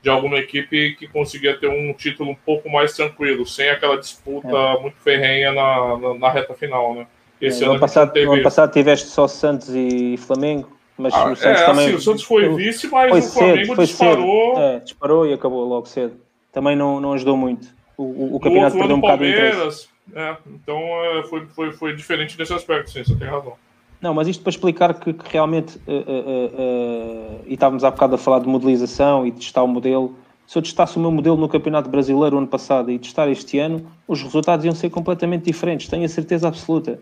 de alguma equipe que conseguia ter um título um pouco mais tranquilo, sem aquela disputa é. muito ferrenha na, na, na, reta final, né? Esse é, ano, ano passado, teve... ano passado tiveste só Santos e Flamengo, mas ah, o Santos é, também... Assim, o Santos foi vice, mas foi o Flamengo cedo, disparou... É, disparou e acabou logo cedo. Também não, não ajudou muito. O, o, o campeonato perdeu um bocado de interesse. É, então é, foi, foi, foi diferente nesse aspecto, sim, você tem razão. Não, mas isto para explicar que, que realmente, uh, uh, uh, e estávamos há bocado a falar de modelização e de testar o modelo, se eu testasse o meu modelo no Campeonato Brasileiro ano passado e testar este ano, os resultados iam ser completamente diferentes, tenho a certeza absoluta.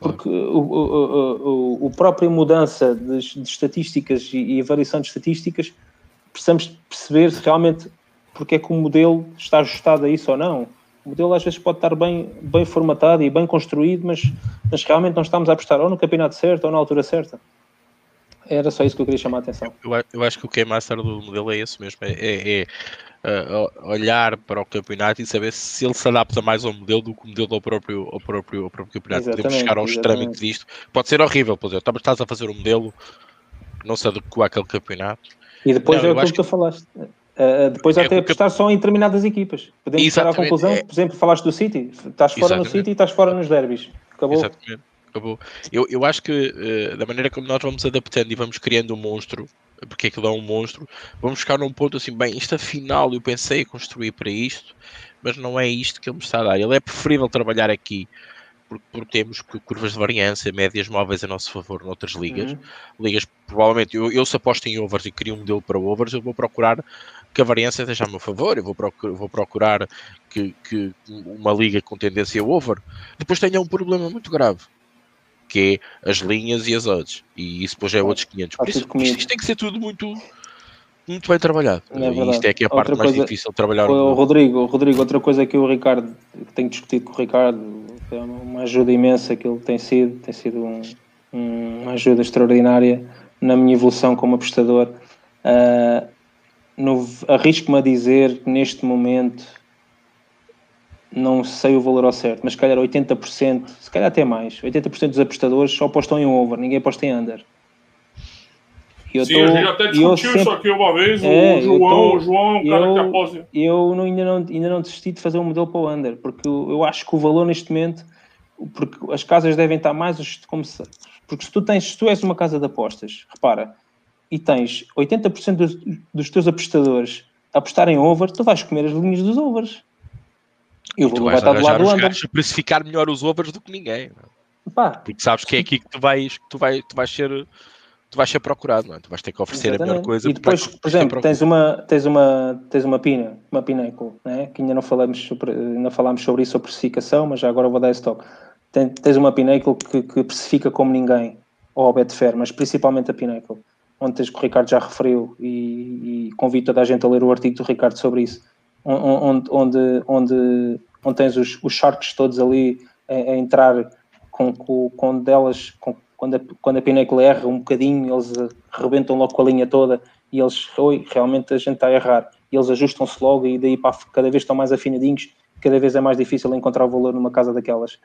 Porque o, o, o, o própria mudança de, de estatísticas e, e, a variação de estatísticas, precisamos perceber se realmente porque é que o modelo está ajustado a isso ou não. O modelo às vezes pode estar bem, bem formatado e bem construído, mas, mas realmente não estamos a apostar ou no campeonato certo ou na altura certa. Era só isso que eu queria chamar a atenção. Eu, eu acho que o que é master do modelo é esse mesmo, é, é, é uh, olhar para o campeonato e saber se ele se adapta mais ao modelo do que o modelo ao próprio, ao próprio, ao próprio campeonato. Exatamente, Podemos chegar aos trâmites disto. Pode ser horrível, por exemplo, estás a fazer um modelo que não se adequa àquele campeonato. E depois não, é aquilo que tu falaste. Uh, depois é até apostar só em determinadas equipas. Podemos chegar à conclusão, é... por exemplo, falaste do City, estás fora Exatamente. no City e estás fora nos derbys. Acabou. Exatamente. Acabou. Eu, eu acho que uh, da maneira como nós vamos adaptando e vamos criando um monstro, porque aquilo é um monstro, vamos ficar num ponto assim, bem, isto afinal eu pensei construir para isto, mas não é isto que ele me está a dar. Ele é preferível trabalhar aqui porque, porque temos curvas de variância, médias móveis a nosso favor noutras ligas. Uhum. Ligas, provavelmente, eu, eu se aposto em overs e crio um modelo para overs, eu vou procurar que a variância esteja a meu favor, eu vou procurar, vou procurar que, que, uma liga com tendência over depois tenha um problema muito grave, que é as linhas e as odds, e isso depois é outros 500. Por isso, isto, tem que ser tudo muito muito bem trabalhado. É e isto é que é a parte outra mais coisa, difícil de trabalhar. O Rodrigo, Rodrigo, outra coisa que o Ricardo, que tenho discutido com o Ricardo, é uma ajuda imensa que ele tem sido, tem sido um, um, uma ajuda extraordinária na minha evolução como apostador. Uh, arrisco-me a dizer que neste momento não sei o valor ao certo, mas se calhar 80%, se calhar até mais, 80% dos apostadores só apostam em over, ninguém aposta em under. Eu Sim, tô, a gente até discutiu sempre, isso aqui uma vez, é, o João, tô, o João é um cara eu, que aposta. Eu não, ainda, não, ainda não desisti de fazer um modelo para o under, porque eu, eu acho que o valor neste momento, porque as casas devem estar mais como se, porque se tu tens, se tu és uma casa de apostas, repara, e tens 80% dos, dos teus apostadores a apostarem over, tu vais comer as linhas dos overs. E o valor vai estar do lado do under. a precificar melhor os overs do que ninguém. Pá. Porque sabes que é aqui que tu vais, que tu vais, tu vais ser tu vais ser procurado, não é? Tu vais ter que oferecer Exatamente. a melhor coisa. E depois, por exemplo, tens uma, tens uma, tens uma pina, uma Pinnacle, né? que ainda não falamos sobre, ainda falámos sobre isso, sobre precificação, mas já agora vou dar esse toque. Tens, tens uma Pinnacle que, que precifica como ninguém, ou a Betfair, mas principalmente a Pinnacle, onde tens que o Ricardo já referiu e, e convido toda a gente a ler o artigo do Ricardo sobre isso, onde, onde, onde, onde tens os, os sharks todos ali a, a entrar com, com, com delas, com, quando a, quando a erra um bocadinho, eles rebentam logo com a linha toda e eles, oi, realmente a gente está a errar. E eles ajustam-se logo e daí para cada vez estão mais afinadinhos, cada vez é mais difícil encontrar o valor numa casa daquelas.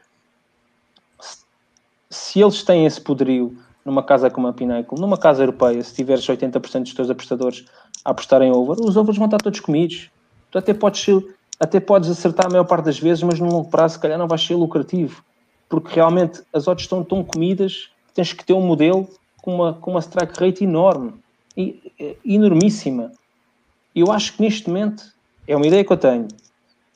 Se eles têm esse poderio numa casa como a Pinnacle, numa casa europeia, se tiveres 80% dos teus apostadores a apostarem over, os overs vão estar todos comidos. Tu até podes, até podes acertar a maior parte das vezes, mas no longo prazo, se calhar, não vais ser lucrativo, porque realmente as odds estão tão comidas tens que ter um modelo com uma, com uma strike rate enorme, e, enormíssima. Eu acho que neste momento é uma ideia que eu tenho.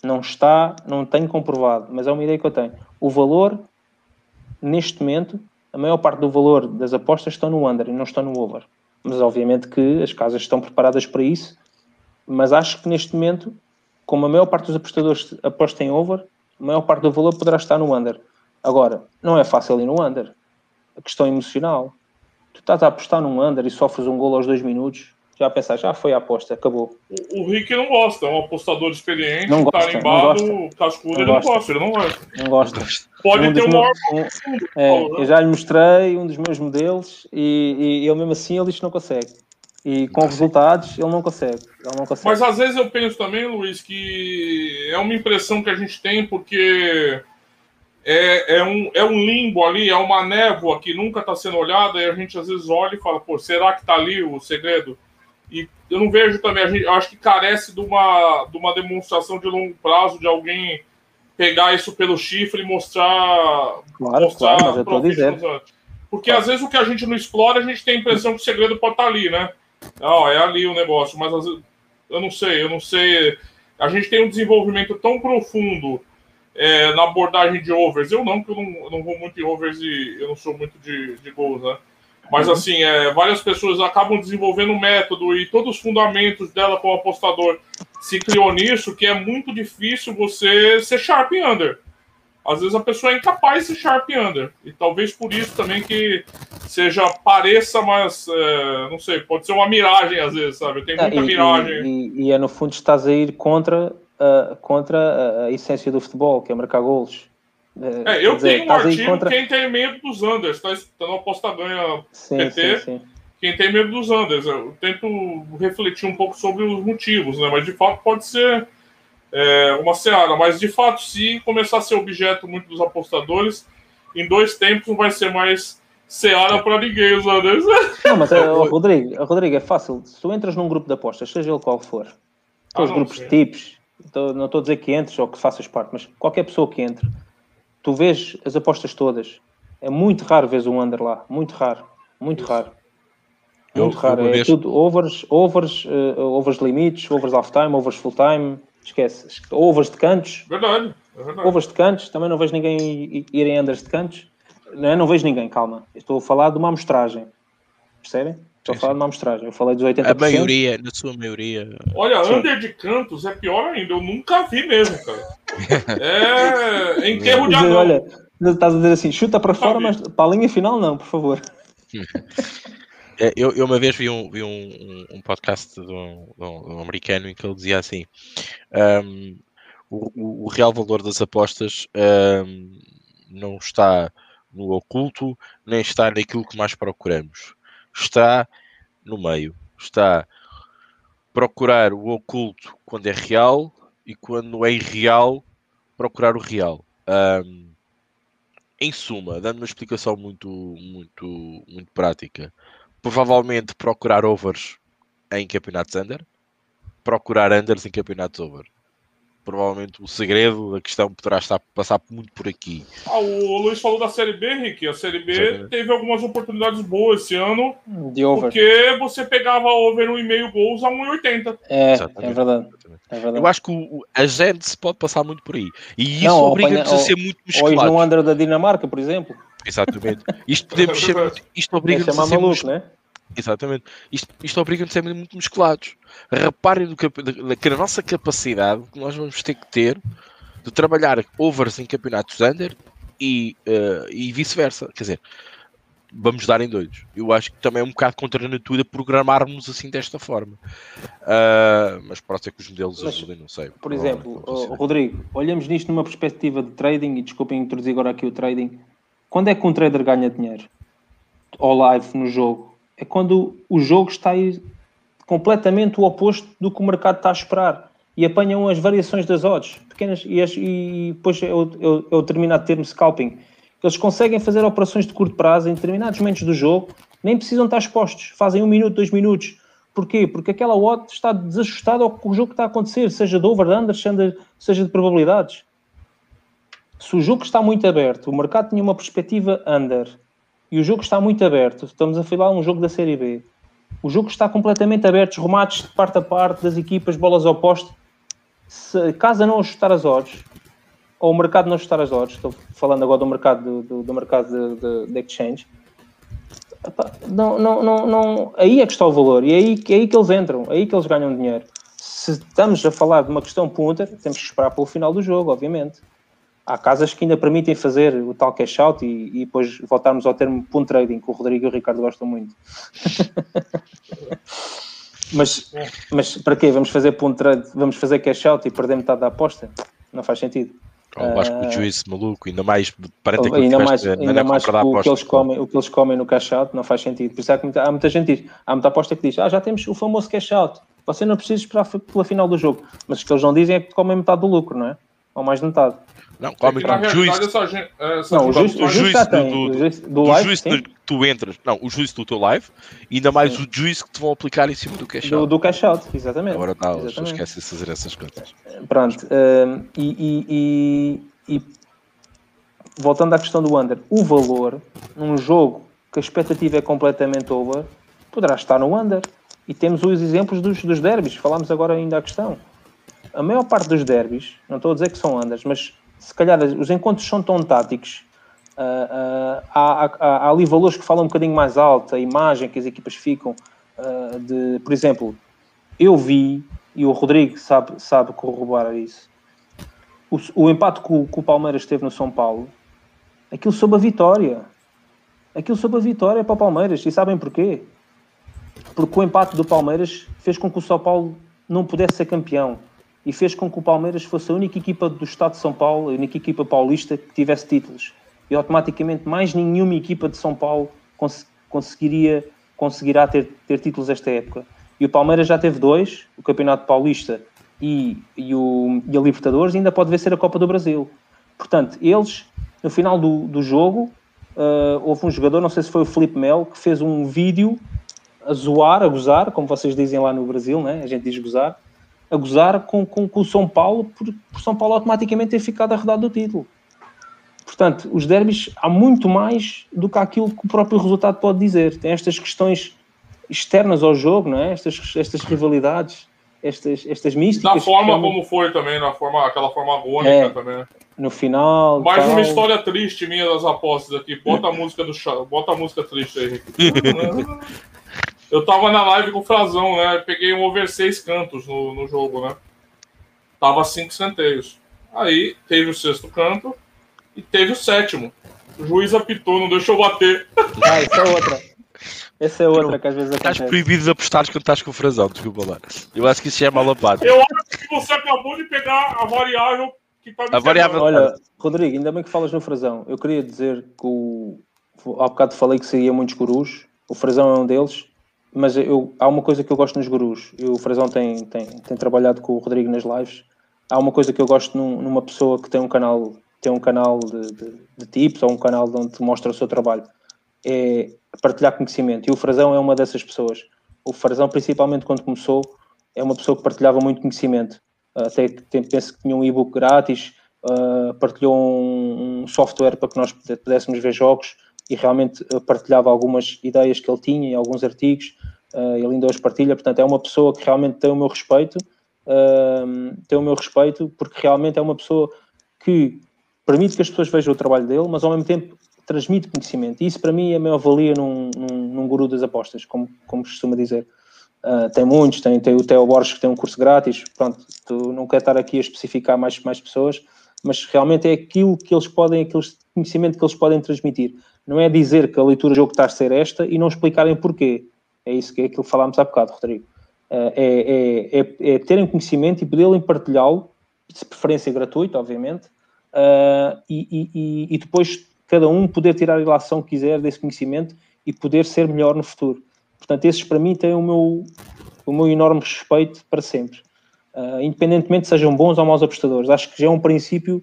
Não está, não tenho comprovado, mas é uma ideia que eu tenho. O valor, neste momento, a maior parte do valor das apostas estão no under e não estão no over. Mas obviamente que as casas estão preparadas para isso. Mas acho que neste momento, como a maior parte dos apostadores apostam em over, a maior parte do valor poderá estar no under. Agora, não é fácil ir no under a questão emocional. Tu estás a apostar num under e sofres um gol aos dois minutos, já pensar, já foi a aposta, acabou. O, o Rick não gosta, é um apostador experiente, não gosta, tarimbado, cascudo, ele não gosta, ele não gosta. Não gosta. Pode um ter uma. Um, é, né? eu já lhe mostrei um dos meus modelos e, e ele mesmo assim ele que não consegue. E com resultados ele não consegue. Ele não consegue. Mas às vezes eu penso também, Luiz, que é uma impressão que a gente tem porque é, é, um, é um limbo ali, é uma névoa que nunca está sendo olhada, e a gente às vezes olha e fala, pô, será que está ali o segredo? E eu não vejo também, a gente, eu acho que carece de uma, de uma demonstração de longo prazo, de alguém pegar isso pelo chifre e mostrar. Claro, mostrar claro, mas eu tô dizendo. Porque às vezes o que a gente não explora, a gente tem a impressão que o segredo pode estar tá ali, né? Não, é ali o negócio, mas às vezes, eu não sei, eu não sei. A gente tem um desenvolvimento tão profundo é, na abordagem de overs. Eu não, porque eu não, eu não, vou muito em overs e eu não sou muito de, de gols, né? Mas uhum. assim, é, várias pessoas acabam desenvolvendo um método e todos os fundamentos dela como apostador se criou nisso, que é muito difícil você ser sharp under. Às vezes a pessoa é incapaz de ser sharp under. E talvez por isso também que seja, pareça, mas é, não sei, pode ser uma miragem às vezes, sabe? Tem muita e, miragem. E, e, e, é no fundo estás a ir contra uh, contra a, a, essência do futebol, que é marcar golos. Uh, é, eu dizer, tenho um artigo, contra... quem tem medo dos Anders, está tá no Aposta Ganha sim, PT, sim, sim. quem tem medo dos Anders. Eu tento refletir um pouco sobre os motivos, né? mas de fato pode ser é, uma seara. Mas de fato, se começar a ser objeto muito dos apostadores, em dois tempos não vai ser mais seara para ninguém os Anders. Não, mas uh, Rodrigo, Rodrigo, é fácil. Se tu entras num grupo de apostas, seja ele qual for, ah, os grupos de tipos, então, não estou a dizer que entres ou que faças parte, mas qualquer pessoa que entre, tu vês as apostas todas. É muito raro ver um under lá, muito raro, muito raro. Muito eu, raro. Eu é tudo overs, overs, uh, overs limites, overs half-time, overs full-time, esquece. Overs de cantos. Verdade, é verdade. Overs de cantos, também não vejo ninguém ir em unders de cantos. Não, é? não vejo ninguém, calma. Estou a falar de uma amostragem. Percebem? Estou a falar de uma amostragem. Eu falei dos 80%. A maioria, na sua maioria. Olha, Sim. under de cantos é pior ainda. Eu nunca vi mesmo, cara. é, é enterro de anão. Olha, estás a dizer assim, chuta para fora, mas para a linha final não, por favor. É, eu, eu, uma vez vi um, vi um, um podcast de um, de um, americano em que ele dizia assim: um, o, o, real valor das apostas um, não está no oculto, nem está naquilo que mais procuramos está no meio. Está procurar o oculto quando é real e quando é irreal, procurar o real. Um, em suma, dando uma explicação muito, muito, muito prática, provavelmente procurar overs em campeonatos under, procurar unders em campeonatos over provavelmente o segredo da questão poderá estar passar muito por aqui. Ah, o Luiz falou da Série B, Henrique. A Série B Exatamente. teve algumas oportunidades boas esse ano. De over. Porque você pegava over 1,5 gols a 1,80. É, é verdade. é verdade. Eu acho que o, a gente pode passar muito por aí. E isso obriga-nos a ser muito musculados. Hoje no under da Dinamarca, por exemplo. Exatamente. Isto podemos ser, isto obriga-nos a ser maluco, né? Exatamente. Isto, isto obriga-nos a ser muito musculados. Reparem no, que a nossa capacidade que nós vamos ter que ter de trabalhar overs em campeonatos under e, uh, e vice-versa. Quer dizer, vamos dar em doidos. Eu acho que também é um bocado contra a natura programarmos assim desta forma. Uh, mas pode ser que os modelos mas, ajudem, não sei. Por exemplo, oh, Rodrigo, olhamos nisto numa perspectiva de trading, e desculpem introduzir agora aqui o trading. Quando é que um trader ganha dinheiro? Ao live no jogo? É quando o jogo está completamente o oposto do que o mercado está a esperar e apanham as variações das odds pequenas e, as, e depois é o, é o, é o determinado termo scalping eles conseguem fazer operações de curto prazo em determinados momentos do jogo, nem precisam estar expostos, fazem um minuto, dois minutos. Porquê? Porque aquela odd está desajustada ao que o jogo está a acontecer, seja de over, under, seja de probabilidades. Se o jogo está muito aberto, o mercado tinha uma perspectiva under, e o jogo está muito aberto, estamos a falar um jogo da Série B, o jogo está completamente aberto, os remates de parte a parte das equipas, bolas ao poste, se casa não ajustar as odds, ou o mercado não ajustar as odds, estou falando agora do mercado do, do, do mercado de, de, de, exchange, não, não, não, não, aí é que está o valor, e é aí, é aí que eles entram, é aí que eles ganham dinheiro. Se estamos a falar de uma questão punter, temos que esperar pelo final do jogo, obviamente. Há casas que ainda permitem fazer o tal cash out e, e depois voltarmos ao termo punt trading, que o Rodrigo e o Ricardo gostam muito. mas, mas para quê? Vamos fazer punt trade, vamos fazer cash out e perder metade da aposta? Não faz sentido. Eu acho que o juízo maluco, ainda mais para ter ainda mais, ainda mais o, que eles comem, o que eles comem no cash out não faz sentido. Por isso é que há muita gente diz, há muita aposta que diz, ah, já temos o famoso cash out, você não precisa esperar pela final do jogo. Mas o que eles não dizem é que comem metade do lucro, não é? Ou mais de metade. Não, come é essa não, o juízo, o juízo do, do, do, do, do live, juízo que tu entras, não, o juízo do teu live, ainda mais sim. o juízo que te vão aplicar em cima do cash out. Do, do cash out, exatamente. Agora não, esquece de fazer essas coisas. Pronto, uh, e, e, e voltando à questão do under, o valor num jogo que a expectativa é completamente over, poderá estar no under. E temos os exemplos dos, dos derbys, falámos agora ainda a questão. A maior parte dos derbys, não estou a dizer que são unders, mas se calhar os encontros são tão táticos, uh, uh, há, há, há, ali valores que falam um bocadinho mais alto, a imagem que as equipas ficam, uh, de, por exemplo, eu vi, e o Rodrigo sabe, sabe corroborar isso, o, o empate que o, que o Palmeiras teve no São Paulo, aquilo sob a vitória. Aquilo sob a vitória para o Palmeiras. E sabem porquê? Porque o empate do Palmeiras fez com que o São Paulo não pudesse ser campeão. E fez com que o Palmeiras fosse a única equipa do Estado de São Paulo, a única equipa paulista que tivesse títulos. E automaticamente mais nenhuma equipa de São Paulo cons conseguiria, conseguirá ter, ter títulos esta época. E o Palmeiras já teve dois, o Campeonato Paulista e, e, o, e a Libertadores, e ainda pode vencer a Copa do Brasil. Portanto, eles no final do, do jogo, uh, houve um jogador, não sei se foi o Felipe Mel, que fez um vídeo a zoar, a gozar, como vocês dizem lá no Brasil, né? a gente diz gozar, a gozar com, com, com o São Paulo, por, por São Paulo automaticamente ter ficado arredado do título. Portanto, os derbys há muito mais do que aquilo que o próprio resultado pode dizer. Tem estas questões externas ao jogo, não é? Estas, estas rivalidades, estas, estas místicas. Da forma como foi também, na forma, aquela forma agônica é, também no final. Mais tal. uma história triste minha das apostas aqui. Bota a música do bota a música triste aí. Eu tava na live com o Frazão, né? Peguei um over seis cantos no, no jogo, né? Tava cinco centeios. Aí teve o sexto canto e teve o sétimo. O juiz apitou, não deixou bater. Ah, essa é outra. Essa é outra que às vezes acontece. Estás proibido de apostar quando estás com o Frazão, desculpa lá. Eu acho que isso é malapado. Eu acho que você acabou de pegar a variável a variável... Olha, Rodrigo, ainda bem que falas no Frazão. Eu queria dizer que o... há bocado falei que saía muitos gurus. O Frazão é um deles. Mas eu, há uma coisa que eu gosto nos gurus. E o Frazão tem, tem, tem trabalhado com o Rodrigo nas lives. Há uma coisa que eu gosto num, numa pessoa que tem um canal, tem um canal de, de, de tips ou um canal onde mostra o seu trabalho. É partilhar conhecimento. E o Frazão é uma dessas pessoas. O Frazão, principalmente quando começou, é uma pessoa que partilhava muito conhecimento até penso que tinha um e-book grátis, uh, partilhou um, um, software para que nós pudéssemos ver jogos e realmente ah, partilhava algumas ideias que ele tinha e alguns artigos, uh, ele ainda hoje partilha, portanto é uma pessoa que realmente tem o meu respeito, uh, tem o meu respeito porque realmente é uma pessoa que permite que as pessoas vejam o trabalho dele, mas ao mesmo tempo transmite conhecimento. E isso para mim é a maior valia num, num, num guru das apostas, como, como costuma dizer. Uh, tem muitos, tem, tem o Theo Borges que tem um curso grátis, pronto, não quero estar aqui a especificar mais, mais pessoas, mas realmente é aquilo que eles podem, aquele conhecimento que eles podem transmitir. Não é dizer que a leitura do jogo está a ser esta e não explicarem porquê. É isso que é aquilo que falámos há bocado, Rodrigo. Uh, é, é, é, é, terem conhecimento e poderem partilhá-lo, de preferência gratuito, obviamente, uh, e, e, e, depois cada um poder tirar a relação que quiser desse conhecimento e poder ser melhor no futuro. Portanto, esses para mim têm o meu, o meu enorme respeito para sempre. Uh, independentemente sejam bons ou maus apostadores. Acho que já é um princípio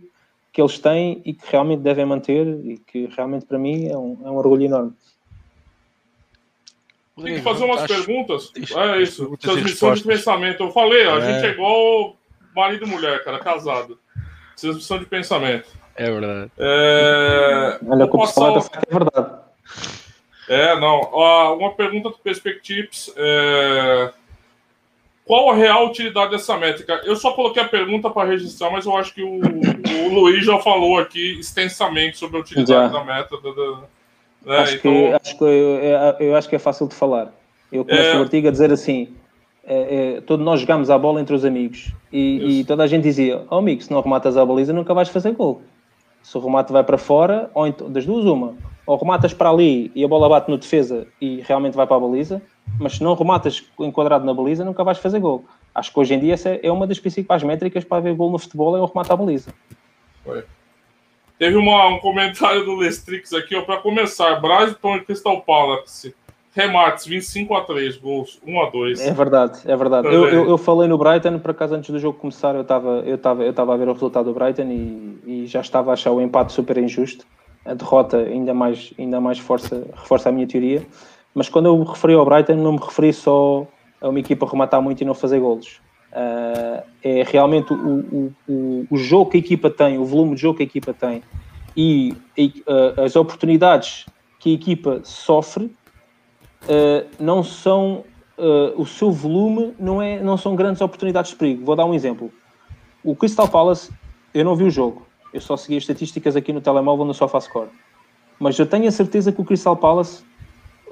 que eles têm e que realmente devem manter e que realmente para mim é um, é um orgulho enorme. Tem que fazer umas perguntas. É isso. Transmissão de pensamento. Eu falei, a é. gente é igual marido e mulher, cara, casado. Transmissão de pensamento. É verdade. É... Olha, como passar... é verdade. É, não. Uma pergunta do Perspectives. É... Qual a real utilidade dessa métrica? Eu só coloquei a pergunta para registrar, mas eu acho que o, o Luiz já falou aqui extensamente sobre a utilidade já. da método. Da, né? acho, então... que, acho que eu, eu, acho que é fácil de falar. Eu começo é... o artigo a dizer assim: é, é, todos nós jogamos a bola entre os amigos e, e, toda a gente dizia: Oh amigo, se não rematas a baliza, nunca vais fazer gol. Se o remate vai para fora, ou então, das duas, uma ou rematas para ali e a bola bate no defesa e realmente vai para a baliza, mas se não rematas enquadrado na baliza, nunca vais fazer gol. Acho que hoje em dia essa é uma das principais métricas para ver gol no futebol, é o remate à baliza. Foi. Teve uma, um comentário do Lestrix aqui, ó, para começar. Brighton e Crystal Palace. Remates, 25 a 3, gols, 1 a 2. É verdade, é verdade. Eu, eu, eu, falei no Brighton, por acaso antes do jogo começar, eu estava eu tava, eu tava a ver o resultado do Brighton e, e já estava a achar o empate super injusto a derrota ainda mais, ainda mais força, reforça a minha teoria. Mas quando eu me referi ao Brighton, não me referi só a uma equipa rematar muito e não fazer golos. Uh, é realmente o, o, o, jogo que a equipa tem, o volume de jogo que a equipa tem e uh, as oportunidades que a equipa sofre uh, não são o seu volume não é não são grandes oportunidades de perigo. Vou dar um exemplo. O Crystal Palace, eu não vi o jogo, eu só segui as estatísticas aqui no telemóvel no SofaScore. Mas eu tenho a certeza que o Crystal Palace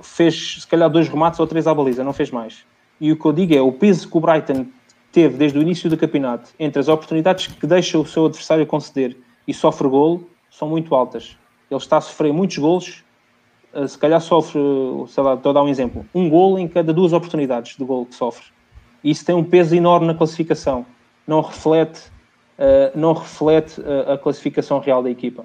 fez se calhar dois remates ou três à baliza, não fez mais. E o que eu digo é o peso que o Brighton teve desde o início do campeonato entre as oportunidades que deixa o seu adversário conceder e sofre golo são muito altas. Ele está a sofrer muitos golos, eh, se calhar sofre, sei lá, estou a dar um exemplo, um golo em cada duas oportunidades de golo que sofre. E isso tem um peso enorme na classificação. Não reflete não reflete uh, a classificação real da equipa.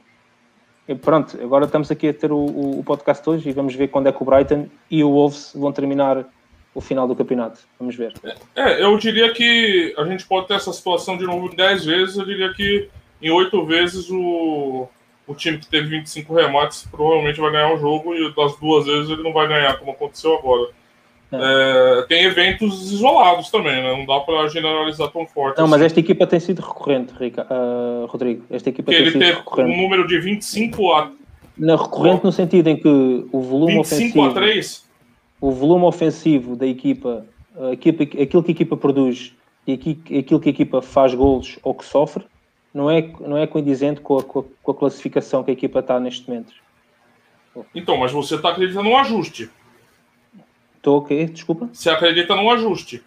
E pronto, agora estamos aqui a ter o, o, podcast hoje e vamos ver quando é que o Brighton e o Wolves vão terminar o final do campeonato. Vamos ver. É, eu diria que a gente pode ter essa situação de novo 10 vezes. Eu diria que em 8 vezes o, o time que teve 25 remates provavelmente vai ganhar o jogo e das duas vezes ele não vai ganhar, como aconteceu agora. É, tem eventos isolados também, né? Não dá para generalizar tão forte. Não, assim. mas esta equipa tem sido recorrente, Rica, uh, Rodrigo. Esta equipa tem ele sido recorrente. um número de 25 a. Na recorrente, no sentido em que o volume 25 ofensivo. a 3? O volume ofensivo da equipa, a equipa, aquilo que a equipa produz e aquilo que a equipa faz golos ou que sofre, não é, não é condizente com a, com a classificação que a equipa está neste momento. Então, mas você está acreditando no ajuste. Estou o quê? Desculpa? Você acredita no ajuste?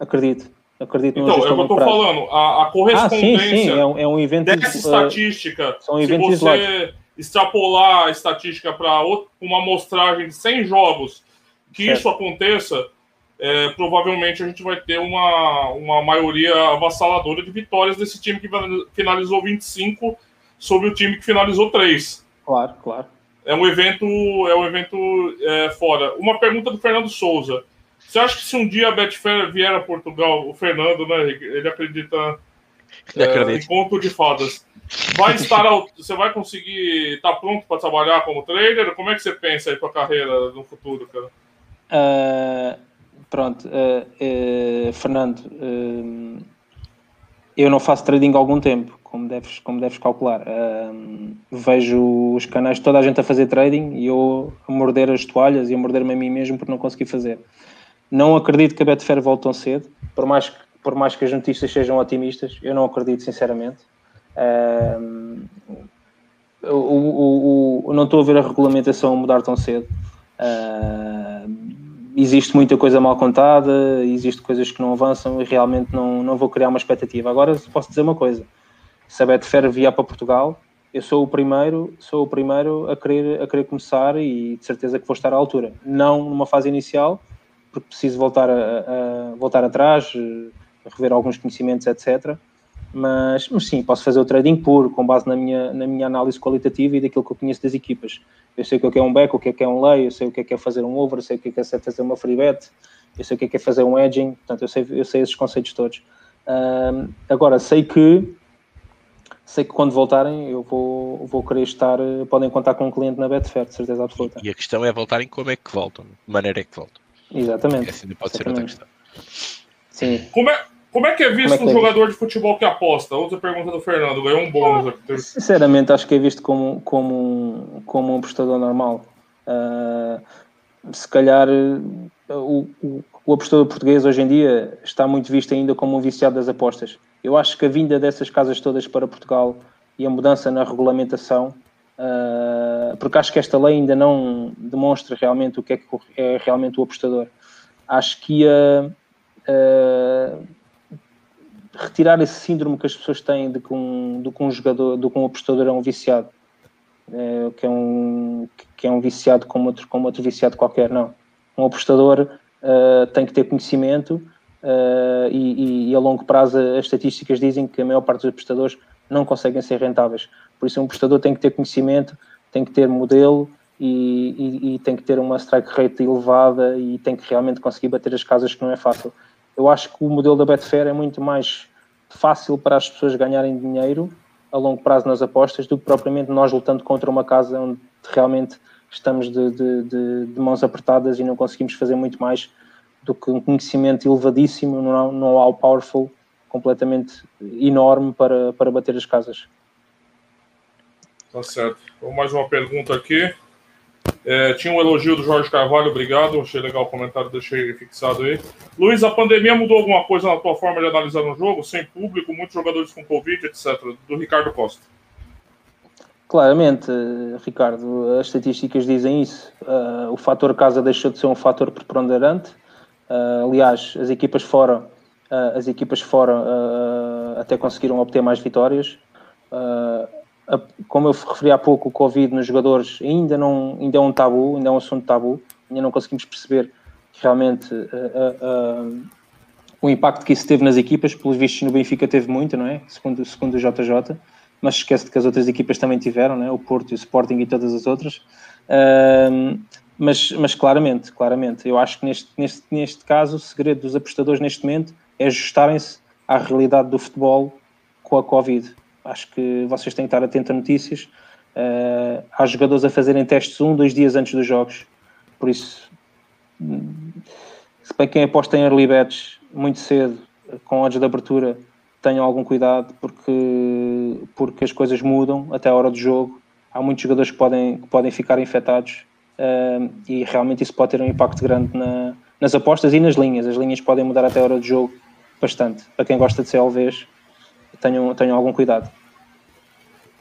Acredito. Acredito então, é o que eu estou falando. A, a correspondência ah, sim, sim. É, um, é um evento dessa uh, estatística. São se você extrapolar a estatística para uma amostragem de 100 jogos, que certo. isso aconteça, é, provavelmente a gente vai ter uma, uma maioria avassaladora de vitórias desse time que finalizou 25 sobre o time que finalizou 3. Claro, claro é um evento, é um evento é, fora. Uma pergunta do Fernando Souza. Você acha que se um dia a Betfair vier a Portugal, o Fernando, né, ele acredita é, em conto de fadas, vai estar, você vai conseguir estar tá pronto para trabalhar como trader? Como é que você pensa aí para a carreira no futuro, cara? Uh, pronto, uh, uh, Fernando, eu não faço trading há algum tempo como deves, como deves calcular. Um, vejo os canais, toda a gente a fazer trading e eu a morder as toalhas e a morder-me a mim mesmo por não conseguir fazer. Não acredito que a Betfair volte tão cedo, por mais, por mais que as notícias sejam otimistas, eu não acredito sinceramente. Um, o, o, o, não estou a ver a regulamentação mudar tão cedo. Uh, existe muita coisa mal contada, existe coisas que não avançam e realmente não, não vou criar uma expectativa. Agora posso dizer uma coisa: se a Betfair vier para Portugal, eu sou o primeiro, sou o primeiro a querer, a querer começar e de certeza que vou estar à altura. Não numa fase inicial, porque preciso voltar, a, a voltar atrás, rever alguns conhecimentos, etc. Mas, mas, sim, posso fazer o trading puro, com base na minha, na minha análise qualitativa e daquilo que eu conheço das equipas. Eu sei o que é, é um back, o que é, é um lay, eu sei o que é, é fazer um over, eu sei o que é, é fazer uma free bet, eu sei o que é, que é fazer um edging, portanto, eu sei, eu sei esses conceitos todos. Uh, agora, sei que sei que quando voltarem eu vou, vou querer estar, podem contar com um cliente na Betfair, de certeza absoluta. E a questão é voltarem como é que voltam, de maneira é que voltam. Exatamente. Essa ainda pode Exatamente. ser outra questão. Sim. Como é, como é que é visto é que um é jogador visto? de futebol que aposta? Outra pergunta do Fernando, ganhou um bônus aqui. Sinceramente, acho que é visto como, como, como um apostador normal. Uh, se calhar o, o, o, apostador português hoje em dia está muito visto ainda como um viciado das apostas. Eu acho que a vinda dessas casas todas para Portugal e a mudança na regulamentação, uh, porque acho que esta lei ainda não demonstra realmente o que é, que é realmente o apostador. Acho que ia uh, retirar esse síndrome que as pessoas têm de que um, de que um jogador, de que um apostador é um viciado. É, que, é um, que é um viciado como outro, como outro viciado qualquer, não. Um apostador uh, tem que ter conhecimento uh, e, e, a longo prazo as estatísticas dizem que a maior parte dos apostadores não conseguem ser rentáveis. Por isso, um apostador tem que ter conhecimento, tem que ter modelo e, e, e, tem que ter uma strike rate elevada e tem que realmente conseguir bater as casas, que não é fácil. Eu acho que o modelo da Betfair é muito mais fácil para as pessoas ganharem dinheiro a longo prazo nas apostas do que propriamente nós lutando contra uma casa onde realmente estamos de, de, de, de mãos apertadas e não conseguimos fazer muito mais do que um conhecimento elevadíssimo, não, não há o powerful completamente enorme para, para bater as casas. Tá certo. Mais uma pergunta aqui. É, tinha um elogio do Jorge Carvalho, obrigado. Achei legal o comentário, deixei fixado aí. Luiz, a pandemia mudou alguma coisa na tua forma de analisar um jogo? Sem público, muitos jogadores com Covid, etc. Do Ricardo Costa. Claramente, Ricardo, as estatísticas dizem isso. Uh, o fator casa deixou de ser um fator preponderante. Uh, aliás, as equipas fora, uh, as equipas fora uh, até conseguiram obter mais vitórias. como eu referi há pouco, o Covid nos jogadores ainda, não, ainda é um tabu, ainda é um assunto tabu. Ainda não conseguimos perceber realmente o impacto que isso teve nas equipas. Pelos vistos, no Benfica teve muito, não é? Segundo, segundo o JJ. Mas esquece que as outras equipas também tiveram, não é? o Porto, o Sporting e todas as outras. Mas, mas claramente, claramente, eu acho que neste, neste, neste caso o segredo dos apostadores neste momento é ajustarem-se à realidade do futebol com a Covid. Acho que vocês têm que estar atentos a notícias. Uh, há jogadores a fazerem testes um, dois dias antes dos jogos. Por isso, se bem quem aposta em early bets muito cedo, com odds de abertura, tenham algum cuidado porque, porque as coisas mudam até a hora do jogo. Há muitos jogadores que podem, que podem ficar infectados uh, e realmente isso pode ter um impacto grande na, nas apostas e nas linhas. As linhas podem mudar até a hora de jogo bastante. Para quem gosta de CLVs, tenham, tenham algum cuidado.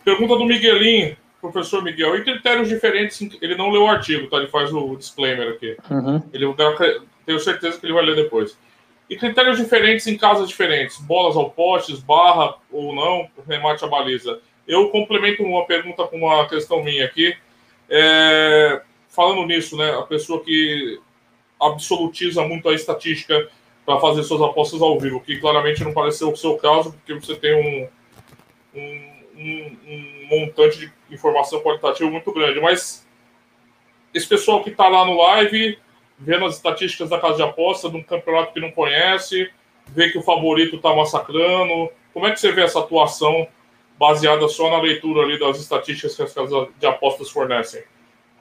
Pergunta do Miguelinho, professor Miguel. E critérios diferentes? Ele não leu o artigo, tá? Ele faz o disclaimer aqui. Uhum. Ele, tenho certeza que ele vai ler depois. E critérios diferentes em casas diferentes, bolas ao postes, barra ou não, remate à baliza. Eu complemento uma pergunta com uma questão minha aqui. É, falando nisso, né, a pessoa que absolutiza muito a estatística para fazer suas apostas ao vivo, que claramente não parece ser o seu caso, porque você tem um, um, um, um montante de informação qualitativa muito grande. Mas esse pessoal que está lá no live, vendo as estatísticas da casa de aposta, de um campeonato que não conhece, vê que o favorito está massacrando, como é que você vê essa atuação baseada só na leitura ali das estatísticas que as casas de apostas fornecem?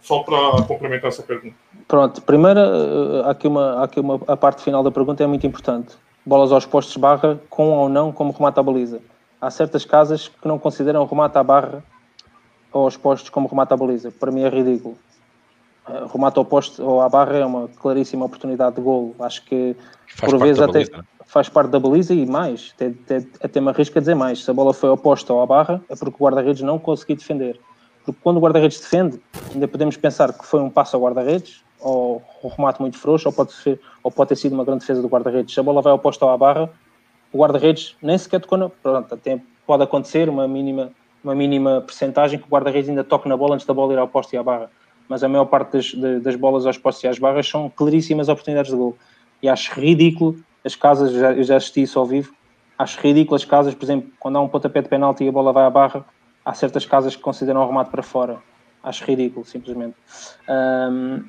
Só para complementar essa pergunta. Pronto, primeiro, eh, aqui uma, aqui uma, a parte final da pergunta é muito importante. Bolas aos postos barra, com ou não como remata a baliza. Há certas casas que não consideram remata à barra ou aos postos como remata a baliza. Para mim é ridículo. Eh, remata ao posto ou à barra é uma claríssima oportunidade de golo. Acho que faz por vezes até baliza, faz parte da baliza e mais. Até, até, até me arrisco a dizer mais. Se a bola foi ao posto ou à barra, é porque o guarda-redes não conseguiu defender Porque quando o guarda-redes defende, ainda podemos pensar que foi um passo ao guarda-redes, ou um remate muito frouxo, ou pode, ser, ou pode ter sido uma grande defesa do guarda-redes. Se a bola vai oposta à barra, o guarda-redes nem sequer tocou na. Pronto, até pode acontecer uma mínima, uma mínima percentagem que o guarda-redes ainda toque na bola antes da bola ir ao poste e à barra. Mas a maior parte das, das bolas aos postes e às barras são claríssimas oportunidades de gol. E acho ridículo as casas, já, eu já assisti isso ao vivo, acho ridículo as casas, por exemplo, quando há um pontapé de penalti e a bola vai à barra, há certas casas que consideram o remate para fora. Acho ridículo, simplesmente. Um,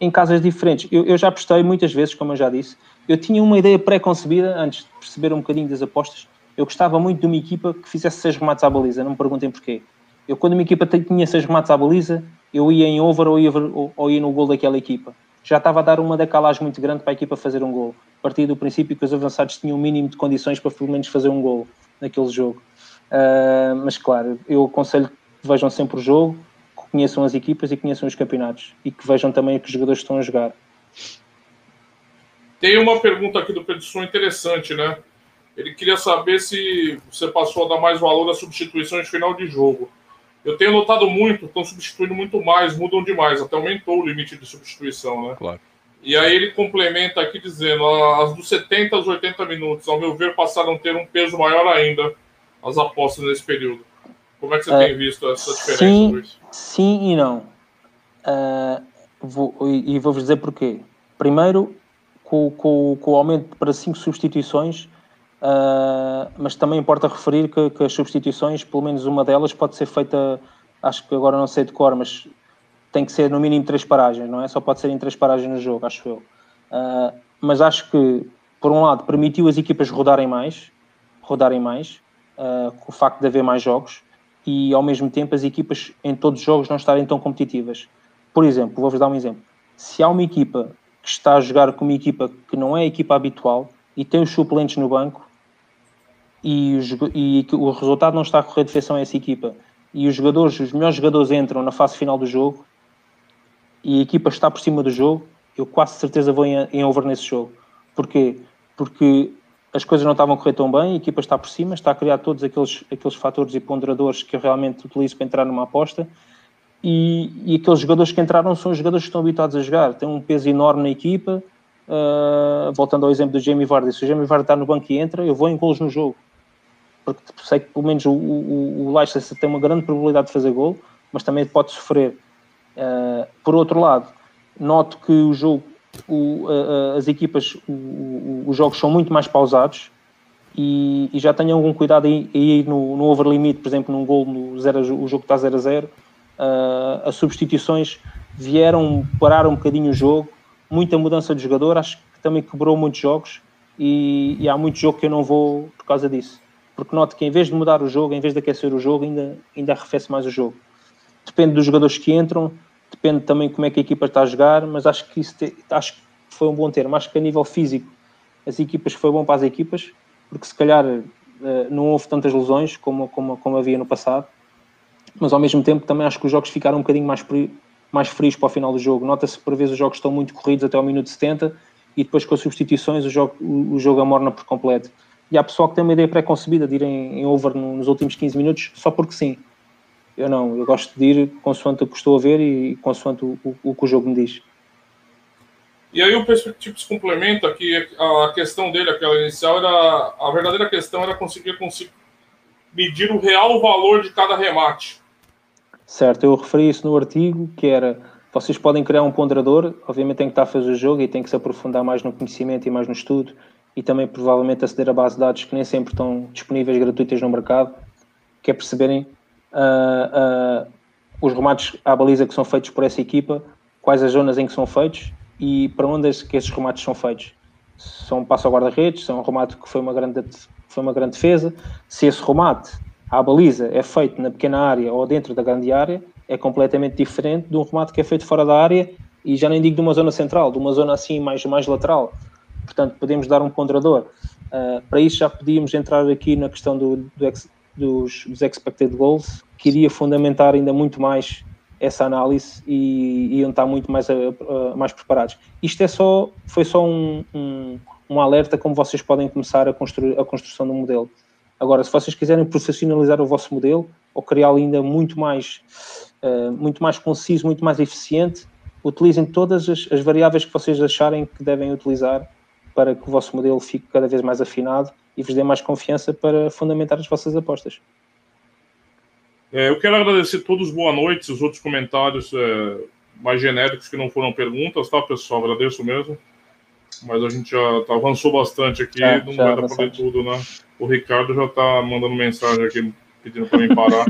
em casas diferentes, eu, eu já apostei muitas vezes, como eu já disse, eu tinha uma ideia pré-concebida, antes de perceber um bocadinho das apostas, eu gostava muito de uma equipa que fizesse seis remates à baliza, não me perguntem porquê. Eu, quando uma equipa tinha seis remates à baliza, eu ia em over ou ia, ou, ou ia no gol daquela equipa. Já estava a dar uma decalagem muito grande para a equipa fazer um gol. A partir do princípio que os avançados tinham o um mínimo de condições para pelo menos fazer um gol naquele jogo. Uh, mas claro, eu aconselho que vejam sempre o jogo, que conheçam as equipas e conheçam os campeonatos e que vejam também o que os jogadores estão a jogar. Tem uma pergunta aqui do Pedro interessante, né? Ele queria saber se você passou a dar mais valor às substituições final de jogo. Eu tenho notado muito, estão substituindo muito mais, mudam demais, até aumentou o limite de substituição, né? Claro. E aí ele complementa aqui dizendo: as dos 70 aos 80 minutos, ao meu ver, passaram a ter um peso maior ainda as apostas nesse período. Como é que você é, tem visto essa diferença, sim, Luiz? Sim e não. Uh, vou, e vou-vos dizer porquê. Primeiro, com, com, com o aumento para 5 substituições, uh, mas também importa referir que, que, as substituições, pelo menos uma delas, pode ser feita, acho que agora não sei de cor, mas tem que ser no mínimo três paragens, não é? Só pode ser em três paragens no jogo, acho eu. Uh, mas acho que, por um lado, permitiu as equipas rodarem mais, rodarem mais, uh, com o facto de haver mais jogos, e ao mesmo tempo as equipas em todos os jogos não estarem tão competitivas. Por exemplo, vou-vos dar um exemplo. Se há uma equipa que está a jogar com uma equipa que não é a equipa habitual e tem os suplentes no banco e, os, e o resultado não está a correr de feição a essa equipa e os jogadores, os melhores jogadores entram na fase final do jogo e a equipa está por cima do jogo, eu quase certeza vou em, em over nesse jogo. Porquê? Porque as coisas não estavam a correr tão bem, a equipa está por cima, está a criar todos aqueles, aqueles fatores e ponderadores que eu realmente utilizo para entrar numa aposta e, e, aqueles jogadores que entraram são os jogadores que estão habituados a jogar, têm um peso enorme na equipa. Uh, voltando ao exemplo do Jamie Vardy, se o Jamie Vardy está no banco e entra, eu vou em golos no jogo, porque sei que pelo menos o, o, o Leicester tem uma grande probabilidade de fazer gol, mas também pode sofrer. Uh, por outro lado, noto que o jogo, o, as equipas, os jogos são muito mais pausados e, e já tenham algum cuidado aí, aí no, no over limit, por exemplo, num gol no zero, o jogo está 0 a 0 uh, as substituições vieram parar um bocadinho o jogo, muita mudança de jogador, acho que também quebrou muitos jogos e, e, há muito jogo que eu não vou por causa disso. Porque noto que em vez de mudar o jogo, em vez de aquecer o jogo, ainda, ainda arrefece mais o jogo. Depende dos jogadores que entram, depende também como é que a equipa está a jogar, mas acho que isso te, acho que foi um bom termo. Acho que a nível físico as equipas foi bom para as equipas, porque se calhar uh, não houve tantas lesões como, como, como havia no passado mas ao mesmo tempo também acho que os jogos ficaram um bocadinho mais, mais frios para o final do jogo. Nota-se que por vezes os jogos estão muito corridos até ao minuto 70 e depois com as substituições o jogo, o, o jogo amorna por completo. E há pessoal que tem uma ideia pré-concebida de ir em, em over nos últimos 15 minutos só porque sim. Eu não, eu gosto de ir consoante o que estou a ver e consoante o, o, o que o jogo me diz. E aí o Perspectives se complementa que a questão dele, aquela inicial, era a verdadeira questão era conseguir, conseguir medir o real valor de cada remate. Certo, eu referi isso no artigo, que era, vocês podem criar um ponderador, obviamente tem que estar a fazer o jogo e tem que se aprofundar mais no conhecimento e mais no estudo, e também provavelmente aceder a base de dados que nem sempre estão disponíveis gratuitas no mercado, que é perceberem uh, uh, os remates à baliza que são feitos por essa equipa, quais as zonas em que são feitos e para onde é que esses remates são feitos. São um passo ao guarda-redes, são um remate que foi uma grande, foi uma grande defesa. Se esse remate à baliza é feito na pequena área ou dentro da grande área, é completamente diferente de um remate que é feito fora da área e já nem digo de uma zona central, de uma zona assim mais, mais lateral. Portanto, podemos dar um ponderador. Uh, para isso já podíamos entrar aqui na questão do, do ex, dos, dos, expected goals, que iria fundamentar ainda muito mais essa análise e iam estar muito mais, uh, mais preparados. Isto é só, foi só um, um, um alerta como vocês podem começar a construir a construção do modelo. Agora, se vocês quiserem profissionalizar o vosso modelo, ou criá-lo ainda muito mais, uh, muito mais conciso, muito mais eficiente, utilizem todas as, as, variáveis que vocês acharem que devem utilizar para que o vosso modelo fique cada vez mais afinado e vos dê mais confiança para fundamentar as vossas apostas. É, eu quero agradecer todos boa noite, os outros comentários é, mais genéricos que não foram perguntas, tá, pessoal? Agradeço mesmo. Mas a gente já tá, avançou bastante aqui, é, não vai dar para ler tudo, né? O Ricardo já tá mandando mensagem aqui pedindo para mim parar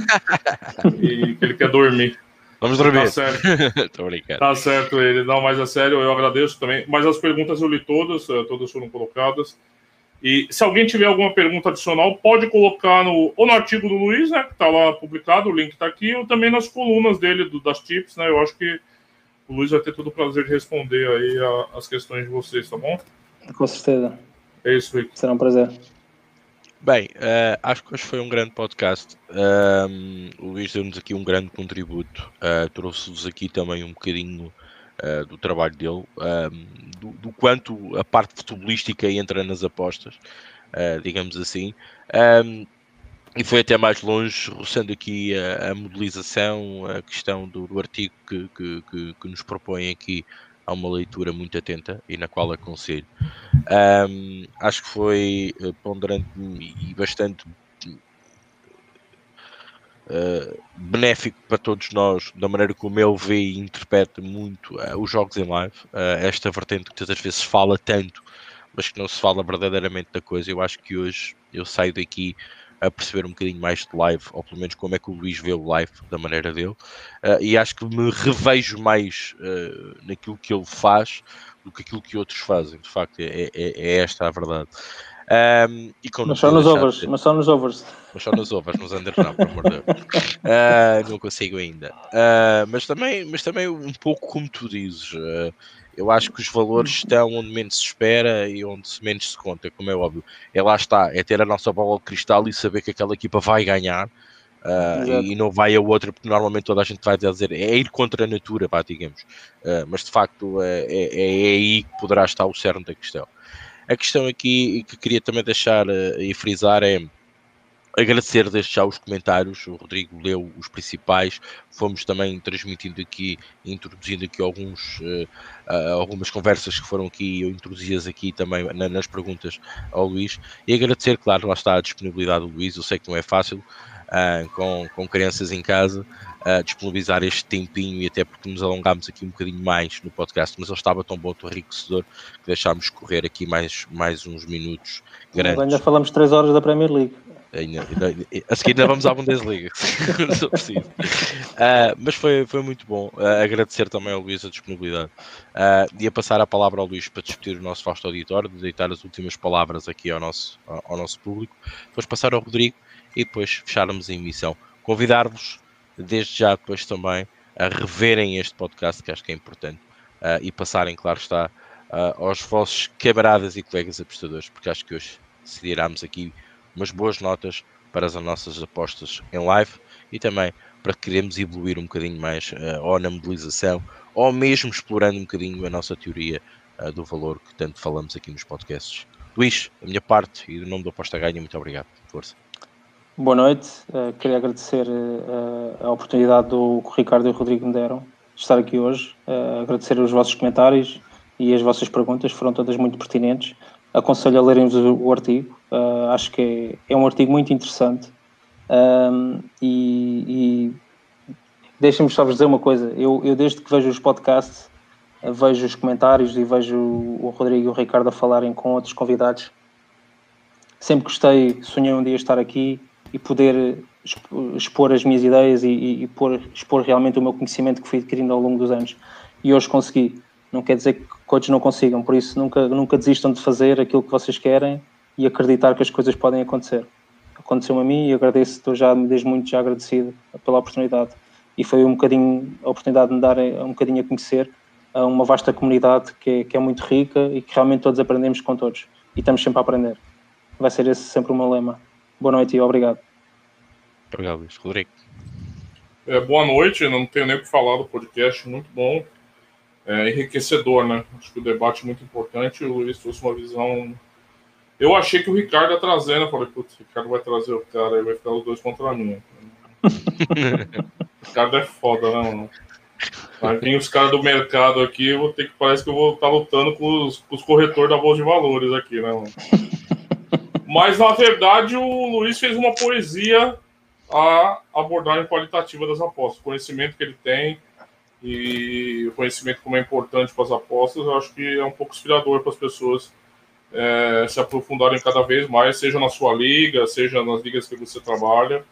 e que ele quer dormir. Vamos dormir. Tá certo. Tá certo ele. Não, mas é sério, eu agradeço também. Mas as perguntas eu li todas, eh, todas foram colocadas. E se alguém tiver alguma pergunta adicional, pode colocar no, ou no artigo do Luiz, né, que está lá publicado, o link está aqui, ou também nas colunas dele, do, das tips, né? Eu acho que o Luiz vai ter todo o prazer de responder aí a, as questões de vocês, tá bom? Com certeza. É isso, Rick. Será um prazer. Bem, uh, acho que hoje foi um grande podcast. Um, o Luís deu-nos aqui um grande contributo. Uh, Trouxe-vos aqui também um bocadinho uh, do trabalho dele, do, do, quanto a parte futebolística entra nas apostas, uh, digamos assim. Um, e foi até mais longe, roçando aqui a, a modelização, a questão do, do artigo que, que, que, que, nos propõe aqui a uma leitura muito atenta e na qual aconselho. Um, acho que foi eh, ponderante e bastante uh, benéfico para todos nós, da maneira como ele vê e interpreta muito uh, os jogos em live, uh, esta vertente que tantas vezes fala tanto, mas que não se fala verdadeiramente da coisa. Eu acho que hoje eu saio daqui a perceber um bocadinho mais de live, ou pelo menos como é que o Luís vê o live da maneira dele, uh, e acho que me revejo mais uh, naquilo que ele faz do que aquilo que outros fazem. De facto, é, é, é esta a verdade. Um, e mas só nos overs, de... mas só nos overs. Mas só nos overs, nos unders não, por amor de Deus. Uh, não consigo ainda. Uh, mas, também, mas também um pouco como tu dizes, uh, eu acho que os valores estão onde menos se espera e onde menos se conta, como é óbvio. É lá está, é ter a nossa bola de cristal e saber que aquela equipa vai ganhar. Uh, e, não vai a outra, porque normalmente toda a gente vai dizer é ir contra a natura, pá, digamos. Uh, mas de facto é, é, é, aí que poderá estar o cerne da questão. A questão aqui que queria também deixar uh, e frisar é agradecer desde já os comentários, o Rodrigo leu os principais, fomos também transmitindo aqui, introduzindo aqui alguns, uh, algumas conversas que foram aqui, eu introduzi-as aqui também na, nas perguntas ao Luís, e agradecer, claro, lá está a disponibilidade do Luís, eu sei que não é fácil, uh, com, com crianças em casa, uh, disponibilizar este tempinho e até porque nos alongámos aqui um bocadinho mais no podcast, mas ele estava tão bom, tão enriquecedor, que deixámos correr aqui mais, mais uns minutos grandes. Ainda falamos 3 horas da Premier League. a seguir ainda vamos à Bundesliga, se preciso. Uh, mas foi, foi muito bom. Uh, agradecer também ao Luís a disponibilidade. Uh, e a passar a palavra ao Luís para despedir o nosso vasto auditório, de deitar as últimas palavras aqui ao nosso, ao, ao nosso público. Depois passar ao Rodrigo e depois fecharmos a emissão. Convidar-vos desde já depois também a reverem este podcast, que acho que é importante, uh, e passarem, claro está, uh, aos vossos camaradas e colegas apostadores, porque acho que hoje decidiremos aqui umas boas notas para as nossas apostas em live e também para que queremos evoluir um bocadinho mais uh, ou na modelização ou mesmo explorando um bocadinho a nossa teoria uh, do valor que tanto falamos aqui nos podcasts. Luís, a minha parte e do nome do Aposta Ganha, muito obrigado. Força. Boa noite. Uh, queria agradecer uh, a oportunidade do que o Ricardo e o Rodrigo me deram de estar aqui hoje. Uh, agradecer os vossos comentários e as vossas perguntas, foram todas muito pertinentes. Aconselho a lerem-vos o, artigo. acho que é, é, um artigo muito interessante. Um, e, e deixem-me só vos dizer uma coisa. Eu, eu, desde que vejo os podcasts, vejo os comentários e vejo o Rodrigo e o Ricardo a falarem com outros convidados. Sempre gostei, sonhei um dia estar aqui e poder expor as minhas ideias e, e, e pôr, expor realmente o meu conhecimento que fui adquirindo ao longo dos anos. E hoje consegui. Não quer dizer que outros não consigam, por isso nunca, nunca desistam de fazer aquilo que vocês querem e acreditar que as coisas podem acontecer. Aconteceu a mim e agradeço, estou já desde muito já agradecido pela oportunidade. E foi um bocadinho a oportunidade de me dar um bocadinho a conhecer a uma vasta comunidade que é, que é muito rica e que realmente todos aprendemos com todos. E estamos sempre a aprender. Vai ser esse sempre o meu lema. Boa noite e obrigado. Obrigado, Luís. Rodrigo. É, boa noite, não tenho nem o que falar do podcast, muito bom. É, enriquecedor, né? Acho que o debate é muito importante. O Luiz trouxe uma visão. Eu achei que o Ricardo ia trazer, né? Falei, putz, o Ricardo vai trazer o cara, aí vai ficar os dois contra mim. mercado é foda, né, mano? Vai vir os caras do mercado aqui, eu vou ter que. Parece que eu vou estar tá lutando com os, com os corretores da Bolsa de Valores aqui, né, mano? Mas, na verdade, o Luiz fez uma poesia a abordagem qualitativa das apostas. O conhecimento que ele tem e o conhecimento como é importante para as apostas, eu acho que é um pouco inspirador para as pessoas é, se aprofundarem cada vez mais, seja na sua liga, seja nas ligas que você trabalha,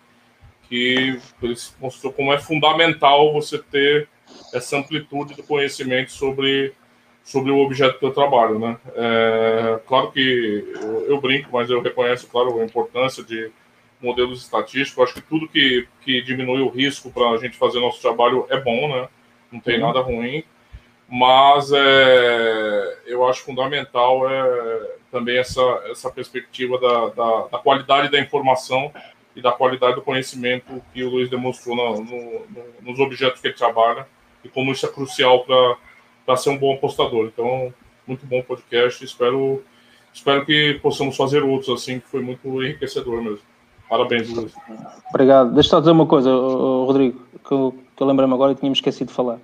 que ele mostrou como é fundamental você ter essa amplitude do conhecimento sobre, sobre o objeto do trabalho, né? É, claro que eu, eu, brinco, mas eu reconheço, claro, a importância de modelos estatísticos. Acho que tudo que, que diminui o risco para a gente fazer nosso trabalho é bom, né? Não tem uhum. nada ruim mas é, eu acho fundamental é, também essa, essa perspectiva da, da, da, qualidade da informação e da qualidade do conhecimento que o Luiz demonstrou no, no, nos objetos que ele trabalha e como isso é crucial para ser um bom apostador. Então, muito bom podcast. Espero, espero que possamos fazer outros assim, que foi muito enriquecedor mesmo. Parabéns, Luiz. Obrigado. Deixa só dizer uma coisa, Rodrigo, que eu, que eu lembrei-me agora e tínhamos esquecido de falar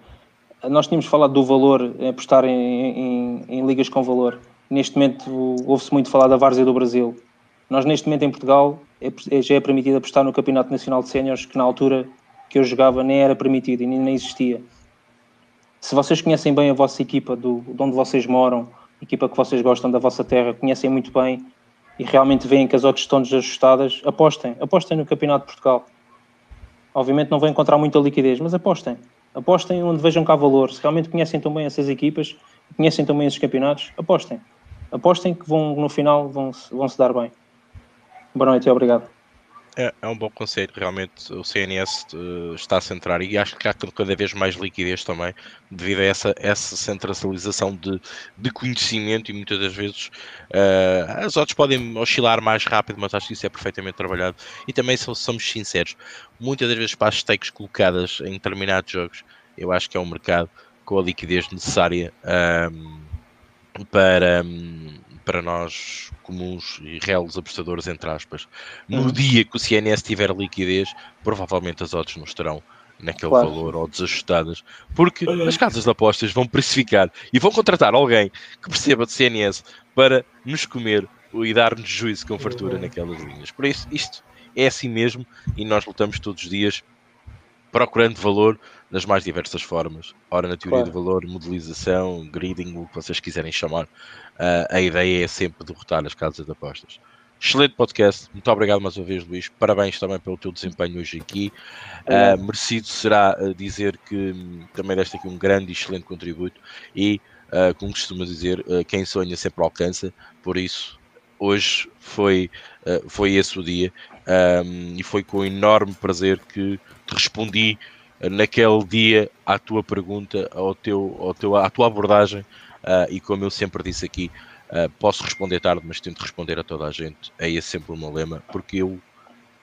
nós tínhamos falado do valor, apostar em, em, em ligas com valor. Neste momento ouve-se muito falar da Várzea do Brasil. Nós, neste momento, em Portugal, é, é, já é permitido apostar no Campeonato Nacional de Séniores, que na altura que eu jogava nem era permitido e nem existia. Se vocês conhecem bem a vossa equipa, do, de onde vocês moram, equipa que vocês gostam da vossa terra, conhecem muito bem e realmente veem que as odds estão desajustadas, apostem. Apostem no Campeonato de Portugal. Obviamente não vão encontrar muita liquidez, mas apostem apostem onde vejam cá valor. Se realmente conhecem tão bem essas equipas, conhecem também esses campeonatos, apostem. Apostem que vão, no final vão, vão se dar bem. Boa noite e obrigado. É, é, um bom conceito, realmente o CNS uh, eh, está a centrar e acho que há cada vez mais liquidez também devido a essa, essa centralização de, de conhecimento e muitas das vezes uh, as outras podem oscilar mais rápido, mas acho que isso é perfeitamente trabalhado e também se somos sinceros, muitas das vezes para as stakes colocadas em determinados jogos, eu acho que é um mercado com a liquidez necessária um, para, um, para nós comuns e reais apostadores, entre aspas. No uhum. dia que o CNS tiver liquidez, provavelmente as odds não estarão naquele claro. valor ou desajustadas, porque as casas de apostas vão precificar e vão contratar alguém que perceba de CNS para nos comer e dar-nos juízo com fartura uhum. naquelas linhas. Por isso, isto é assim mesmo e nós lutamos todos os dias procurando valor nas mais diversas formas. Ora, na teoria claro. do valor, modelização, grading, o que vocês quiserem chamar, uh, a ideia é sempre derrotar as casas de apostas. Excelente podcast, muito obrigado mais uma vez, Luís. Parabéns também pelo teu desempenho hoje aqui. Uh, merecido será uh, dizer que um, também deste aqui um grande e excelente contributo e, uh, como costumo dizer, quem sonha sempre alcança. Por isso, hoje foi, foi esse o dia um, e foi com enorme prazer que te respondi naquele dia à tua pergunta, ao teu, ao teu, à tua abordagem, uh, e como eu sempre disse aqui, uh, posso responder tarde, mas tento responder a toda a gente. É sempre meu lema, porque eu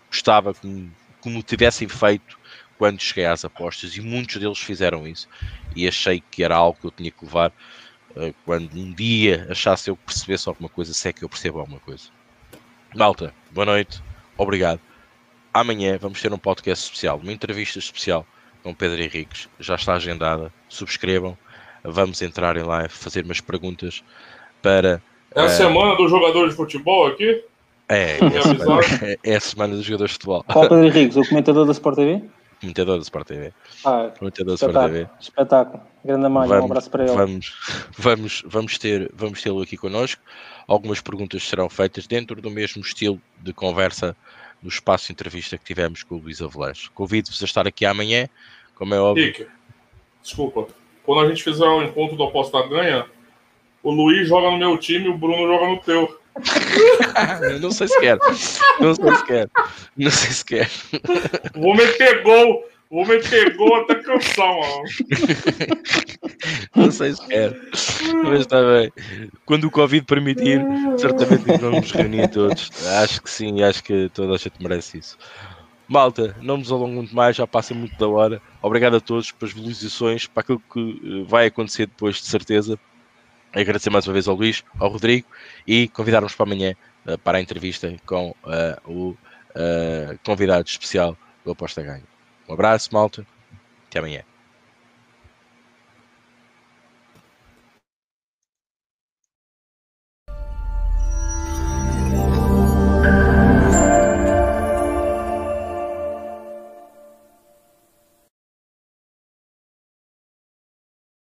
gostava como, como tivessem feito quando cheguei às apostas, e muitos deles fizeram isso, e achei que era algo que eu tinha que levar. Uh, quando um dia achasse eu que percebesse alguma coisa, se é que eu percebo alguma coisa. Malta, boa noite, obrigado. Amanhã vamos ter um podcast especial, uma entrevista especial com Pedro Henriques, já está agendada. Subscrevam, vamos entrar em live, fazer umas perguntas para. É a uh... semana do jogador de futebol aqui? É, é, a semana, é, é a semana dos jogadores de futebol. Qual Pedro Henriques, o comentador da Sport TV? Comentador da Sport TV. Ah, comentador da Sport TV. Espetáculo. Grande malha, um abraço para ele. Vamos, vamos, vamos ter vamos tê-lo aqui connosco. Algumas perguntas serão feitas dentro do mesmo estilo de conversa no espaço de entrevista que tivemos com o Luís Avelanche. Convido-vos a estar aqui amanhã, como é óbvio. Rick, desculpa. Quando a gente fizer o um encontro do Aposta Ganha, o Luiz joga no meu time e o Bruno joga no teu. não sei se quer. Não sei se quer. Não sei se quer. Vou meter gol. O homem pegou até mano. Não sei se quer. Mas está bem. Quando o Covid permitir, certamente vamos reunir todos. Acho que sim, acho que toda a gente merece isso. Malta, não nos alongo muito mais, já passa muito da hora. Obrigado a todos pelas visualizações, para aquilo que eh, vai acontecer depois, de certeza. Agradecer mais uma vez ao Luís, ao Rodrigo e convidar-nos para amanhã uh, para a entrevista com uh, o uh, convidado especial do Aposta Ganho. Um abraço, malta. Até amanhã.